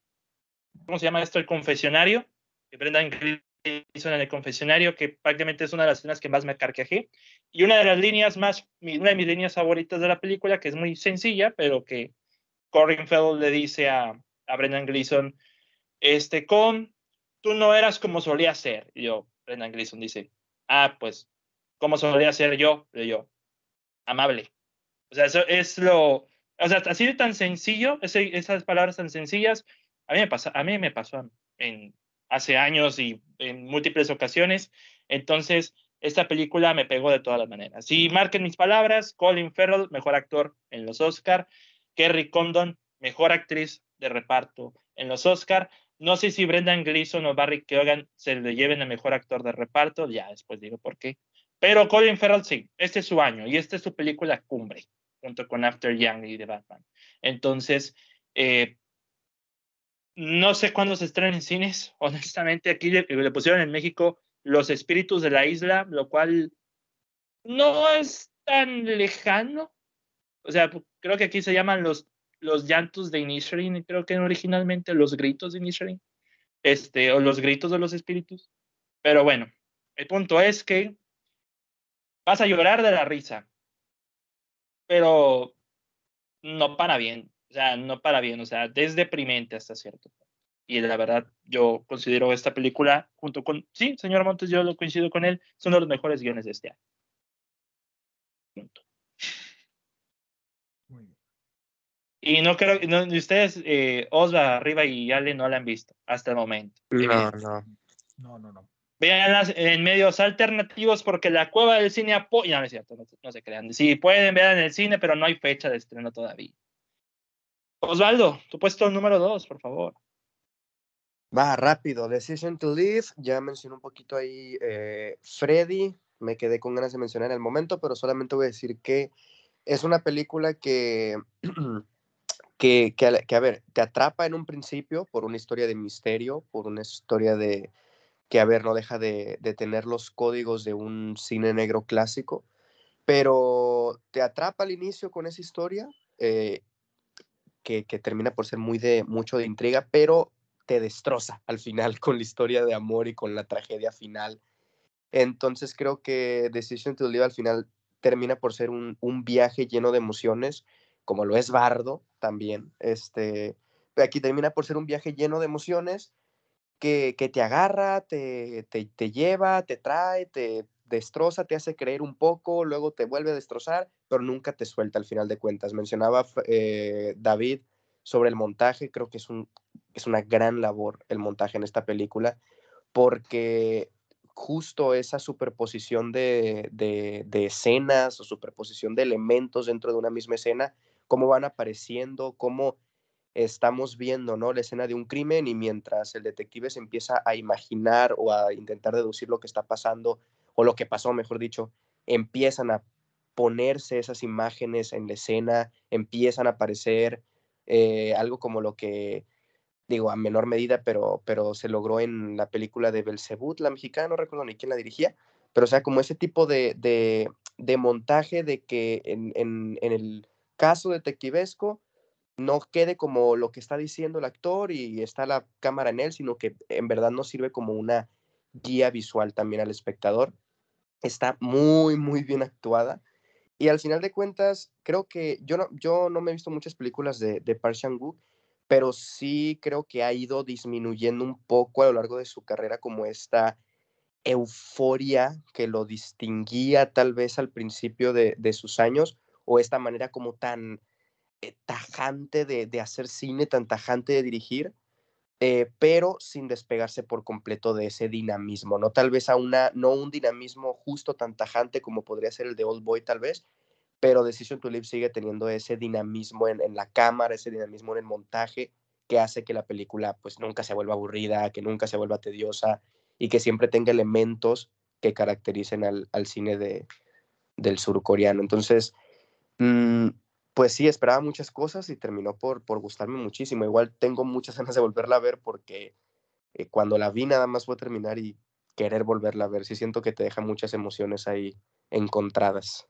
¿cómo se llama esto? El confesionario, que Brendan hizo en el confesionario, que prácticamente es una de las escenas que más me carcajé. Y una de las líneas más, una de mis líneas favoritas de la película, que es muy sencilla, pero que Corin Fell le dice a, a Brendan Gleeson, este, con tú no eras como solía ser. Y yo, Brendan Gleeson dice, ah, pues, como solía ser yo? Y yo, amable. O sea, eso es lo, o sea, así de tan sencillo, esas palabras tan sencillas, a mí me, pasa, a mí me pasó en, hace años y en múltiples ocasiones. Entonces, esta película me pegó de todas las maneras. Si marquen mis palabras, Colin Farrell, mejor actor en los Oscar, Kerry Condon, mejor actriz de reparto en los Oscar, no sé si Brendan Gleeson o Barry Keoghan se le lleven a mejor actor de reparto, ya después digo por qué. Pero Colin Farrell sí, este es su año y esta es su película cumbre, junto con After Young y The Batman. Entonces, eh, no sé cuándo se estrena en cines, honestamente, aquí le, le pusieron en México Los Espíritus de la Isla, lo cual no es tan lejano. O sea, creo que aquí se llaman los los llantos de Inisherin, creo que originalmente los gritos de Inisherin, este, o los gritos de los espíritus. Pero bueno, el punto es que vas a llorar de la risa, pero no para bien, o sea, no para bien, o sea, es deprimente hasta cierto punto. Y la verdad, yo considero esta película, junto con, sí, señor Montes, yo lo coincido con él, son de los mejores guiones de este año. Punto. Y no creo, no, ustedes, eh, Osva, Arriba y Ale no la han visto hasta el momento. No, no. No, no, no. Veanlas en medios alternativos porque la cueva del cine apoya. No, es cierto, no, no, se crean. Sí, pueden ver en el cine, pero no hay fecha de estreno todavía. Osvaldo, tu puesto número dos, por favor. Va rápido. Decision to Live. Ya mencioné un poquito ahí eh, Freddy. Me quedé con ganas de mencionar en el momento, pero solamente voy a decir que es una película que que, que, a ver, te atrapa en un principio por una historia de misterio, por una historia de que, a ver, no deja de, de tener los códigos de un cine negro clásico, pero te atrapa al inicio con esa historia eh, que, que, termina por ser muy de mucho de intriga, pero te destroza al final con la historia de amor y con la tragedia final. Entonces creo que Decision to Live al final termina por ser un, un viaje lleno de emociones como lo es Bardo también. Este, aquí termina por ser un viaje lleno de emociones que, que te agarra, te, te, te, lleva, te trae, te destroza, te hace creer un poco, luego te vuelve a destrozar, pero nunca te suelta al final de cuentas. Mencionaba eh, David sobre el montaje, creo que es, un, es una gran labor el montaje en esta película, porque justo esa superposición de, de, de, escenas o superposición de elementos dentro de una misma escena cómo van apareciendo, cómo estamos viendo ¿no? la escena de un crimen y mientras el detective se empieza a imaginar o a intentar deducir lo que está pasando o lo que pasó, mejor dicho, empiezan a ponerse esas imágenes en la escena, empiezan a aparecer eh, algo como lo que, digo, a menor medida, pero, pero se logró en la película de Belzebut, la mexicana, no recuerdo ni quién la dirigía, pero o sea, como ese tipo de, de, montaje de que en, en el caso detectivesco no quede como lo que está diciendo el actor y está la cámara en él, sino que en verdad nos sirve como una guía visual también al espectador. Está muy, muy bien actuada. Y al final de cuentas, creo que yo no, yo no me he visto muchas películas de, de Park Chan-wook, pero sí creo que ha ido disminuyendo un poco a lo largo de su carrera como esta euforia que lo distinguía tal vez al principio de, de sus años, o esta manera como tan eh, tajante de, de, hacer cine, tan tajante de dirigir, eh, pero sin despegarse por completo de ese dinamismo, ¿no? Tal vez a una, no un dinamismo justo tan tajante como podría ser el de Old Boy tal vez, pero Decision to Live sigue teniendo ese dinamismo en, en la cámara, ese dinamismo en el montaje, que hace que la película pues nunca se vuelva aburrida, que nunca se vuelva tediosa y que siempre tenga elementos que caractericen al, al cine de, del surcoreano. Entonces, pues sí, esperaba muchas cosas y terminó por, gustarme muchísimo. Igual tengo muchas ganas de volverla a ver porque eh, cuando la vi nada más fue terminar y querer volverla a ver. Sí siento que te deja muchas emociones ahí encontradas.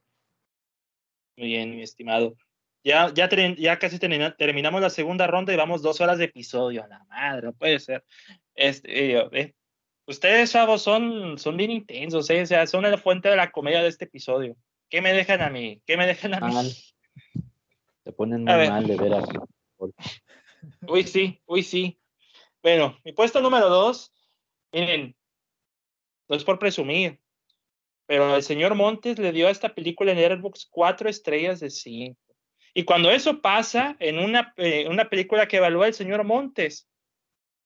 Muy bien, mi estimado. Ya, ya, ya casi termina, terminamos la segunda ronda y vamos dos horas de episodio. La madre, no puede ser. Este, eh, eh, ustedes, chavos, son, son bien intensos, o sea, son la fuente de la comedia de este episodio. ¿Qué me dejan a mí? ¿Qué me dejan a mí? Mal. Se ponen muy mal, de veras. Uy, sí, uy, sí. Bueno, mi puesto número dos, miren, no es por presumir, pero el señor Montes le dio a esta película en Airbox cuatro estrellas de cinco. Y cuando eso pasa en una, eh, una película que evalúa el señor Montes,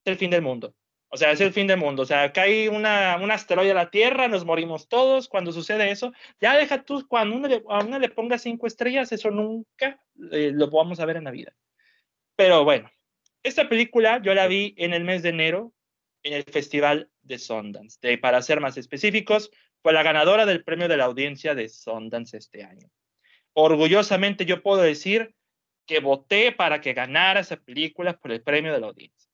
es el fin del mundo. O sea, es el fin del mundo. O sea, cae una, un asteroide a la Tierra, nos morimos todos. Cuando sucede eso, ya deja tú, cuando uno le, a uno le ponga cinco estrellas, eso nunca eh, lo vamos a ver en la vida. Pero bueno, esta película yo la vi en el mes de enero en el Festival de Sundance. Para ser más específicos, fue la ganadora del premio de la audiencia de Sundance este año. Orgullosamente yo puedo decir que voté para que ganara esa película por el premio de la audiencia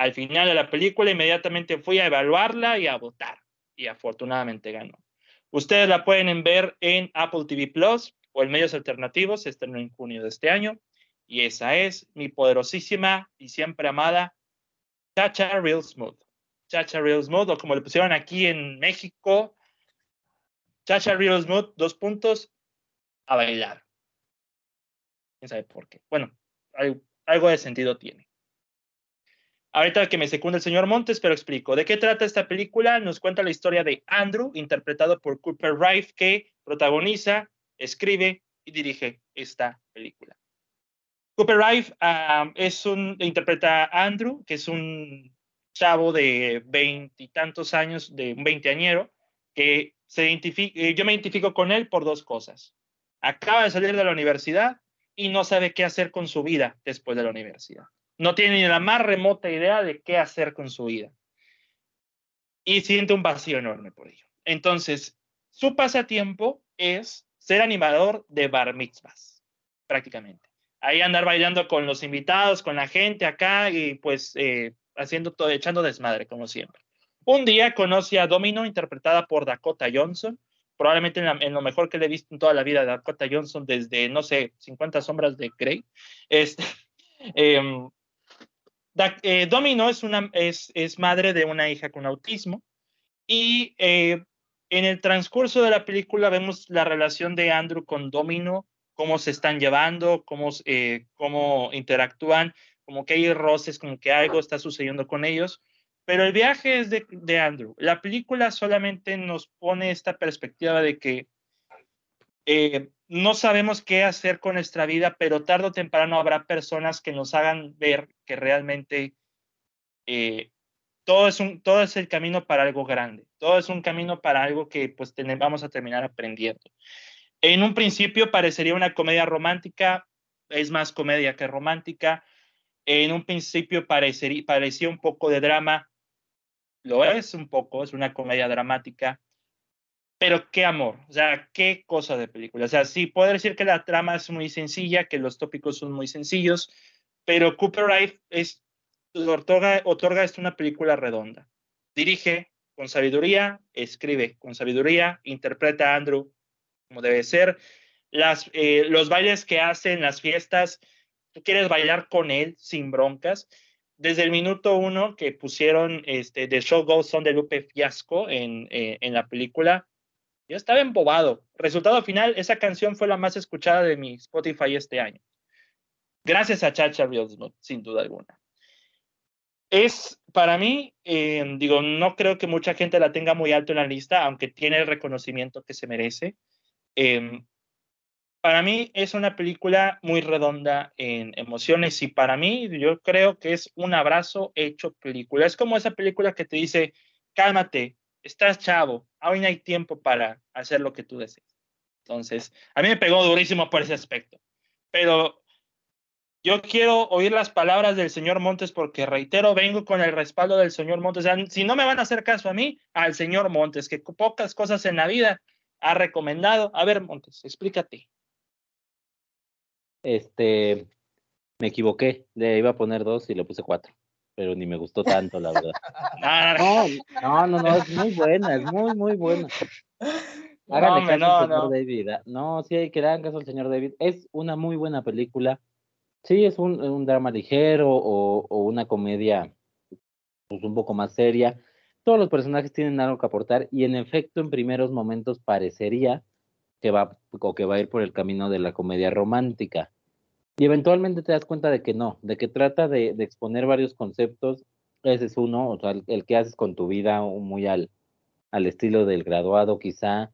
al final de la película inmediatamente fui a evaluarla y a votar y afortunadamente ganó. Ustedes la pueden ver en Apple TV Plus o en medios alternativos, se estrenó en junio de este año y esa es mi poderosísima y siempre amada Chacha Real Smooth. Chacha Real Smooth o como le pusieron aquí en México, Chacha Real Smooth, dos puntos, a bailar. ¿Quién sabe por qué? Bueno, algo, algo de sentido tiene. Ahorita que me secunda el señor Montes, pero explico. ¿De qué trata esta película? Nos cuenta la historia de Andrew, interpretado por Cooper Rife, que protagoniza, escribe y dirige esta película. Cooper Rife ah, es un, interpreta a Andrew, que es un chavo de veintitantos años, de un veinteañero, que se identifica, eh, yo me identifico con él por dos cosas. Acaba de salir de la universidad y no sabe qué hacer con su vida después de la universidad. No tiene ni la más remota idea de qué hacer con su vida. Y siente un vacío enorme por ello. Entonces, su pasatiempo es ser animador de bar mitzvahs, prácticamente. Ahí andar bailando con los invitados, con la gente acá y pues eh, haciendo todo, echando desmadre, como siempre. Un día conoce a Domino, interpretada por Dakota Johnson, probablemente en, lo mejor que le he visto en toda la vida, Dakota Johnson, desde, no sé, 50 sombras de Grey. Este, eh, Domino es, madre de una hija con autismo y eh, en el transcurso de la película vemos la relación de Andrew con Domino, cómo se están llevando, cómo, eh, cómo interactúan, como que hay roces, como que algo está sucediendo con ellos. Pero el viaje es de, Andrew. La película solamente nos pone esta perspectiva de que eh, no sabemos qué hacer con nuestra vida, pero tarde o temprano habrá personas que nos hagan ver que realmente eh, todo, es un, todo es el camino para algo grande, todo es un camino para algo que pues vamos a terminar aprendiendo. En un principio parecería una comedia romántica, es más comedia que romántica. En un principio parecería, parecía un poco de drama, lo es un poco, es una comedia dramática, pero qué amor, o sea, qué cosa de película. O sea, sí, puedo decir que la trama es muy sencilla, que los tópicos son muy sencillos, pero Cooper Wright es, otorga, otorga una película redonda. Dirige con sabiduría, escribe con sabiduría, interpreta a Andrew como debe ser. Las, eh, los bailes que hace en las fiestas, tú quieres bailar con él sin broncas desde el minuto uno que pusieron este, The Show Goes On de Lupe Fiasco en, eh, en la película, yo estaba embobado. Resultado final, esa canción fue la más escuchada de mi Spotify este año. Gracias a Chacha Reelsmouth, sin duda alguna. Es, para mí, eh, digo, no creo que mucha gente la tenga muy alto en la lista, aunque tiene el reconocimiento que se merece. Eh, para mí es una película muy redonda en emociones y para mí yo creo que es un abrazo hecho película. Es como esa película que te dice, cálmate, estás chavo, aún hay tiempo para hacer lo que tú desees. Entonces, a mí me pegó durísimo por ese aspecto. Pero yo quiero oír las palabras del señor Montes porque, reitero, vengo con el respaldo del señor Montes. si no me van a hacer caso a mí, al señor Montes, que pocas cosas en la vida ha recomendado. A ver, Montes, explícate. Este, me equivoqué, le iba a poner dos y le puse cuatro, pero ni me gustó tanto, la verdad. no, no, no, es muy buena, es muy, muy buena. Háganle caso al señor David. ¿ah? No, sí hay que dar caso al señor David. Es una muy buena película. Sí, es un, un drama ligero o, o, una comedia pues, un poco más seria. Todos los personajes tienen algo que aportar y en efecto en primeros momentos parecería que va o que va a ir por el camino de la comedia romántica. Y eventualmente te das cuenta de que no, de que trata de, exponer varios conceptos. Ese es uno, o sea, el, que haces con tu vida, muy al, al estilo del graduado quizá,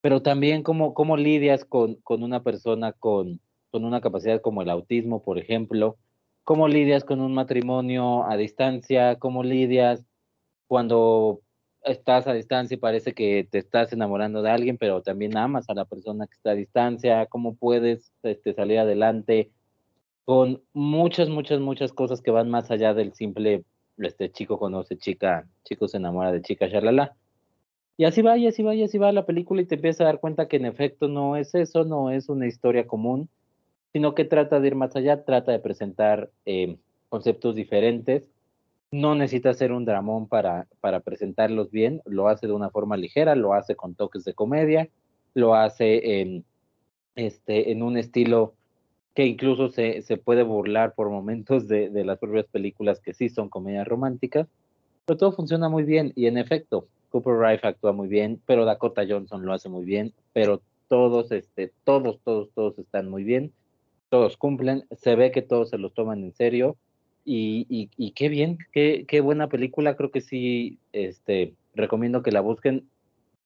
pero también cómo, cómo lidias con, con una persona con, con una capacidad como el autismo, por ejemplo, cómo lidias con un matrimonio a distancia, cómo lidias cuando estás a distancia y parece que te estás enamorando de alguien, pero también amas a la persona que está a distancia, cómo puedes este, salir adelante con muchas, muchas, muchas cosas que van más allá del simple, este chico conoce chica, chico se enamora de chica, shalala. Y así va, y así va, y así va la película y te empiezas a dar cuenta que en efecto no es eso, no es una historia común, sino que trata de ir más allá, trata de presentar eh, conceptos diferentes no necesita ser un dramón para, para presentarlos bien, lo hace de una forma ligera, lo hace con toques de comedia, lo hace en, este, en un estilo que incluso se, se puede burlar por momentos de, de, las propias películas que sí son comedias románticas, pero todo funciona muy bien y en efecto, Cooper Rife actúa muy bien, pero Dakota Johnson lo hace muy bien, pero todos, este, todos, todos, todos están muy bien, todos cumplen, se ve que todos se los toman en serio y, y, y qué bien, qué, qué buena película, creo que sí, este, recomiendo que la busquen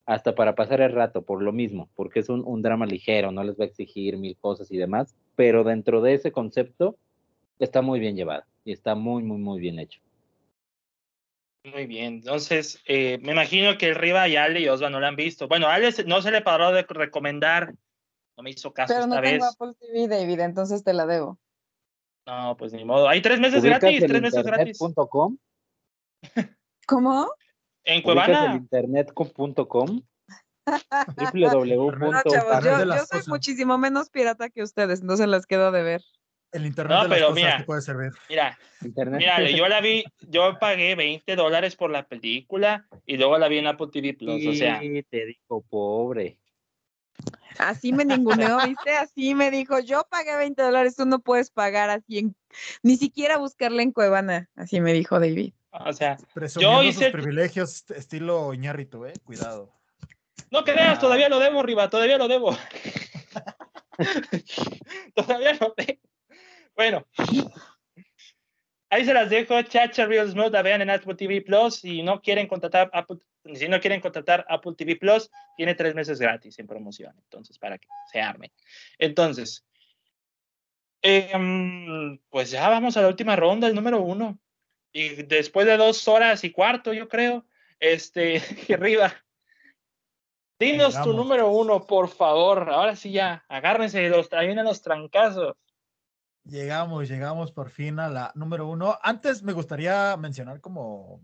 hasta para pasar el rato, por lo mismo, porque es un, un, drama ligero, no les va a exigir mil cosas y demás, pero dentro de ese concepto está muy bien llevada y está muy, muy, muy bien hecho. Muy bien, entonces eh, me imagino que el Riva y Ale y Osva no la han visto. Bueno, Ale no se le paró de recomendar, no me hizo caso Pero no esta tengo vez. Apple TV, David, entonces te la debo. No, pues ni modo. Hay tres meses gratis, tres meses gratis. .com? ¿Cómo? En Cuevana. internet.com No, chavos, yo, soy cosas. muchísimo menos pirata que ustedes, entonces las quedo de ver. El internet No, de las pero cosas mira. te puede servir. Mira, Internet. mira, yo la vi, yo pagué 20 dólares por la película y luego la vi en Apple TV Plus, o sea. Sí, te digo, pobre. Así me ninguneó, ¿viste? Así me dijo, yo pagué 20 dólares, tú no puedes pagar así, en, ni siquiera buscarla en Cuevana, así me dijo David. O sea, Presumiendo hice sus privilegios est- estilo Iñárritu, eh. Cuidado. no creas, todavía lo debo, Riva, todavía lo debo. todavía lo debo. Bueno, ahí se las dejo. Chacha Real Smooth, la vean en Apple TV Plus. Si no quieren contratar Apple, si no quieren contratar Apple TV Plus, tiene tres meses gratis en promoción. Entonces, para que se armen. Entonces, em, pues ya vamos a la última ronda, el número uno. Y después de dos horas y cuarto, yo creo, este, arriba. Dinos tu número uno, por favor. Ahora sí ya, agárrense los, ahí vienen los trancazos. Llegamos, llegamos por fin a la número uno. Antes me gustaría mencionar como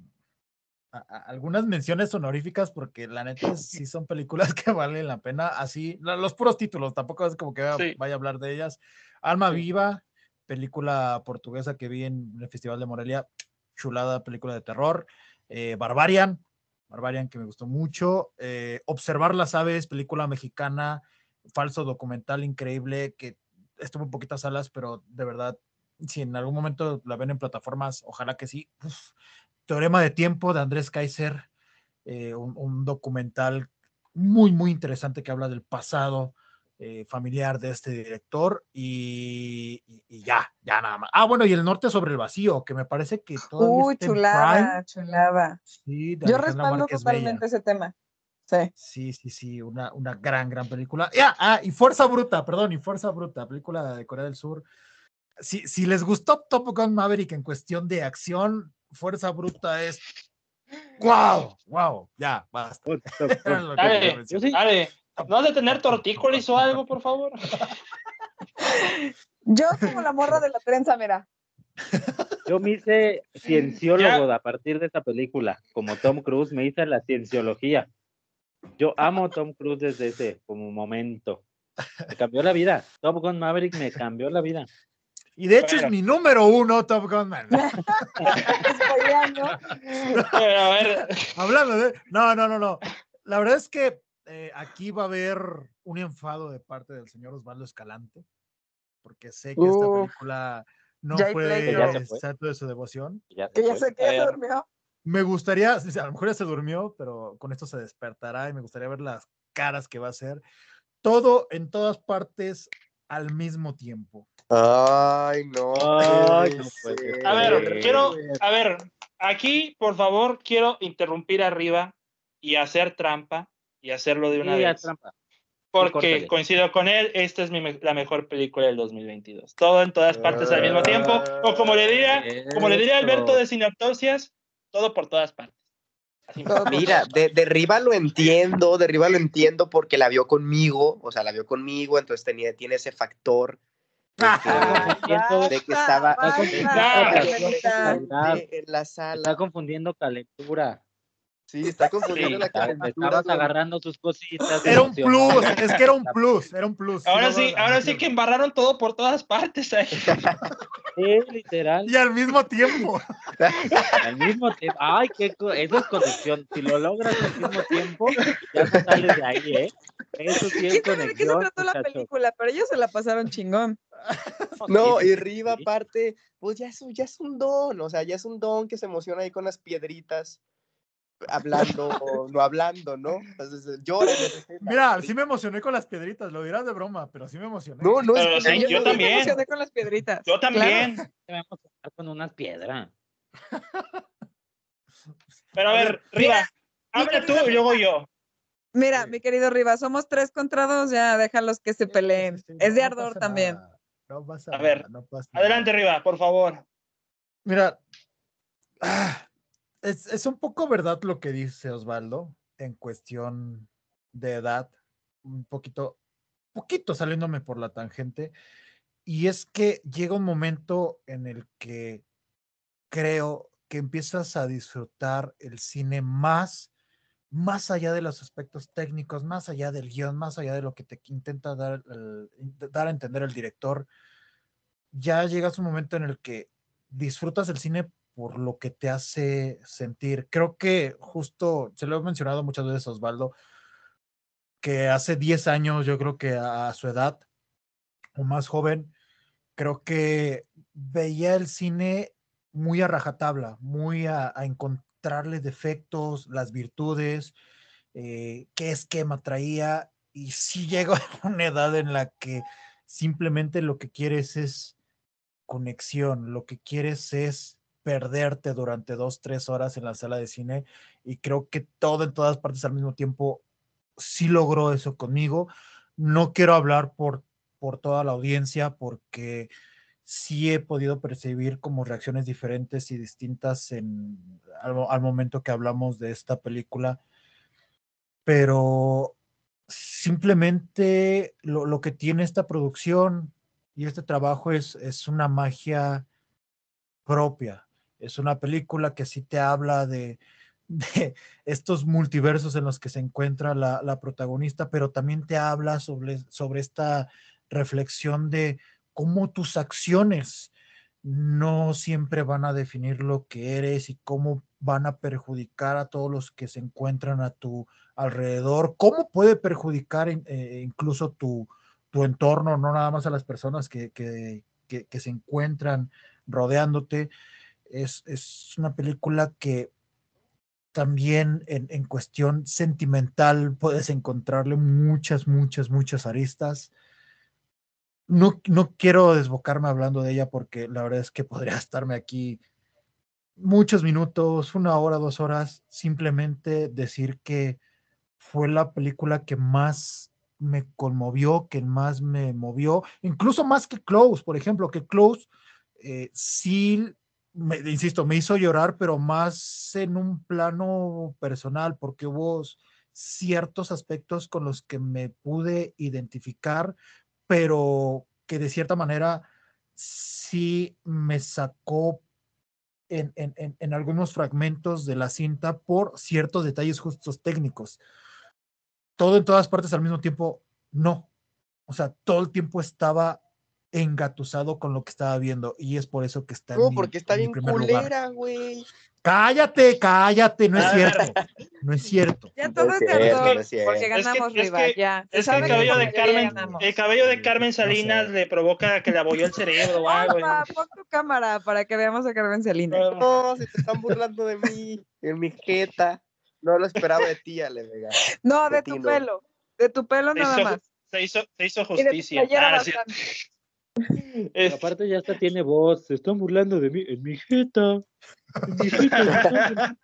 a- a- algunas menciones honoríficas porque la neta sí son películas que valen la pena. Así, los puros títulos, tampoco es como que vaya, Sí. vaya a hablar de ellas. Alma Sí. Viva, película portuguesa que vi en el Festival de Morelia, chulada película de terror. Eh, Barbarian, Barbarian que me gustó mucho. Eh, Observar las aves, película mexicana, falso documental increíble que estuvo en poquitas salas, pero de verdad, si en algún momento la ven en plataformas, ojalá que sí. Uf, Teorema de Tiempo de Andrés Kaiser, eh, un, un documental muy, muy interesante que habla del pasado eh, familiar de este director y, y- y ya, ya nada más. Ah, bueno, y El Norte sobre el Vacío, que me parece que todavía Uy, chulada, chulada. Sí, Yo respaldo Márquez Bella. totalmente ese tema. Sí. Sí, sí, sí, una, una gran, gran película. Ya, ah, y Fuerza Bruta, perdón, y Fuerza Bruta, película de Corea del Sur. Si, si les gustó Top Gun Maverick en cuestión de acción, Fuerza Bruta es. ¡Wow! ¡Wow! Ya, basta. Dale, sí, Dale, ¿no has de tener tortícolis o algo, por favor? Yo como la morra de la trenza, mira. yo me hice cienciólogo a partir de esta película. Como Tom Cruise, me hice la cienciología. Yo amo a Tom Cruise desde ese como momento. Me cambió la vida. Top Gun Maverick me cambió la vida. Y de hecho Bueno. es mi número uno, Top Gun Man. Pero, a ver, Hablando de. No, no, no, no. La verdad es que eh, aquí va a haber un enfado de parte del señor Osvaldo Escalante, porque sé que esta película no fue se fue. santo de su devoción. Ya Que ya sé que ya se ver. durmió. Me gustaría, a lo mejor ya se durmió, pero con esto se despertará y me gustaría ver las caras que va a hacer. Todo en todas partes al mismo tiempo. Ay, no. Ay, no puede a ver, quiero, a ver, aquí, por favor, quiero interrumpir arriba y hacer trampa y hacerlo de una a vez. trampa. Porque coincido con él, esta es mi la mejor película del 2022. Todo en todas partes al mismo tiempo. O como le diría, como le diría Alberto de Sinaptosias, todo por todas partes. Mira, de, de arriba lo entiendo, de arriba lo entiendo porque la vio conmigo, o sea, la vio conmigo, entonces tenía, tiene ese factor de que estaba basta, Ah, en la Está sala. confundiendo calentura. Sí, está confundiendo Sí, la Está- calentura. Estabas agarrando sus cositas. Era un plus, es que era un plus, era un plus. Ahora sí, ahora sí que embarraron todo por todas partes. ahí. Sí, literal. Y al mismo tiempo. Al mismo tiempo. Ay, qué co- eso es conexión. Si lo logras al mismo tiempo, ya no sales de ahí, ¿eh? Eso sí es ¿Quién sabe de qué se conexión. trató la película? Pero ellos se la pasaron chingón. No, y sí. aparte, pues ya es, un- ya es un don, o sea, ya es un don que se emociona ahí con las piedritas. hablando, no hablando, ¿no? Entonces llora. escena. Mira, sí me emocioné con las piedritas, lo dirás de broma, pero sí me emocioné. No, no, Pero es sí, que yo también. Me emocioné con las piedritas. Yo también. Me vamos a estar con unas piedras. Pero a ver, Riva, habla tú y luego yo. Mira, Sí. mi querido Rivas, somos tres contra dos, ya déjalos que se peleen. Sí, sí, Es de no ardor pasa también. nada, No pasa A ver, nada, no pasa Adelante, nada. Riva, por favor. Mira, ah, es, es un poco verdad lo que dice Osvaldo en cuestión de edad, un poquito, poquito saliéndome por la tangente, y es que llega un momento en el que creo que empiezas a disfrutar el cine más, más allá de los aspectos técnicos, más allá del guion, más allá de lo que te intenta dar, el- dar a entender el director. Ya llegas un momento en el que disfrutas el cine por lo que te hace sentir. Creo que justo, se lo he mencionado muchas veces a Osvaldo, que hace 10 años, yo creo que a su edad o más joven, creo que veía el cine muy a rajatabla, muy a, a encontrarle defectos, las virtudes, eh, qué esquema traía, y sí llego a una edad en la que simplemente lo que quieres es conexión, lo que quieres es perderte durante dos, tres horas en la sala de cine, y creo que todo en todas partes al mismo tiempo sí logró eso conmigo. No quiero hablar por, por toda la audiencia porque sí he podido percibir como reacciones diferentes y distintas en, al, mo- al momento que hablamos de esta película, pero simplemente lo, lo que tiene esta producción y este trabajo es, es una magia propia. Es una película que sí te habla de, de estos multiversos en los que se encuentra la, la protagonista, pero también te habla sobre, sobre esta reflexión de cómo tus acciones no siempre van a definir lo que eres y cómo van a perjudicar a todos los que se encuentran a tu alrededor, cómo puede perjudicar eh, incluso tu, tu entorno, no nada más a las personas que, que, que- que se encuentran rodeándote. Es, es una película que también en, en cuestión sentimental puedes encontrarle muchas, muchas, muchas aristas. No, no quiero desbocarme hablando de ella porque la verdad es que podría estarme aquí muchos minutos, una hora, dos horas, simplemente decir que fue la película que más me conmovió, que más me movió, incluso más que Close, por ejemplo, que Close eh, sí, me, insisto, me hizo llorar, pero más en un plano personal, porque hubo ciertos aspectos con los que me pude identificar, pero que de cierta manera sí me sacó en, en, en, algunos fragmentos de la cinta por ciertos detalles justos técnicos. Todo en todas partes al mismo tiempo, no. O sea, todo el tiempo estaba engatusado con lo que estaba viendo y es por eso que está en No, mi- porque está en bien primer lugar. culera, güey. Cállate, cállate, no es A ver. cierto. No es cierto. Ya todo es de cierto, no es cierto. porque Es que- ganamos, es que- ya. Es que el cabello de Carmen, el cabello de Carmen No sé. Salinas le provoca que le abolló el cerebro o algo. Pon tu cámara para que veamos a Carmen Salinas. Ah, No, se te están burlando de mí, en mi jeta. No lo esperaba de ti, Ale Vega. No, de tu Tino. pelo. De tu pelo Se nada hizo- más. Se hizo, se hizo Y de tu justicia. Ah, sí. Es- Aparte ya hasta tiene voz, se están burlando de mí, en mi jeta. En mi jeta.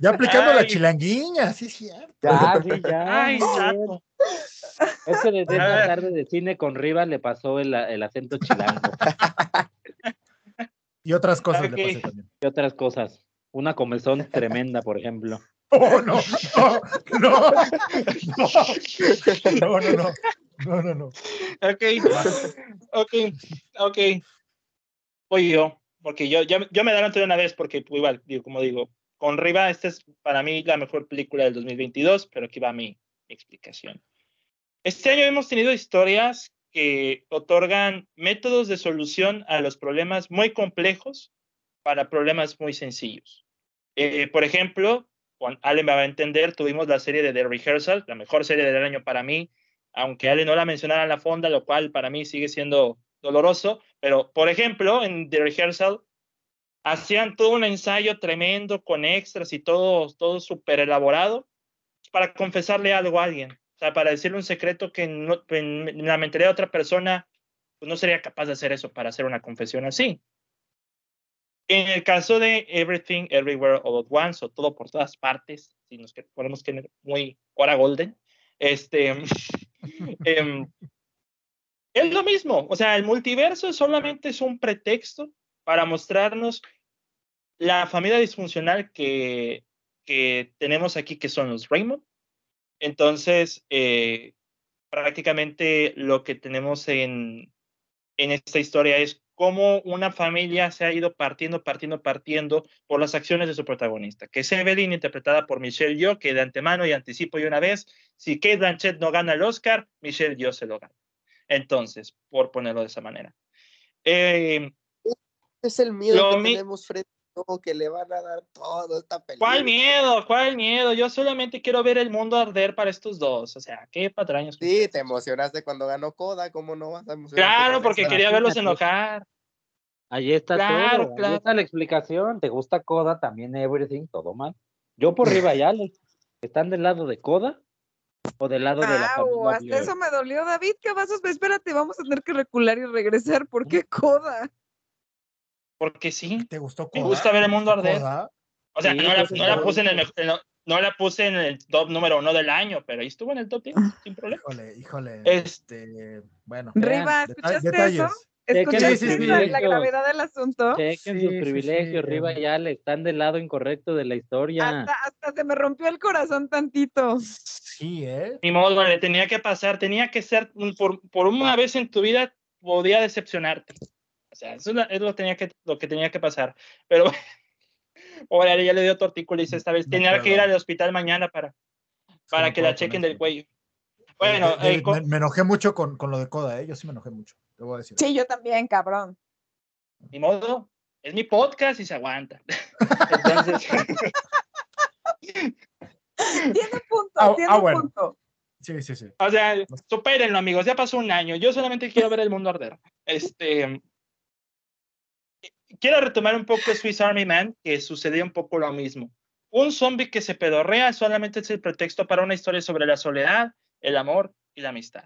Ya aplicando la chilanguiña, sí, es cierto. Ya, sí, ya. Ay, muy bien. chato. Es que desde A esa ver. tarde de cine con Rivas le pasó el, el acento chilango Y otras cosas le pasé también. y otras cosas. Una comezón tremenda, por ejemplo. Oh, no, no, no, no, no, no, no, no, no, no. Ok, ok, ok. Voy yo, porque yo, yo, yo me adelanto de una vez, porque pues, igual, digo, como digo, con Riva, esta es para mí la mejor película del 2022, pero aquí va mi explicación. Este año hemos tenido historias que otorgan métodos de solución a los problemas muy complejos para problemas muy sencillos. Eh, por ejemplo, Juan Ale me va a entender, tuvimos la serie de The Rehearsal, la mejor serie del año para mí, aunque Ale no la mencionara en la fonda, lo cual para mí sigue siendo doloroso, pero por ejemplo, en The Rehearsal hacían todo un ensayo tremendo con extras y todo, todo súper elaborado para confesarle algo a alguien, o sea, para decirle un secreto que no, en la mentalidad de otra persona pues no sería capaz de hacer eso para hacer una confesión así. En el caso de Everything, Everywhere, All at Once, o todo por todas partes, si nos ponemos que muy hora golden, este, em, es lo mismo. O sea, el multiverso solamente es un pretexto para mostrarnos la familia disfuncional que, que tenemos aquí, que son los Raymond. Entonces, eh, prácticamente lo que tenemos en, en esta historia es cómo una familia se ha ido partiendo, partiendo, partiendo por las acciones de su protagonista, que es Evelyn, interpretada por Michelle Yeoh, que de antemano y anticipo y una vez, si Kate Blanchett no gana el Oscar, Michelle Yeoh se lo gana. Entonces, por ponerlo de esa manera. Eh, es el miedo que tenemos frente que le van a dar todo esta película. ¿Cuál miedo? ¿Cuál miedo? Yo solamente quiero ver el mundo arder para estos dos. O sea, qué patraños. Sí, te emocionaste cuando ganó Coda, ¿cómo no vas a emocionarte? Claro, porque quería verlos enojar. Ahí está todo, claro. ahí está la explicación. ¿Te gusta Coda? También Everything, todo mal. Yo por Riva y Alex, ¿están del lado de Coda o del lado de la familia? hasta eso me dolió, David. ¿Qué vas a Espérate, vamos a tener que recular y regresar. ¿Por qué Coda? Porque sí. ¿Te gustó Me gusta ver el mundo arder. O sea, no, la, no, la, puse en el, no, la puse en el top número uno del año, pero ahí estuvo en el top 10, sin problema. Híjole, híjole. Este, bueno. Riva, ¿escuchaste eso? ¿Escuchaste la, gravedad del asunto? Chequen sus privilegios, Riva y Ale, están del lado incorrecto de la historia. Hasta, hasta, se me rompió el corazón tantito. Sí, ¿eh? Ni modo, le tenía que pasar, tenía que ser, por, por una vez en tu vida, podía decepcionarte. O sea, eso es lo, tenía que, lo que tenía que pasar. Pero, pobre, ya le dio tortícolis esta vez. Tenía que ir al hospital mañana para, para que la chequen del cuello. Bueno, eh, me, enojé mucho con, con, lo de Coda, ¿eh? Yo sí me enojé mucho, te voy a decir. Sí, yo también, cabrón. Ni modo, es mi podcast y se aguanta. Entonces... tiene punto, ah, tiene ah, punto. Sí, sí, sí. O sea, supérenlo, amigos. Ya pasó un año. Yo solamente quiero ver el mundo arder. Este, quiero retomar un poco Swiss Army Man, que sucedió un poco lo mismo. Un zombie que se pedorrea solamente es el pretexto para una historia sobre la soledad, el amor y la amistad,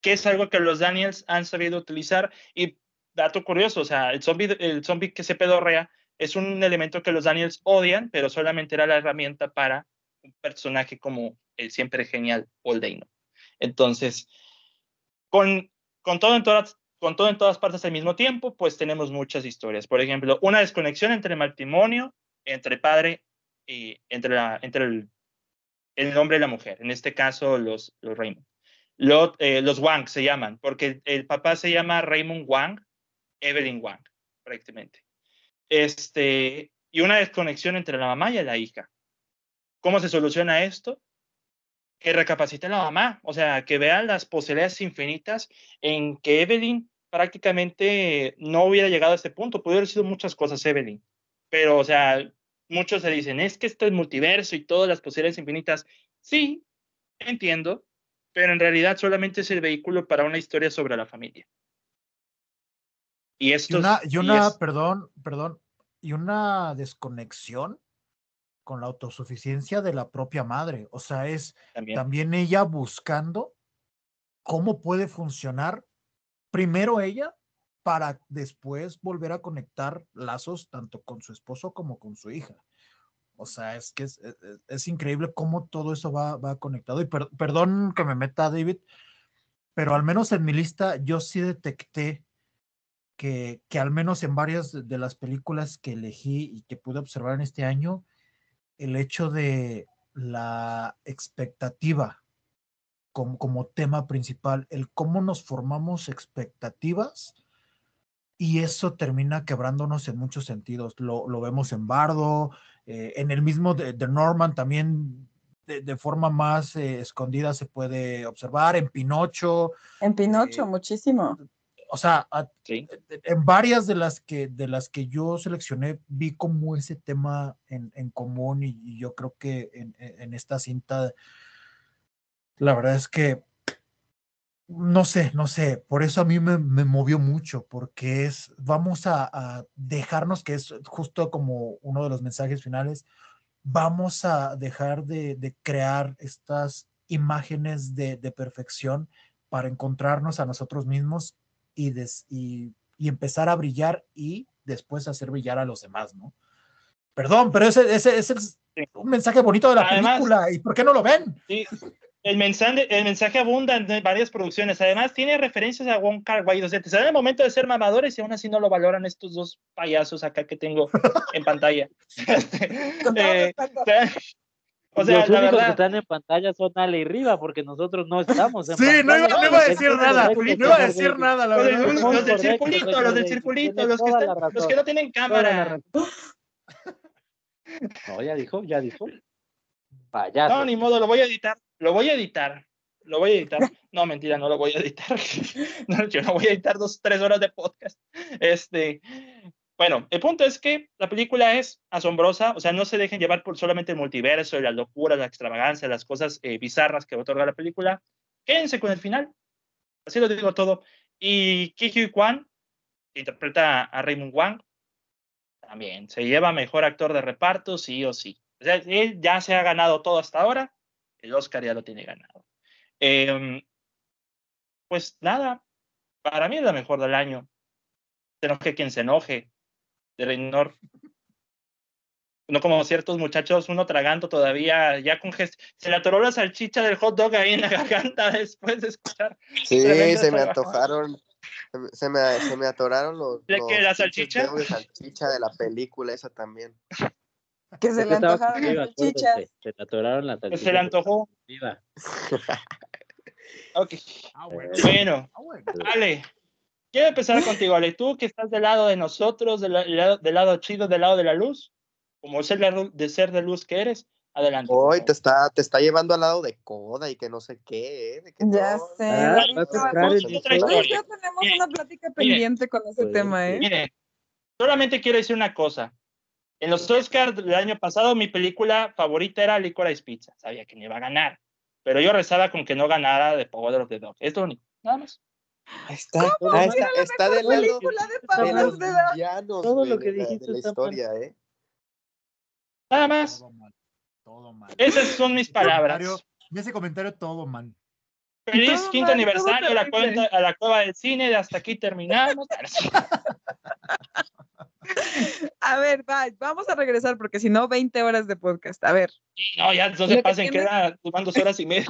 que es algo que los Daniels han sabido utilizar. Y dato curioso, o sea, el zombie, el zombie que se pedorrea es un elemento que los Daniels odian, pero solamente era la herramienta para un personaje como el siempre genial Paul Dano. Entonces, con, con todo en todas con todo en todas partes al mismo tiempo, pues tenemos muchas historias. Por ejemplo, una desconexión entre el matrimonio, entre padre y entre, la, entre el, el hombre y la mujer. En este caso, los, los Raymond. Eh, los Wang se llaman, porque el papá se llama Raymond Wang, Evelyn Wang, prácticamente. Este, y una desconexión entre la mamá y la hija. ¿Cómo se soluciona esto? Que recapacite la mamá, o sea, que vean las posibilidades infinitas en que Evelyn prácticamente no hubiera llegado a este punto. Pudo haber sido muchas cosas Evelyn, pero, o sea, muchos se dicen, es que este es multiverso y todas las posibilidades infinitas. Sí, entiendo, pero en realidad solamente es el vehículo para una historia sobre la familia. Y esto. Y una, y una perdón, perdón, y una desconexión con la autosuficiencia de la propia madre. O sea, es también, ella buscando cómo puede funcionar primero ella para después volver a conectar lazos tanto con su esposo como con su hija. O sea, es que es, es, increíble cómo todo eso va, va conectado. Y perdón que me meta, David, pero al menos en mi lista yo sí detecté que, que al menos en varias de las películas que elegí y que pude observar en este año, el hecho de la expectativa como, como, tema principal, el cómo nos formamos expectativas y eso termina quebrándonos en muchos sentidos. Lo, lo vemos en Bardo, eh, en el mismo de, Norman también de, forma más eh, escondida se puede observar, en Pinocho. En Pinocho, eh, muchísimo o sea, en varias de las que de las que yo seleccioné vi como ese tema en, en común y, yo creo que en, en, esta cinta la verdad es que no sé, no sé, por eso a mí me, me movió mucho, porque es, vamos a, a, dejarnos, que es justo como uno de los mensajes finales, vamos a dejar de, de crear estas imágenes de, de, perfección para encontrarnos a nosotros mismos y, des, y, y, empezar a brillar y después hacer brillar a los demás, ¿no? Perdón, pero ese, ese, ese es un mensaje bonito de la Además, película, ¿y por qué no lo ven? Sí, el mensaje, el mensaje abunda en varias producciones. Además, tiene referencias a Wong Kar Wai. O sea, te sale el momento de ser mamadores y aún así no lo valoran estos dos payasos acá que tengo en pantalla. eh, o sea, los únicos verdad, que están en pantalla son Ale y Riva, porque nosotros no estamos en Sí, pantalla. no iba, no iba a decir nada, no iba a decir nada, la verdad. Los, los del circulito, los del circulito, los que, están, los que no tienen cámara. No, ya dijo, ya dijo. Payaso. No, ni modo, lo voy a editar. Lo voy a editar. Lo voy a editar. No, mentira, no lo voy a editar. No, yo no voy a editar dos, tres horas de podcast. Este, bueno, el punto es que la película es asombrosa, o sea, no se dejen llevar por solamente el multiverso, la locura, la extravagancia, las cosas eh, bizarras que otorga la película. Quédense con el final. Así lo digo todo. Y Ki Kwan, que interpreta a Raymond Wang, también se lleva mejor actor de reparto, sí o sí. O sea, él ya se ha ganado todo hasta ahora el Oscar ya lo tiene ganado. Eh, pues nada, para mí es la mejor del año. Se enoje quien se enoje, de Reynor. No como ciertos muchachos, uno tragando todavía, ya con Se le atoró la salchicha del hot dog ahí en la garganta después de escuchar. Sí, se me antojaron. Se me, se me atoraron los. ¿De qué? ¿La salchicha? De salchicha de la película, esa también. Que se le antojaron las salchichas. Se le atoraron las salchichas. Se le antojó. Viva. ok. Ah, bueno. bueno. Ah, bueno. Ale, quiero empezar contigo, Ale. Tú que estás del lado de nosotros, del, lado, del lado chido, del lado de la luz, como ser de ser de luz que eres, adelante. Hoy te está, te está llevando al lado de coda y que no sé qué. ¿eh? De que ya no, sé. Ah, ya tenemos miren, una plática pendiente miren, con ese pues, tema, ¿eh? Miren, solamente quiero decir una cosa. En los Oscars del año pasado, mi película favorita era Licorice Pizza. Sabía que me iba a ganar. Pero yo rezaba con que no ganara de Power of the Dog. Es lo único. Nada más. Ahí está. Ahí está, está del lado de, de los villanos, Todo güey, lo que de la- dijiste de la está historia, ¿eh? Nada más. Todo mal, todo mal. Esas son mis palabras. En ese comentario todo mal. Feliz Todo quinto mal, aniversario a la, cuenta, a la cueva del cine. De hasta aquí terminamos. A ver, va, vamos a regresar porque si no, 20 horas de podcast. A ver, No, ya que pasen, tiene- queda tomando dos horas y media.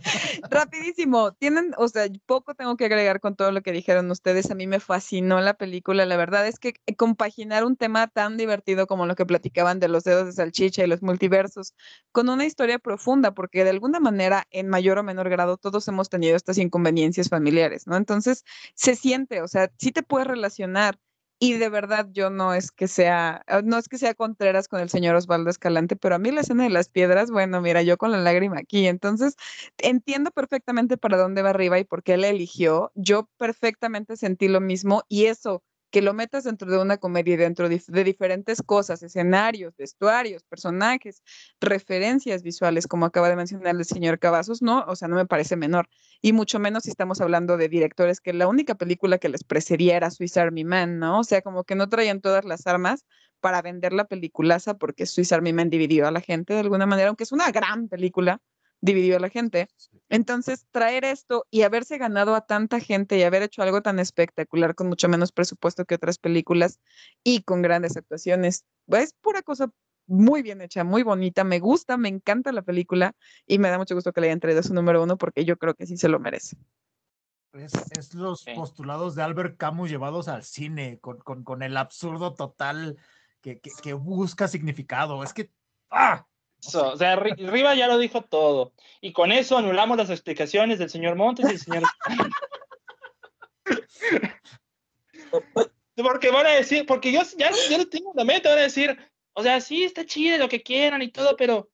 rapidísimo. Tienen, o sea, poco tengo que agregar con todo lo que dijeron ustedes. A mí me fascinó la película. La verdad es que eh, compaginar un tema tan divertido como lo que platicaban de los dedos de salchicha y los multiversos con una historia profunda, porque de alguna manera, en mayor o menor grado, todos hemos tenido estas inconveniencias familiares, ¿no? Entonces, se siente, o sea, sí te puedes relacionar. Y de verdad yo no es que sea, ah, no es que sea Contreras con el señor Osvaldo Escalante, pero a mí la escena de las piedras, bueno, mira, yo con la lágrima aquí, entonces entiendo perfectamente para dónde va arriba y por qué la eligió. Yo perfectamente sentí lo mismo y eso, que lo metas dentro de una comedia y dentro de, diferentes cosas, escenarios, vestuarios, personajes, referencias visuales, como acaba de mencionar el señor Cavazos, no, o sea, no me parece menor. Y mucho menos si estamos hablando de directores que la única película que les precedía era Swiss Army Man, ¿no? O sea, como que no traían todas las armas para vender la peliculaza porque Swiss Army Man dividió a la gente de alguna manera, aunque es una gran película, dividió a la gente. Entonces, traer esto y haberse ganado a tanta gente y haber hecho algo tan espectacular con mucho menos presupuesto que otras películas y con grandes actuaciones, es pura cosa muy bien hecha, muy bonita, me gusta, me encanta la película y me da mucho gusto que le hayan traído su número uno porque yo creo que sí se lo merece. Es, es los postulados de Albert Camus llevados al cine, con, con, con el absurdo total que, que, que busca significado. Es que. ¡Ah! Eso, o sea, Ri- Riva ya lo dijo todo. Y con eso anulamos las explicaciones del señor Montes y del señor. porque van a decir, porque yo ya, ya lo tengo en la meta, van a decir, o sea, sí, está chido lo que quieran y todo, pero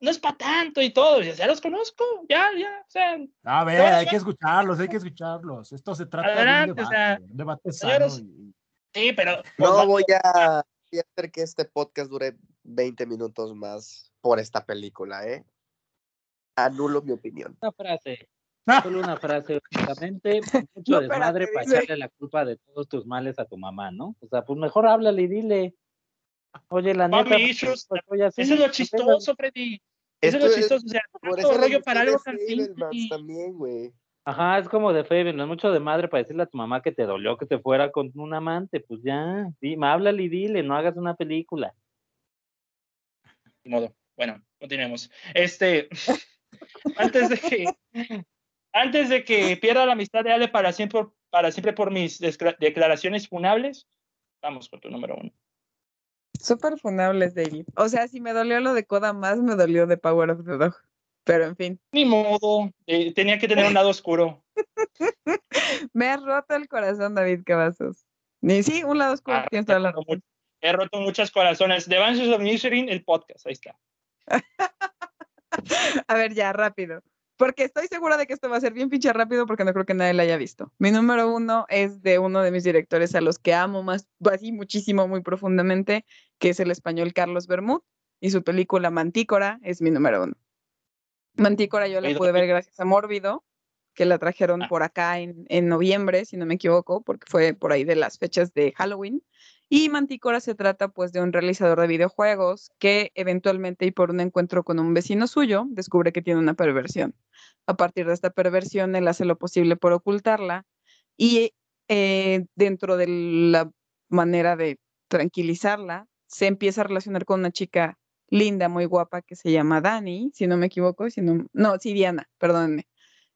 no es para tanto y todo. Ya, ya los conozco, ya, ya, o sea, A ver, hay que escucharlos, hay que escucharlos. Esto se trata Adelante, de o un sea, debate, un debate sano. señores, y- sí, pero. pues, No va- voy a, voy a hacer que este podcast dure 20 minutos más por esta película, ¿eh? Anulo mi opinión. Una frase. Solo una frase, únicamente, mucho No, desmadre para dice. echarle la culpa de todos tus males a tu mamá, ¿no? O sea, pues mejor háblale y dile. Oye, la Mami neta, issues, pues, así, Eso es lo chistoso, Freddy. Eso es lo chistoso. O sea, Por eso rollo para de algo tan simple. también, güey. Ajá, es como de Fable, no es mucho de madre para decirle a tu mamá que te dolió que te fuera con un amante, pues ya, dime, háblale y dile, no hagas una película. Ni modo. Bueno, continuemos. Este, antes de que, antes de que pierda la amistad de Ale para siempre, para siempre por mis declaraciones funables, vamos con tu número uno. Súper funables, David. O sea, si me dolió lo de Coda más, me dolió de Power of the Dog. Pero en fin, Ni modo, eh, tenía que tener un lado oscuro. me has roto el corazón, David Cavazos. Ni sí, un lado oscuro, Ah, he roto He roto muchos corazones. The Adventures of Nichirin, el podcast, ahí está. A ver, ya, rápido. Porque estoy segura de que esto va a ser bien pinche rápido porque no creo que nadie la haya visto. Mi número uno es de uno de mis directores a los que amo más, así muchísimo, muy profundamente, que es el español Carlos Bermud. Y su película Mantícora es mi número uno. Mantícora yo la pude ver gracias a Mórbido, que la trajeron Ah. por acá en, en noviembre, si no me equivoco, porque fue por ahí de las fechas de Halloween. Y Mantícora se trata pues de un realizador de videojuegos que eventualmente y por un encuentro con un vecino suyo descubre que tiene una perversión. A partir de esta perversión él hace lo posible por ocultarla y eh, dentro de la manera de tranquilizarla se empieza a relacionar con una chica linda, muy guapa que se llama Dani, si no me equivoco, si no, no, sí, Diana, perdónenme.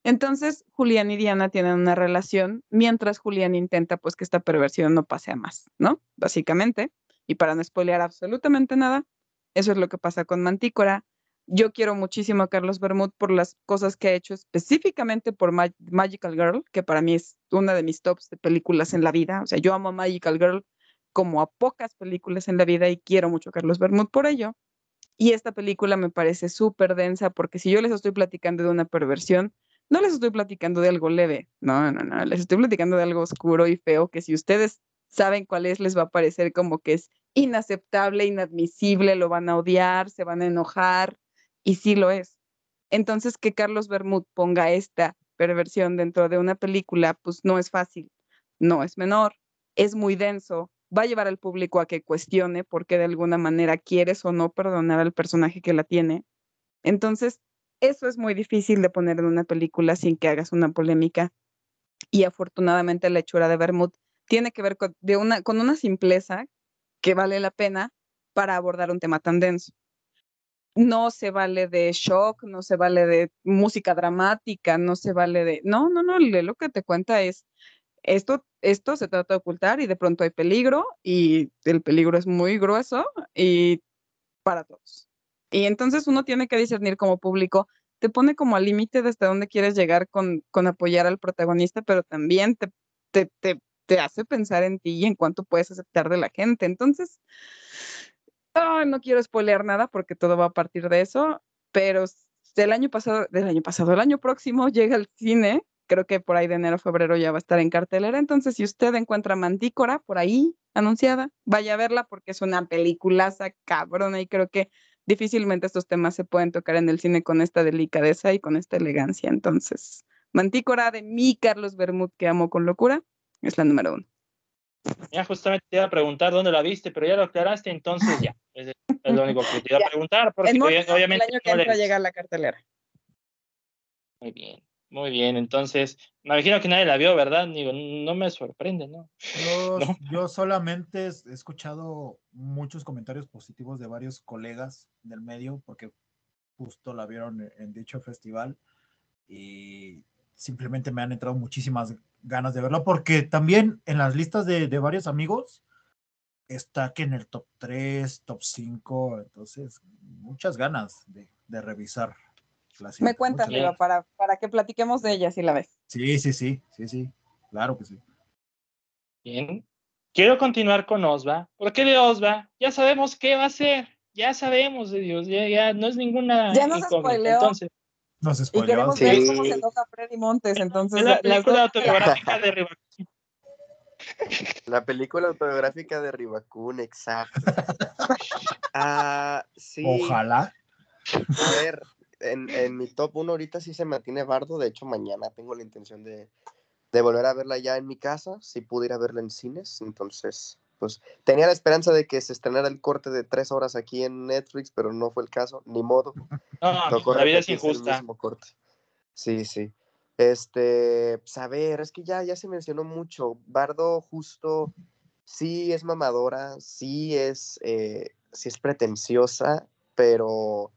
Entonces, Julián y Diana tienen una relación mientras Julián intenta pues que esta perversión no pase a más, ¿no? Básicamente. Y para no spoilear absolutamente nada, eso es lo que pasa con Mantícora. Yo quiero muchísimo a Carlos Bermud por las cosas que ha hecho específicamente por Ma- Magical Girl, que para mí es una de mis tops de películas en la vida. O sea, yo amo a Magical Girl como a pocas películas en la vida y quiero mucho a Carlos Bermud por ello. Y esta película me parece súper densa porque si yo les estoy platicando de una perversión, no les estoy platicando de algo leve, no, no, no, les estoy platicando de algo oscuro y feo que si ustedes saben cuál es, les va a parecer como que es inaceptable, inadmisible, lo van a odiar, se van a enojar y sí lo es. Entonces que Carlos Bermud ponga esta perversión dentro de una película, pues no es fácil, no es menor, es muy denso, va a llevar al público a que cuestione por qué de alguna manera quieres o no perdonar al personaje que la tiene. Entonces, eso es muy difícil de poner en una película sin que hagas una polémica. Y afortunadamente la hechura de Bermud tiene que ver con, una, con una simpleza que vale la pena para abordar un tema tan denso. No se vale de shock, no se vale de música dramática, no se vale de... No, no, no, lo que te cuenta es, esto, esto se trata de ocultar y de pronto hay peligro y el peligro es muy grueso y para todos. Y entonces uno tiene que discernir como público, te pone como al límite de hasta dónde quieres llegar con, con apoyar al protagonista, pero también te, te, te, te hace pensar en ti y en cuánto puedes aceptar de la gente. Entonces, no quiero spoilear nada porque todo va a partir de eso, pero del año pasado, del año pasado, el año próximo llega al cine, creo que por ahí de enero, febrero ya va a estar en cartelera, entonces si usted encuentra Mantícora por ahí anunciada, vaya a verla porque es una peliculaza cabrona y creo que difícilmente estos temas se pueden tocar en el cine con esta delicadeza y con esta elegancia. Entonces, Mantícora de mi Carlos Bermud, que amo con locura, es la número uno. Ya justamente te iba a preguntar dónde la viste, pero ya lo aclaraste, entonces ya. Es, es lo único que te iba a preguntar, porque Mórbido, obviamente el año que no entra visto. llega a la cartelera. Muy bien, muy bien. Entonces, me imagino que nadie la vio, ¿verdad? Digo, no me sorprende, ¿no? Yo, No. yo solamente he escuchado muchos comentarios positivos de varios colegas del medio porque justo la vieron en- en dicho festival y simplemente me han entrado muchísimas ganas de verla porque también en las listas de, de varios amigos está que en el top 3, top 5, entonces muchas ganas de, de revisar. Me cuentas, Riva, para, para que platiquemos de ella si la ves. Sí, sí, sí, sí, sí, claro que sí. Bien. Quiero continuar con Osva. ¿Por qué de Osva? Ya sabemos qué va a ser. Ya sabemos de Dios. Ya, ya no es ninguna Ya nos spoileó. Entonces, Nos Y spoileó. queremos sí. ver cómo se enoja Freddy Montes, entonces es la película dos- autobiográfica de Rivac- La película autobiográfica de Ribacún, exacto. Ah, sí. Ojalá. A ver, en, en mi top 1 ahorita sí se mantiene Bardo. De hecho, mañana tengo la intención de, de volver a verla ya en mi casa, si pudiera verla en cines. Entonces, pues tenía la esperanza de que se estrenara el corte de tres horas aquí en Netflix, pero no fue el caso, ni modo. No, Tocó la vida es el injusta. mismo corte. Sí, sí. Este, pues, a ver, es que ya, ya se mencionó mucho. Bardo justo sí es mamadora, sí es, eh, sí es pretenciosa, pero,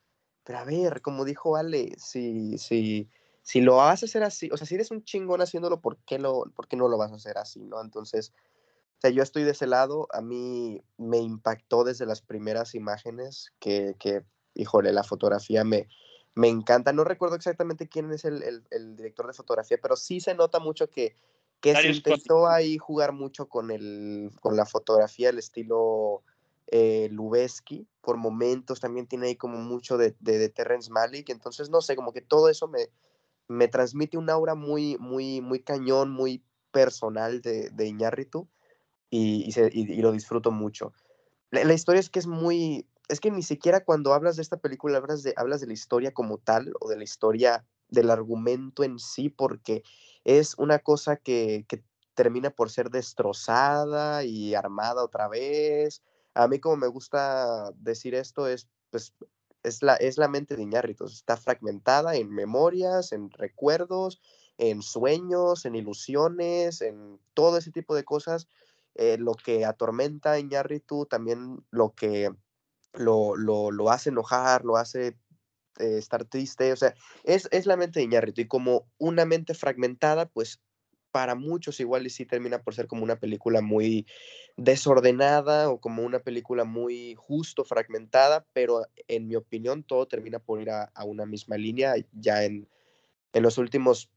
pero a ver, como dijo Ale, si, si, si lo vas a hacer así, o sea, si eres un chingón haciéndolo, ¿por qué, lo, por qué no lo vas a hacer así, no? Entonces, o sea, yo estoy de ese lado, a mí me impactó desde las primeras imágenes que, que híjole, la fotografía me, me encanta. No recuerdo exactamente quién es el, el- el director de fotografía, pero sí se nota mucho que, que se intentó ahí jugar mucho con, el, con la fotografía, el estilo eh, Lubeski, por momentos también tiene ahí como mucho de, de, de Terrence Malick, entonces no sé, como que todo eso me, me transmite un aura muy, muy, muy cañón, muy personal de, de Iñárritu y, y, se- y- y lo disfruto mucho. La, la historia es que es muy, es que ni siquiera cuando hablas de esta película hablas de, hablas de la historia como tal o de la historia del argumento en sí, porque es una cosa que, que termina por ser destrozada y armada otra vez. A mí como me gusta decir esto es, pues, es la, es la mente de Iñárritu, está fragmentada en memorias, en recuerdos, en sueños, en ilusiones, en todo ese tipo de cosas. eh, lo que atormenta a Iñárritu, también lo que lo, lo, lo hace enojar, lo hace eh, estar triste, o sea, es, es la mente de Iñárritu y como una mente fragmentada, pues para muchos igual y sí termina por ser como una película muy desordenada o como una película muy justo fragmentada, pero en mi opinión todo termina por ir a, a una misma línea, ya en, en los últimos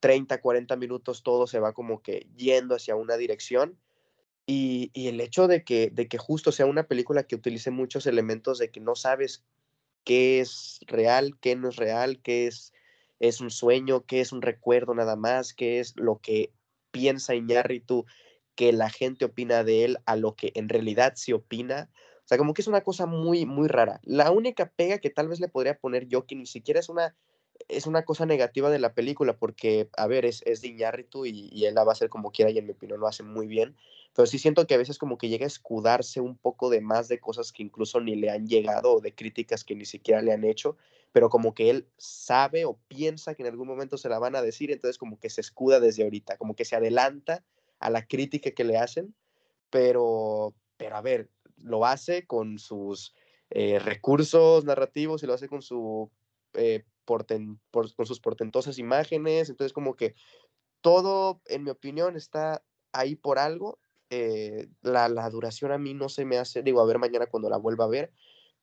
30, 40 minutos todo se va como que yendo hacia una dirección y, y el hecho de que, de que justo sea una película que utilice muchos elementos de que no sabes qué es real, qué no es real, qué es, es un sueño, qué es un recuerdo nada más, qué es lo que piensa Iñárritu, que la gente opina de él, a lo que en realidad se opina. O sea, como que es una cosa muy, muy rara. La única pega que tal vez le podría poner yo, que ni siquiera es una, es una cosa negativa de la película, porque, a ver, es, es de y, y él la va a hacer como quiera y en mi opinión lo hace muy bien. Pero sí siento que a veces como que llega a escudarse un poco de más de cosas que incluso ni le han llegado o de críticas que ni siquiera le han hecho, pero como que él sabe o piensa que en algún momento se la van a decir, entonces como que se escuda desde ahorita, como que se adelanta a la crítica que le hacen, pero, pero a ver, lo hace con sus eh, recursos narrativos y lo hace con, su, eh, con sus portentosas imágenes, entonces como que todo, en mi opinión, está ahí por algo. eh, la, la duración a mí no se me hace, digo, a ver mañana cuando la vuelva a ver,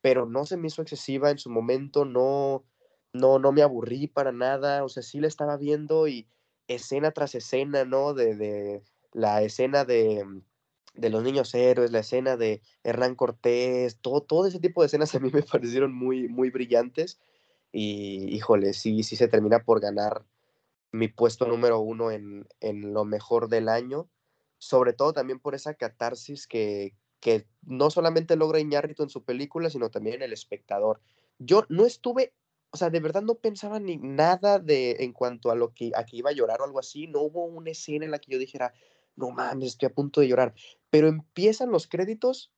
pero no se me hizo excesiva en su momento, no, no, no me aburrí para nada, o sea, sí la estaba viendo y escena tras escena, ¿no? De, de la escena de, de los niños héroes, la escena de Hernán Cortés, todo, todo ese tipo de escenas a mí me parecieron muy, muy brillantes y, híjole, sí, sí se termina por ganar mi puesto número uno en, en lo mejor del año, sobre todo también por esa catarsis que, que no solamente logra Iñárritu en su película, sino también en el espectador. Yo no estuve, o sea, de verdad no pensaba ni nada de en cuanto a lo que, a que iba a llorar o algo así, no hubo una escena en la que yo dijera, no mames, estoy a punto de llorar, pero empiezan los créditos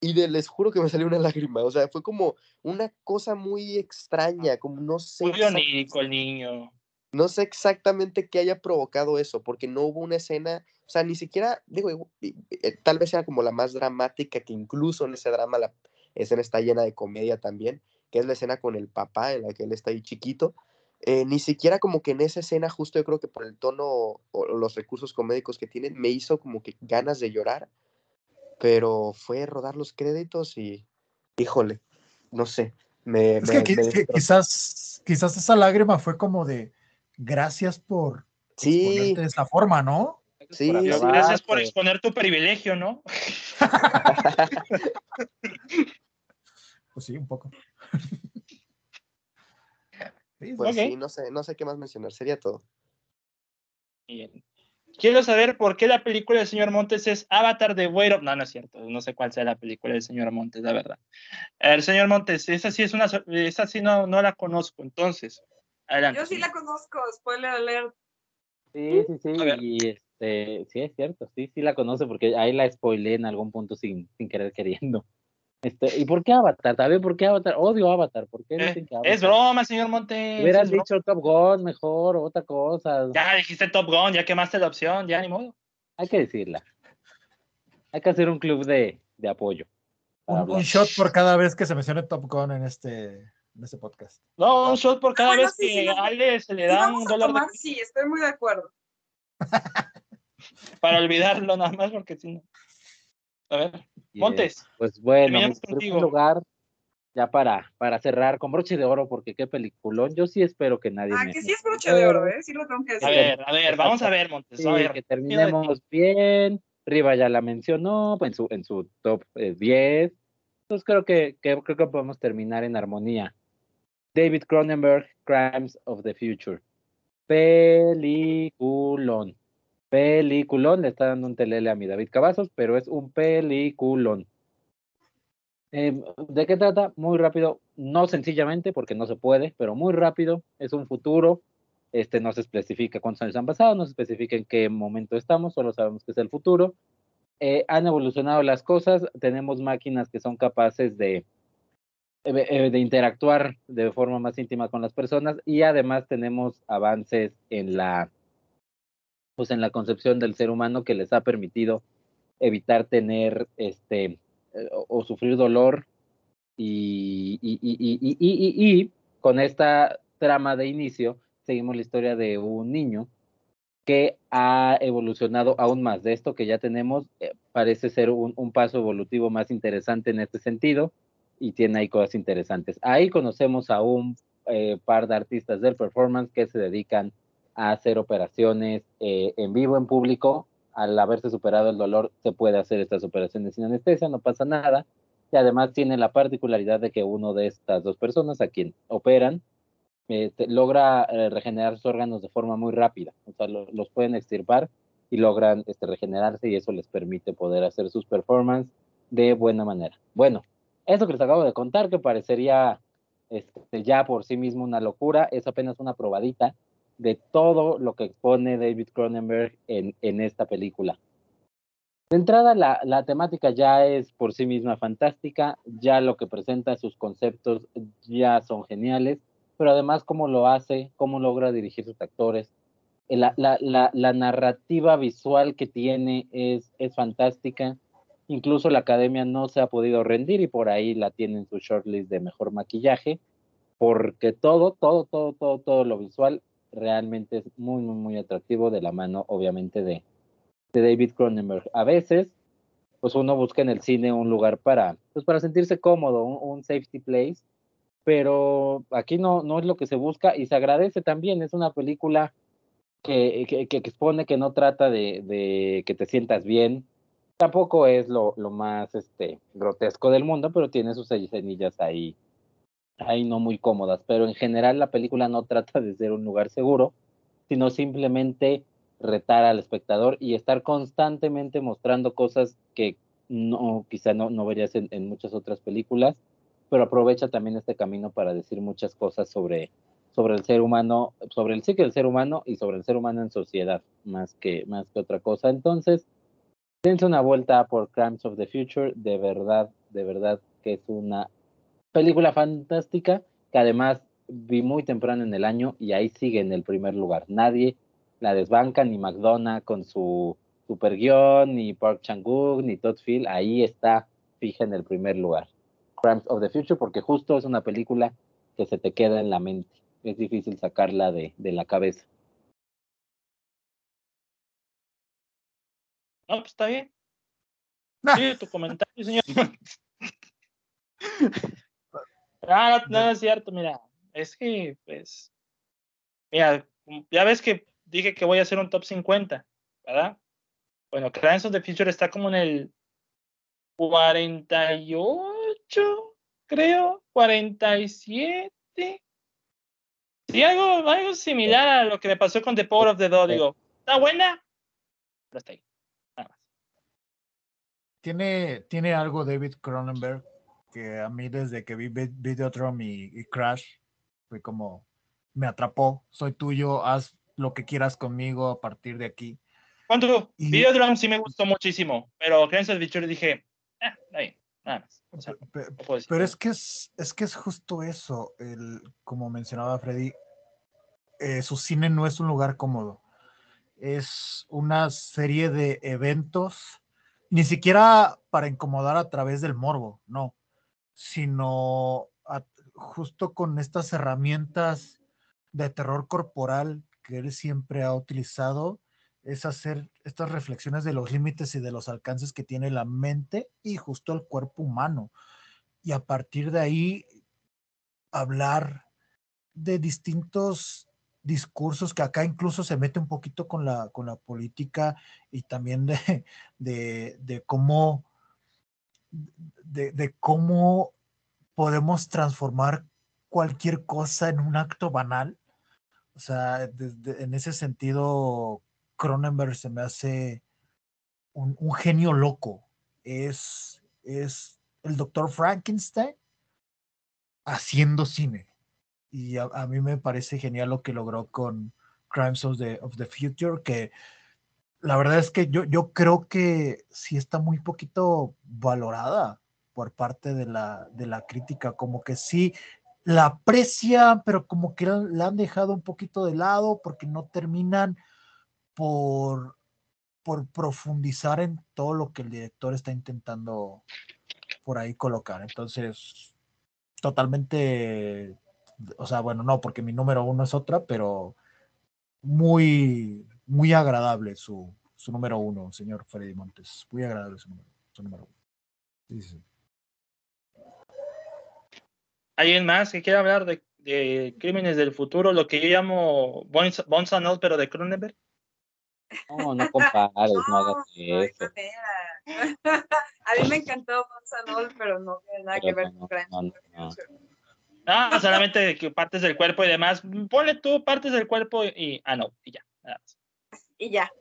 y de- les juro que me salió una lágrima, o sea, fue como una cosa muy extraña, como no sé Muy onírico el niño. no sé exactamente qué haya provocado eso, porque no hubo una escena, o sea, ni siquiera, digo, eh, tal vez sea como la más dramática, que incluso en ese drama la escena está llena de comedia también, que es la escena con el papá, en la que él está ahí chiquito. eh, ni siquiera como que en esa escena, justo yo creo que por el tono o, o los recursos comédicos que tienen, me hizo como que ganas de llorar, pero fue rodar los créditos y, híjole, no sé, me, Es me- que, me quizás, quizás esa lágrima fue como de gracias por Sí, exponerte de esa forma, ¿no? sí, por. Gracias por exponer tu privilegio, ¿no? Pues sí, un poco. Sí, Pues sí, no sé, no sé qué más mencionar, sería todo. Bien. Quiero saber por qué la película del señor Montes es Avatar de of... No, no es cierto. No sé cuál sea la película del señor Montes, la verdad. El señor Montes, esa sí es una... Esa sí no, no la conozco. Entonces, adelante. Yo sí la conozco, spoiler alert. Sí, sí, sí. Ver. Y este, sí, es cierto. Sí, sí la conoce porque ahí la spoileé en algún punto sin, sin querer queriendo. Este, ¿Y por qué Avatar? ¿También por qué Avatar? Odio Avatar. ¿Por qué Eh, dicen que Avatar? es broma, señor Montes. Hubieran es broma. dicho Top Gun mejor, otra cosa. Ya dijiste Top Gun, ya quemaste la opción, ya ni modo. Hay que decirla. Hay que hacer un club de, de apoyo. Un, un shot por cada vez que se mencione Top Gun en este, en este podcast. No, un shot por cada bueno, vez sí, que sí, a Ale se le da un dólar de- tomar, sí, estoy muy de acuerdo. para olvidarlo nada más, porque si no. A ver, Montes. Pues bueno, mi lugar, ya para, para cerrar con broche de oro, porque qué peliculón. Yo sí espero que nadie Ah, me. que sí es broche de oro, ¿eh? Sí lo tengo que decir. A ver, a ver, vamos a ver, Montes. Sí, A ver. que terminemos bien. Riva ya la mencionó en su, en su top eh, 10. Entonces creo que, que- creo que podemos terminar en armonía. David Cronenberg, Crimes of the Future. Peliculón. Peliculón. Le está dando un telele a mi David Cavazos, pero es un peliculón. Eh, ¿De qué trata? Muy rápido, no sencillamente, porque no se puede, pero muy rápido. Es un futuro este no se especifica cuántos años han pasado, no se especifica en qué momento estamos, solo sabemos que es el futuro. Eh, han evolucionado las cosas, tenemos máquinas que son capaces de, eh, eh, de interactuar de forma más íntima con las personas y además tenemos avances en la, pues en la concepción del ser humano que les ha permitido evitar tener este eh, o, sufrir dolor y, y, y, y con esta trama de inicio seguimos la historia de un niño que ha evolucionado aún más. De esto que ya tenemos, eh, parece ser un, un, paso evolutivo más interesante en este sentido y tiene ahí cosas interesantes. Ahí conocemos a un eh, par de artistas del performance que se dedican a hacer operaciones eh, en vivo, en público. Al haberse superado el dolor, se puede hacer estas operaciones sin anestesia, no pasa nada. Y además tiene la particularidad de que uno de estas dos personas a quien operan eh, te, logra eh, regenerar sus órganos de forma muy rápida. O sea, lo, los pueden extirpar y logran este, regenerarse y eso les permite poder hacer sus performances de buena manera. Bueno, eso que les acabo de contar, que parecería este, ya por sí mismo una locura, es apenas una probadita de todo lo que expone David Cronenberg en, en esta película. De entrada, la, la, temática ya es por sí misma fantástica, ya lo que presenta, sus conceptos ya son geniales, pero además cómo lo hace, cómo logra dirigir sus actores. La, la, la, narrativa visual que tiene es, es, fantástica. Incluso la academia no se ha podido rendir y por ahí la tiene en su shortlist de mejor maquillaje, porque todo, todo, todo, todo, todo lo visual realmente es muy, muy, muy atractivo de la mano, obviamente, de, de David Cronenberg. A veces, pues uno busca en el cine un lugar para, pues para sentirse cómodo, un, safety place, pero aquí no, no es lo que se busca y se agradece también. Es una película que, que, que expone que no trata de, de, que te sientas bien. Tampoco es lo, lo más este, grotesco del mundo, pero tiene sus escenillas ahí, ahí no muy cómodas. Pero en general la película no trata de ser un lugar seguro, sino simplemente retar al espectador y estar constantemente mostrando cosas que no, quizá no, no verías en, muchas otras películas pero aprovecha también este camino para decir muchas cosas sobre, sobre el ser humano, sobre el ciclo del ser humano y sobre el ser humano en sociedad, más que, más que otra cosa. Entonces, dense una vuelta por Crimes of the Future, de verdad, de verdad que es una película fantástica, que además vi muy temprano en el año y ahí sigue en el primer lugar. Nadie la desbanca, ni McDonough con su super guion, ni Park Chang-wook, ni Todd Field, ahí está fija en el primer lugar. Crimes of the Future porque justo es una película que se te queda en la mente. Es difícil sacarla de, de la cabeza. No, pues está bien. Sí, tu comentario, señor. ah, no, no es cierto, mira. Es que, pues. Mira, ya ves que dije que voy a hacer un top 50, ¿verdad? Bueno, Crimes of the Future está como en el 48, creo, 47. Sí, algo, algo similar a lo que me pasó con The Power of the Dog. Digo, ¿está buena? Pero hasta ahí. Nada más. Tiene, tiene algo David Cronenberg que a mí desde que vi Vi- Videodrome y, y Crash fue como me atrapó, soy tuyo, haz lo que quieras conmigo a partir de aquí. ¿Cuánto? Y- sí me gustó muchísimo, pero the Future dije, ah, bien, nada más. O sea, no Pero es que es, es que es justo eso, el, como mencionaba Freddy, eh, su cine no es un lugar cómodo, es una serie de eventos, ni siquiera para incomodar a través del morbo, no, sino justo con estas herramientas de terror corporal que él siempre ha utilizado, es hacer estas reflexiones de los límites y de los alcances que tiene la mente y justo el cuerpo humano. Y a partir de ahí hablar de distintos discursos que acá incluso se mete un poquito con la, con la política y también de, de cómo de, de cómo podemos transformar cualquier cosa en un acto banal. O sea, en ese sentido, Cronenberg se me hace un, un genio loco. Es, es el doctor Frankenstein haciendo cine. Y a, a mí me parece genial lo que logró con Crimes of the, of the Future, que la verdad es que yo, yo creo que sí está muy poquito valorada por parte de la, de la crítica, como que sí la aprecian, pero como que la han dejado un poquito de lado porque no terminan por, por profundizar en todo lo que el director está intentando por ahí colocar. Entonces, totalmente, o sea, bueno, no, porque mi número uno es otra, pero muy, muy agradable su, su número uno, señor Freddy Montes. Muy agradable su número, su número uno. Sí, sí. ¿Alguien más que quiera hablar de, de Crímenes del Futuro? Lo que yo llamo and All, pero de Cronenberg. No, no compares, no hagas no hay eso. manera. A mí me encantó Gonzalo, pero no tiene nada que Pero ver no, con Crimes no, no. Solamente que partes del cuerpo y demás. Ponle tú partes del cuerpo y. Ah, no, y ya. nada más. Y ya.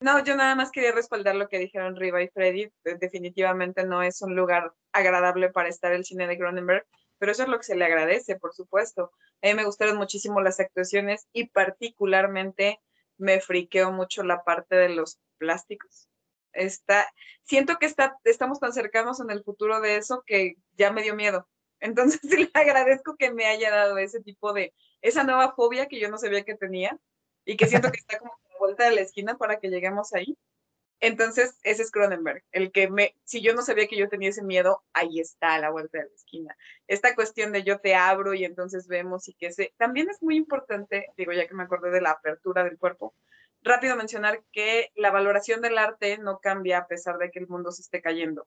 No, yo nada más quería respaldar lo que dijeron Riva y Freddy. De- Definitivamente no es un lugar agradable para estar el cine de Cronenberg, pero eso es lo que se le agradece, por supuesto. A mí me gustaron muchísimo las actuaciones y particularmente me friqueó mucho la parte de los plásticos. Está, siento que está, estamos tan cercanos en el futuro de eso que ya me dio miedo. Entonces sí le agradezco que me haya dado ese tipo de, esa nueva fobia que yo no sabía que tenía y que siento que está como vuelta de la esquina para que lleguemos ahí. Entonces, ese es Cronenberg, el que me, si yo no sabía que yo tenía ese miedo, ahí está a la vuelta de la esquina. Esta cuestión de yo te abro y entonces vemos y que se, también es muy importante, digo ya que me acordé de la apertura del cuerpo, rápido mencionar que la valoración del arte no cambia a pesar de que el mundo se esté cayendo.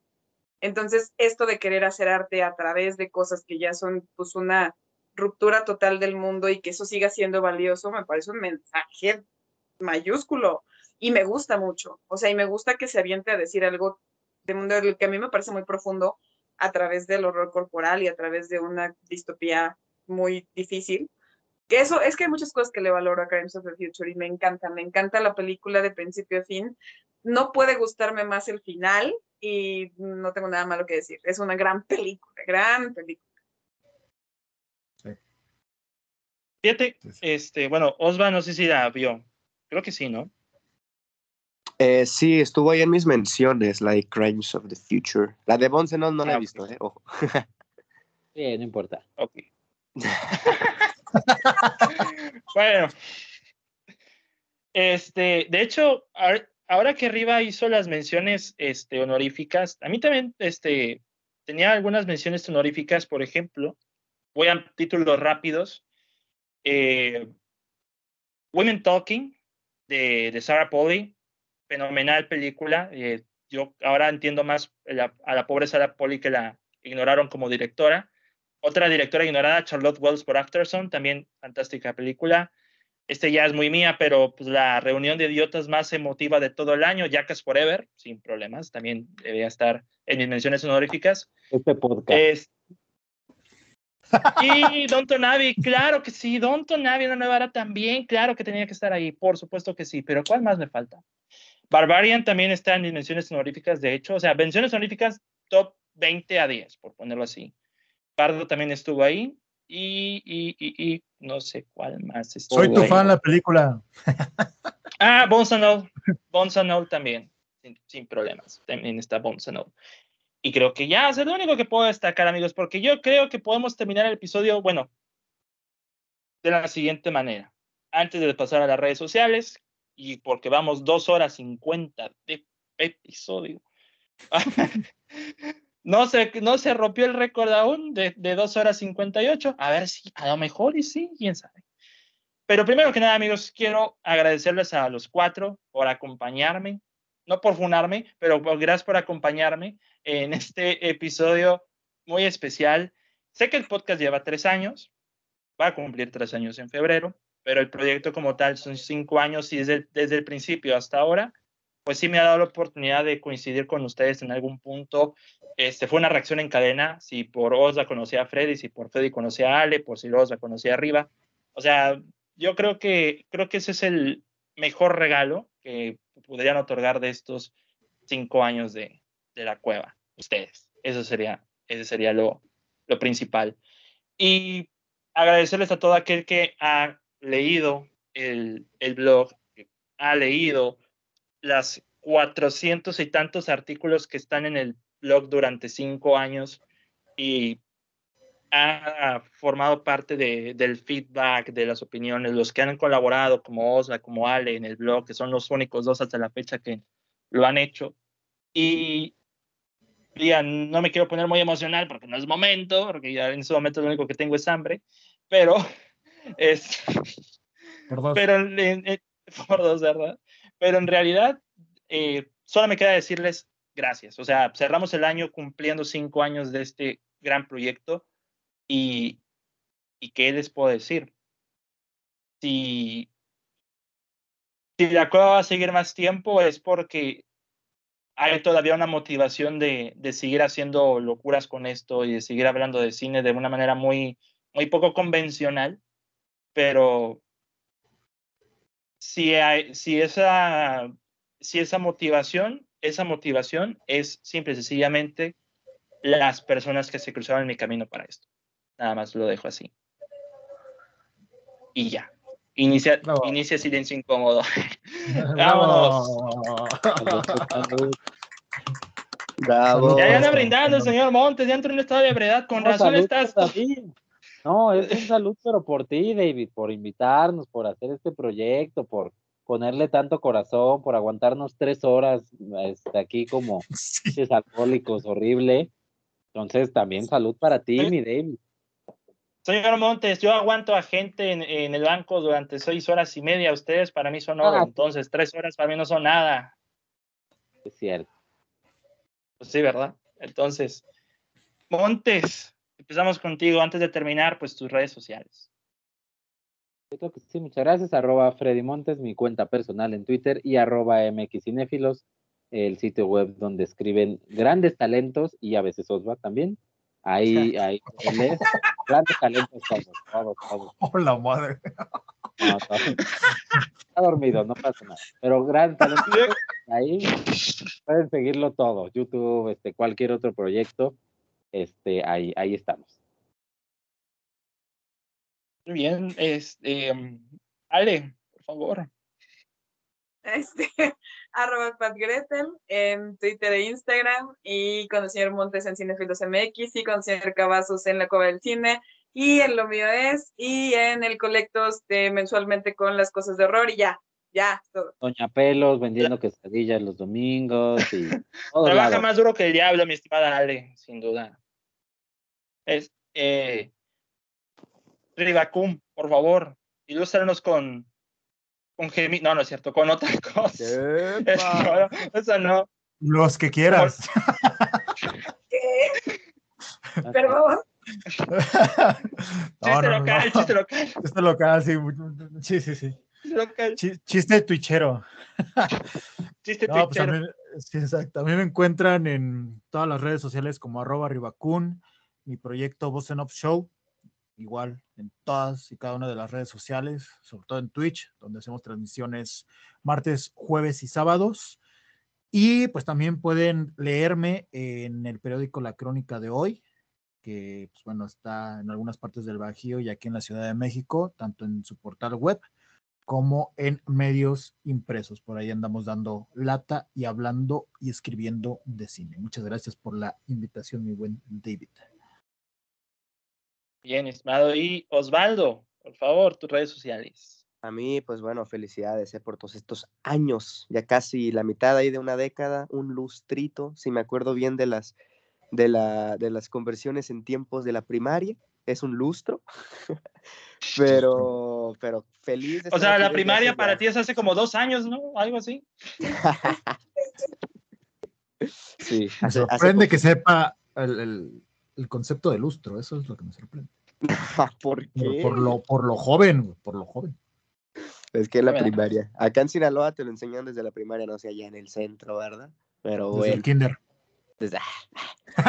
Entonces, esto de querer hacer arte a través de cosas que ya son pues una ruptura total del mundo y que eso siga siendo valioso, me parece un mensaje mayúsculo y me gusta mucho. O sea, y me gusta que se aviente a decir algo de mundo que a mí me parece muy profundo a través del horror corporal y a través de una distopía muy difícil. Que eso es que hay muchas cosas que le valoro a Crimes of the Future y me encanta, me encanta la película de principio a fin. No puede gustarme más el final y no tengo nada malo que decir. Es una gran película, gran película. Fíjate, Sí, sí. este, bueno, Osva no sé si la vio. Creo que sí, ¿no? Eh, sí, estuvo ahí en mis menciones, la de Crimes of the Future. La de and All no la Ah, he ok. visto, eh, ojo. Sí, no importa. Ok. bueno. Este, de hecho, ahor- ahora que Riva hizo las menciones este, honoríficas, a mí también este, tenía algunas menciones honoríficas, por ejemplo, voy a títulos rápidos. eh, Women Talking, de, de Sarah Polley, fenomenal película. eh, yo ahora entiendo más la- a la pobre Sarah Polley que la ignoraron como directora. Otra directora ignorada, Charlotte Wells por Afterson, también fantástica película. Este ya es muy mía, pero pues la reunión de idiotas más emotiva de todo el año, Jackass Forever, sin problemas, también debería estar en mis menciones honoríficas. Este podcast. Es... Y Don Tonavi, claro que sí, Don Tonavi, una nueva era también, claro que tenía que estar ahí, por supuesto que sí, pero ¿cuál más me falta? Barbarian también está en menciones honoríficas, de hecho, o sea, menciones honoríficas top 20 a 10, por ponerlo así. Pardo también estuvo ahí y, y, y, y no sé cuál más estuvo Soy tu ahí. fan la película. Ah, and All también, sin, sin problemas. También está All. Y creo que ya es lo único que puedo destacar, amigos, porque yo creo que podemos terminar el episodio, bueno, de la siguiente manera. Antes de pasar a las redes sociales, y porque vamos dos horas cincuenta de episodio. no, se, no se rompió el récord aún de, de dos horas cincuenta y ocho. A ver si, a lo mejor y sí, quién sabe. Pero primero que nada, amigos, quiero agradecerles a los cuatro por acompañarme, no por funarme, pero gracias por acompañarme en este episodio muy especial. Sé que el podcast lleva tres años, va a cumplir tres años en febrero, pero el proyecto como tal son cinco años y desde, el principio hasta ahora, pues sí me ha dado la oportunidad de coincidir con ustedes en algún punto. Este, fue una reacción en cadena, si por Osla conocía a Freddy, si por Freddy conocía a Ale, por si Osla conocía a Arriba. O sea, yo creo que, creo que ese es el mejor regalo que podrían otorgar de estos cinco años de, de la cueva, ustedes. Eso sería, ese sería lo, lo principal. Y agradecerles a todo aquel que ha leído el, el blog, que ha leído las 400 y tantos artículos que están en el blog durante cinco años y ha formado parte de, del feedback, de las opiniones, los que han colaborado como Osla, como Ale en el blog, que son los únicos dos hasta la fecha que lo han hecho. Y ya no me quiero poner muy emocional porque no es momento, porque ya en ese momento lo único que tengo es hambre, pero es, Por dos. pero en- en- por dos, ¿verdad? Pero en realidad, eh, solo me queda decirles gracias. O sea, cerramos el año cumpliendo cinco años de este gran proyecto y, y ¿qué les puedo decir? Si, si la cueva va a seguir más tiempo es porque hay todavía una motivación de, de seguir haciendo locuras con esto y de seguir hablando de cine de una manera muy, muy poco convencional, pero si, hay, si, esa, si esa motivación, esa motivación es simple y sencillamente las personas que se cruzaron en mi camino para esto. Nada más lo dejo así. Y ya. Inicia, Bravo. inicia silencio incómodo. Bravo. Bravo. Ya, ya anda brindando, señor Montes, ya entró en un estado de ebriedad. Con No, razón estás. No, es un salud, pero por ti, David, por invitarnos, por hacer este proyecto, por ponerle tanto corazón, por aguantarnos tres horas este, aquí como Sí. alcohólicos, horrible. Entonces, también salud para ti, Sí. mi David. Señor Montes, yo aguanto a gente en, en el banco durante seis horas y media. Ustedes para mí son oro, Ah. entonces tres horas para mí no son nada. Es cierto. Pues sí, ¿verdad? Entonces, Montes, empezamos contigo. Antes de terminar, pues tus redes sociales. Yo creo que sí, muchas gracias. Arroba Freddy Montes, mi cuenta personal en Twitter, y arroba MXCinéfilos, el sitio web donde escriben grandes talentos y a veces Osva también. Ahí, ahí, grandes talentos todos, todos, todos. Oh, la madre. No. Está dormido, no pasa nada. Pero grandes talentos, ahí pueden seguirlo todo. YouTube, este, cualquier otro proyecto, este, ahí, ahí estamos. Muy bien, este, um, Ale, por favor. Este, arroba Pat Gretel en Twitter e Instagram y con el señor Montes en Cinefilos MX y con el señor Cavazos en la Cueva del Cine y en Lo Mío Es y en el Colectos de mensualmente con las cosas de horror y ya, ya, todo. Doña Pelos vendiendo quesadillas los domingos y Trabaja más duro que el diablo, mi estimada Ale, sin duda. Es, eh, Rivacum, por favor, ilústranos con, con gemi- No, no es cierto, con otra cosa. Eso no, eso no. Los que quieras. ¿Qué? Perdón. No, Chiste no, local, no. chiste local, Chiste local, sí. Sí, sí, sí. chiste local, Chi- Chiste twitchero. chiste No, pues twitchero. también, sí, exacto. A mí me encuentran en todas las redes sociales como arroba ribacun, mi proyecto Voz en Off Show. Igual en todas y cada una de las redes sociales, sobre todo en Twitch, donde hacemos transmisiones martes, jueves y sábados. Y pues también pueden leerme en el periódico La Crónica de hoy, que pues, bueno, está en algunas partes del Bajío y aquí en la Ciudad de México, tanto en su portal web como en medios impresos. Por ahí andamos dando lata y hablando y escribiendo de cine. Muchas gracias por la invitación, mi buen David. Bien, estimado. Y Osvaldo, por favor, tus redes sociales. A mí, pues bueno, felicidades eh, por todos estos años, ya casi la mitad ahí de una década, un lustrito, si me acuerdo bien de las, de la, de las conversiones en tiempos de la primaria, es un lustro, pero, pero feliz. de O sea, la primaria para ti es hace como dos años, ¿no? Algo así. Sí, Me hace, hace sorprende que sepa el, el- el concepto de lustro, eso es lo que me sorprende. ¿Por Por, qué? por lo, por lo joven, por lo joven. Es que en la Bueno. primaria. Acá en Sinaloa te lo enseñan desde la primaria, no sé, allá en el centro, ¿verdad? Pero Desde el bueno, kinder. desde-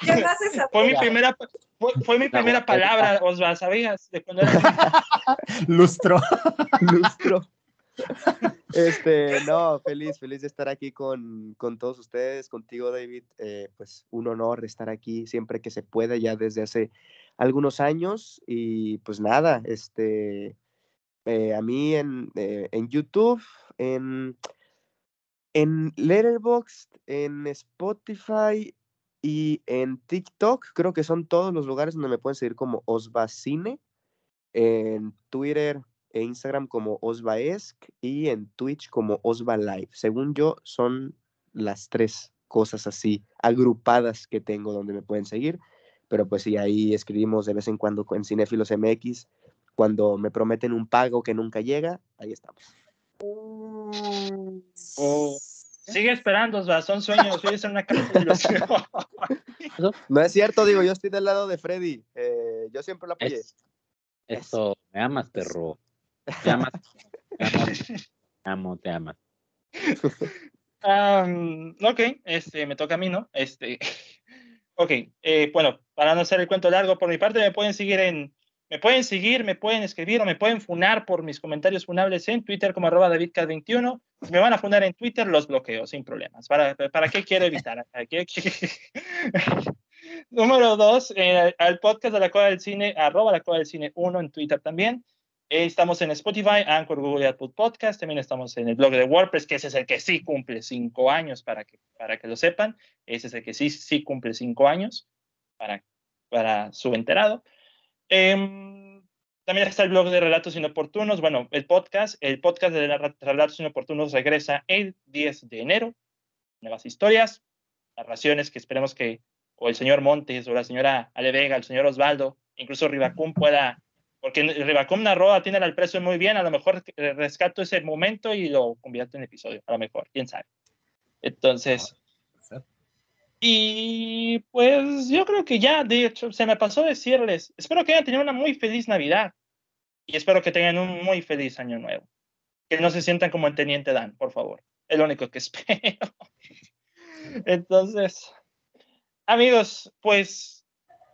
¿Qué Fue mi primera, fue, fue mi primera guapeta. palabra, Osvaldo, ¿sabías? De cuando era Lustro. lustro. Este, no, feliz, feliz de estar aquí con, con todos ustedes, contigo, David. eh, pues un honor estar aquí siempre que se pueda, ya desde hace algunos años. Y pues nada, este, eh, a mí en, eh, en YouTube, en, en Letterboxd, en Spotify y en TikTok, creo que son todos los lugares donde me pueden seguir como Osvacine. En Twitter e Instagram como Osvaesc y en Twitch como Osva Live. Según yo, son las tres cosas así agrupadas que tengo donde me pueden seguir. Pero pues sí, ahí escribimos de vez en cuando en Cinéfilos MX. Cuando me prometen un pago que nunca llega, ahí estamos. Oh, Sigue esperando, Osvaldo, son sueños. Vives en una ilusión. No es cierto, digo, yo estoy del lado de Freddy. eh, yo siempre lo apoyé. Es- eso, me amas, perro. Te amas. Te amo, te amas. Am, ok, este, me toca a mí, ¿no? Este, ok, eh, bueno, para no hacer el cuento largo, por mi parte me pueden seguir en, me pueden seguir, me pueden escribir o me pueden funar por mis comentarios funables en Twitter como arroba DavidCat21. Si me van a funar en Twitter, los bloqueo sin problemas. ¿Para, para qué quiero evitar? ¿Para qué- Número dos, eh, al podcast de la Cueva del Cine, arroba la Cueva del Cine 1 en Twitter también. Eh, Estamos en Spotify, Anchor, Google y Apple Podcast. También estamos en el blog de WordPress, que ese es el que sí cumple cinco años, para que, para que lo sepan. Ese es el que sí, sí cumple cinco años, para, para su enterado. Em, también está el blog de Relatos Inoportunos. Bueno, el podcast, el podcast de la- Relatos Inoportunos regresa el 10 de enero. Nuevas historias, narraciones que esperemos que o el señor Montes o la señora Ale Vega, el señor Osvaldo, incluso Rivacum pueda porque Rivacum narró tiene al precio muy bien, a lo mejor rescato ese momento y lo convierto en episodio, a lo mejor, quién sabe. Entonces, y pues yo creo que ya, de hecho, se me pasó decirles, espero que hayan tenido una muy feliz Navidad y espero que tengan un muy feliz año nuevo. Que no se sientan como en Teniente Dan, por favor. Es lo único que espero. Entonces, amigos, pues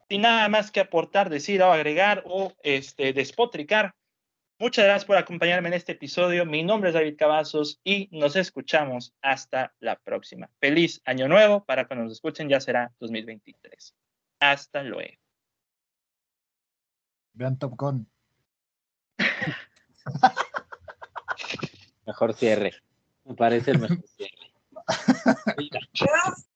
sin nada más que aportar, decir o agregar o este, despotricar. Muchas gracias por acompañarme en este episodio. Mi nombre es David Cavazos y nos escuchamos hasta la próxima. Feliz año nuevo. Para cuando nos escuchen ya será 2023. Hasta luego. Vean Top Gun. Mejor cierre. Me parece el mejor cierre. Gracias.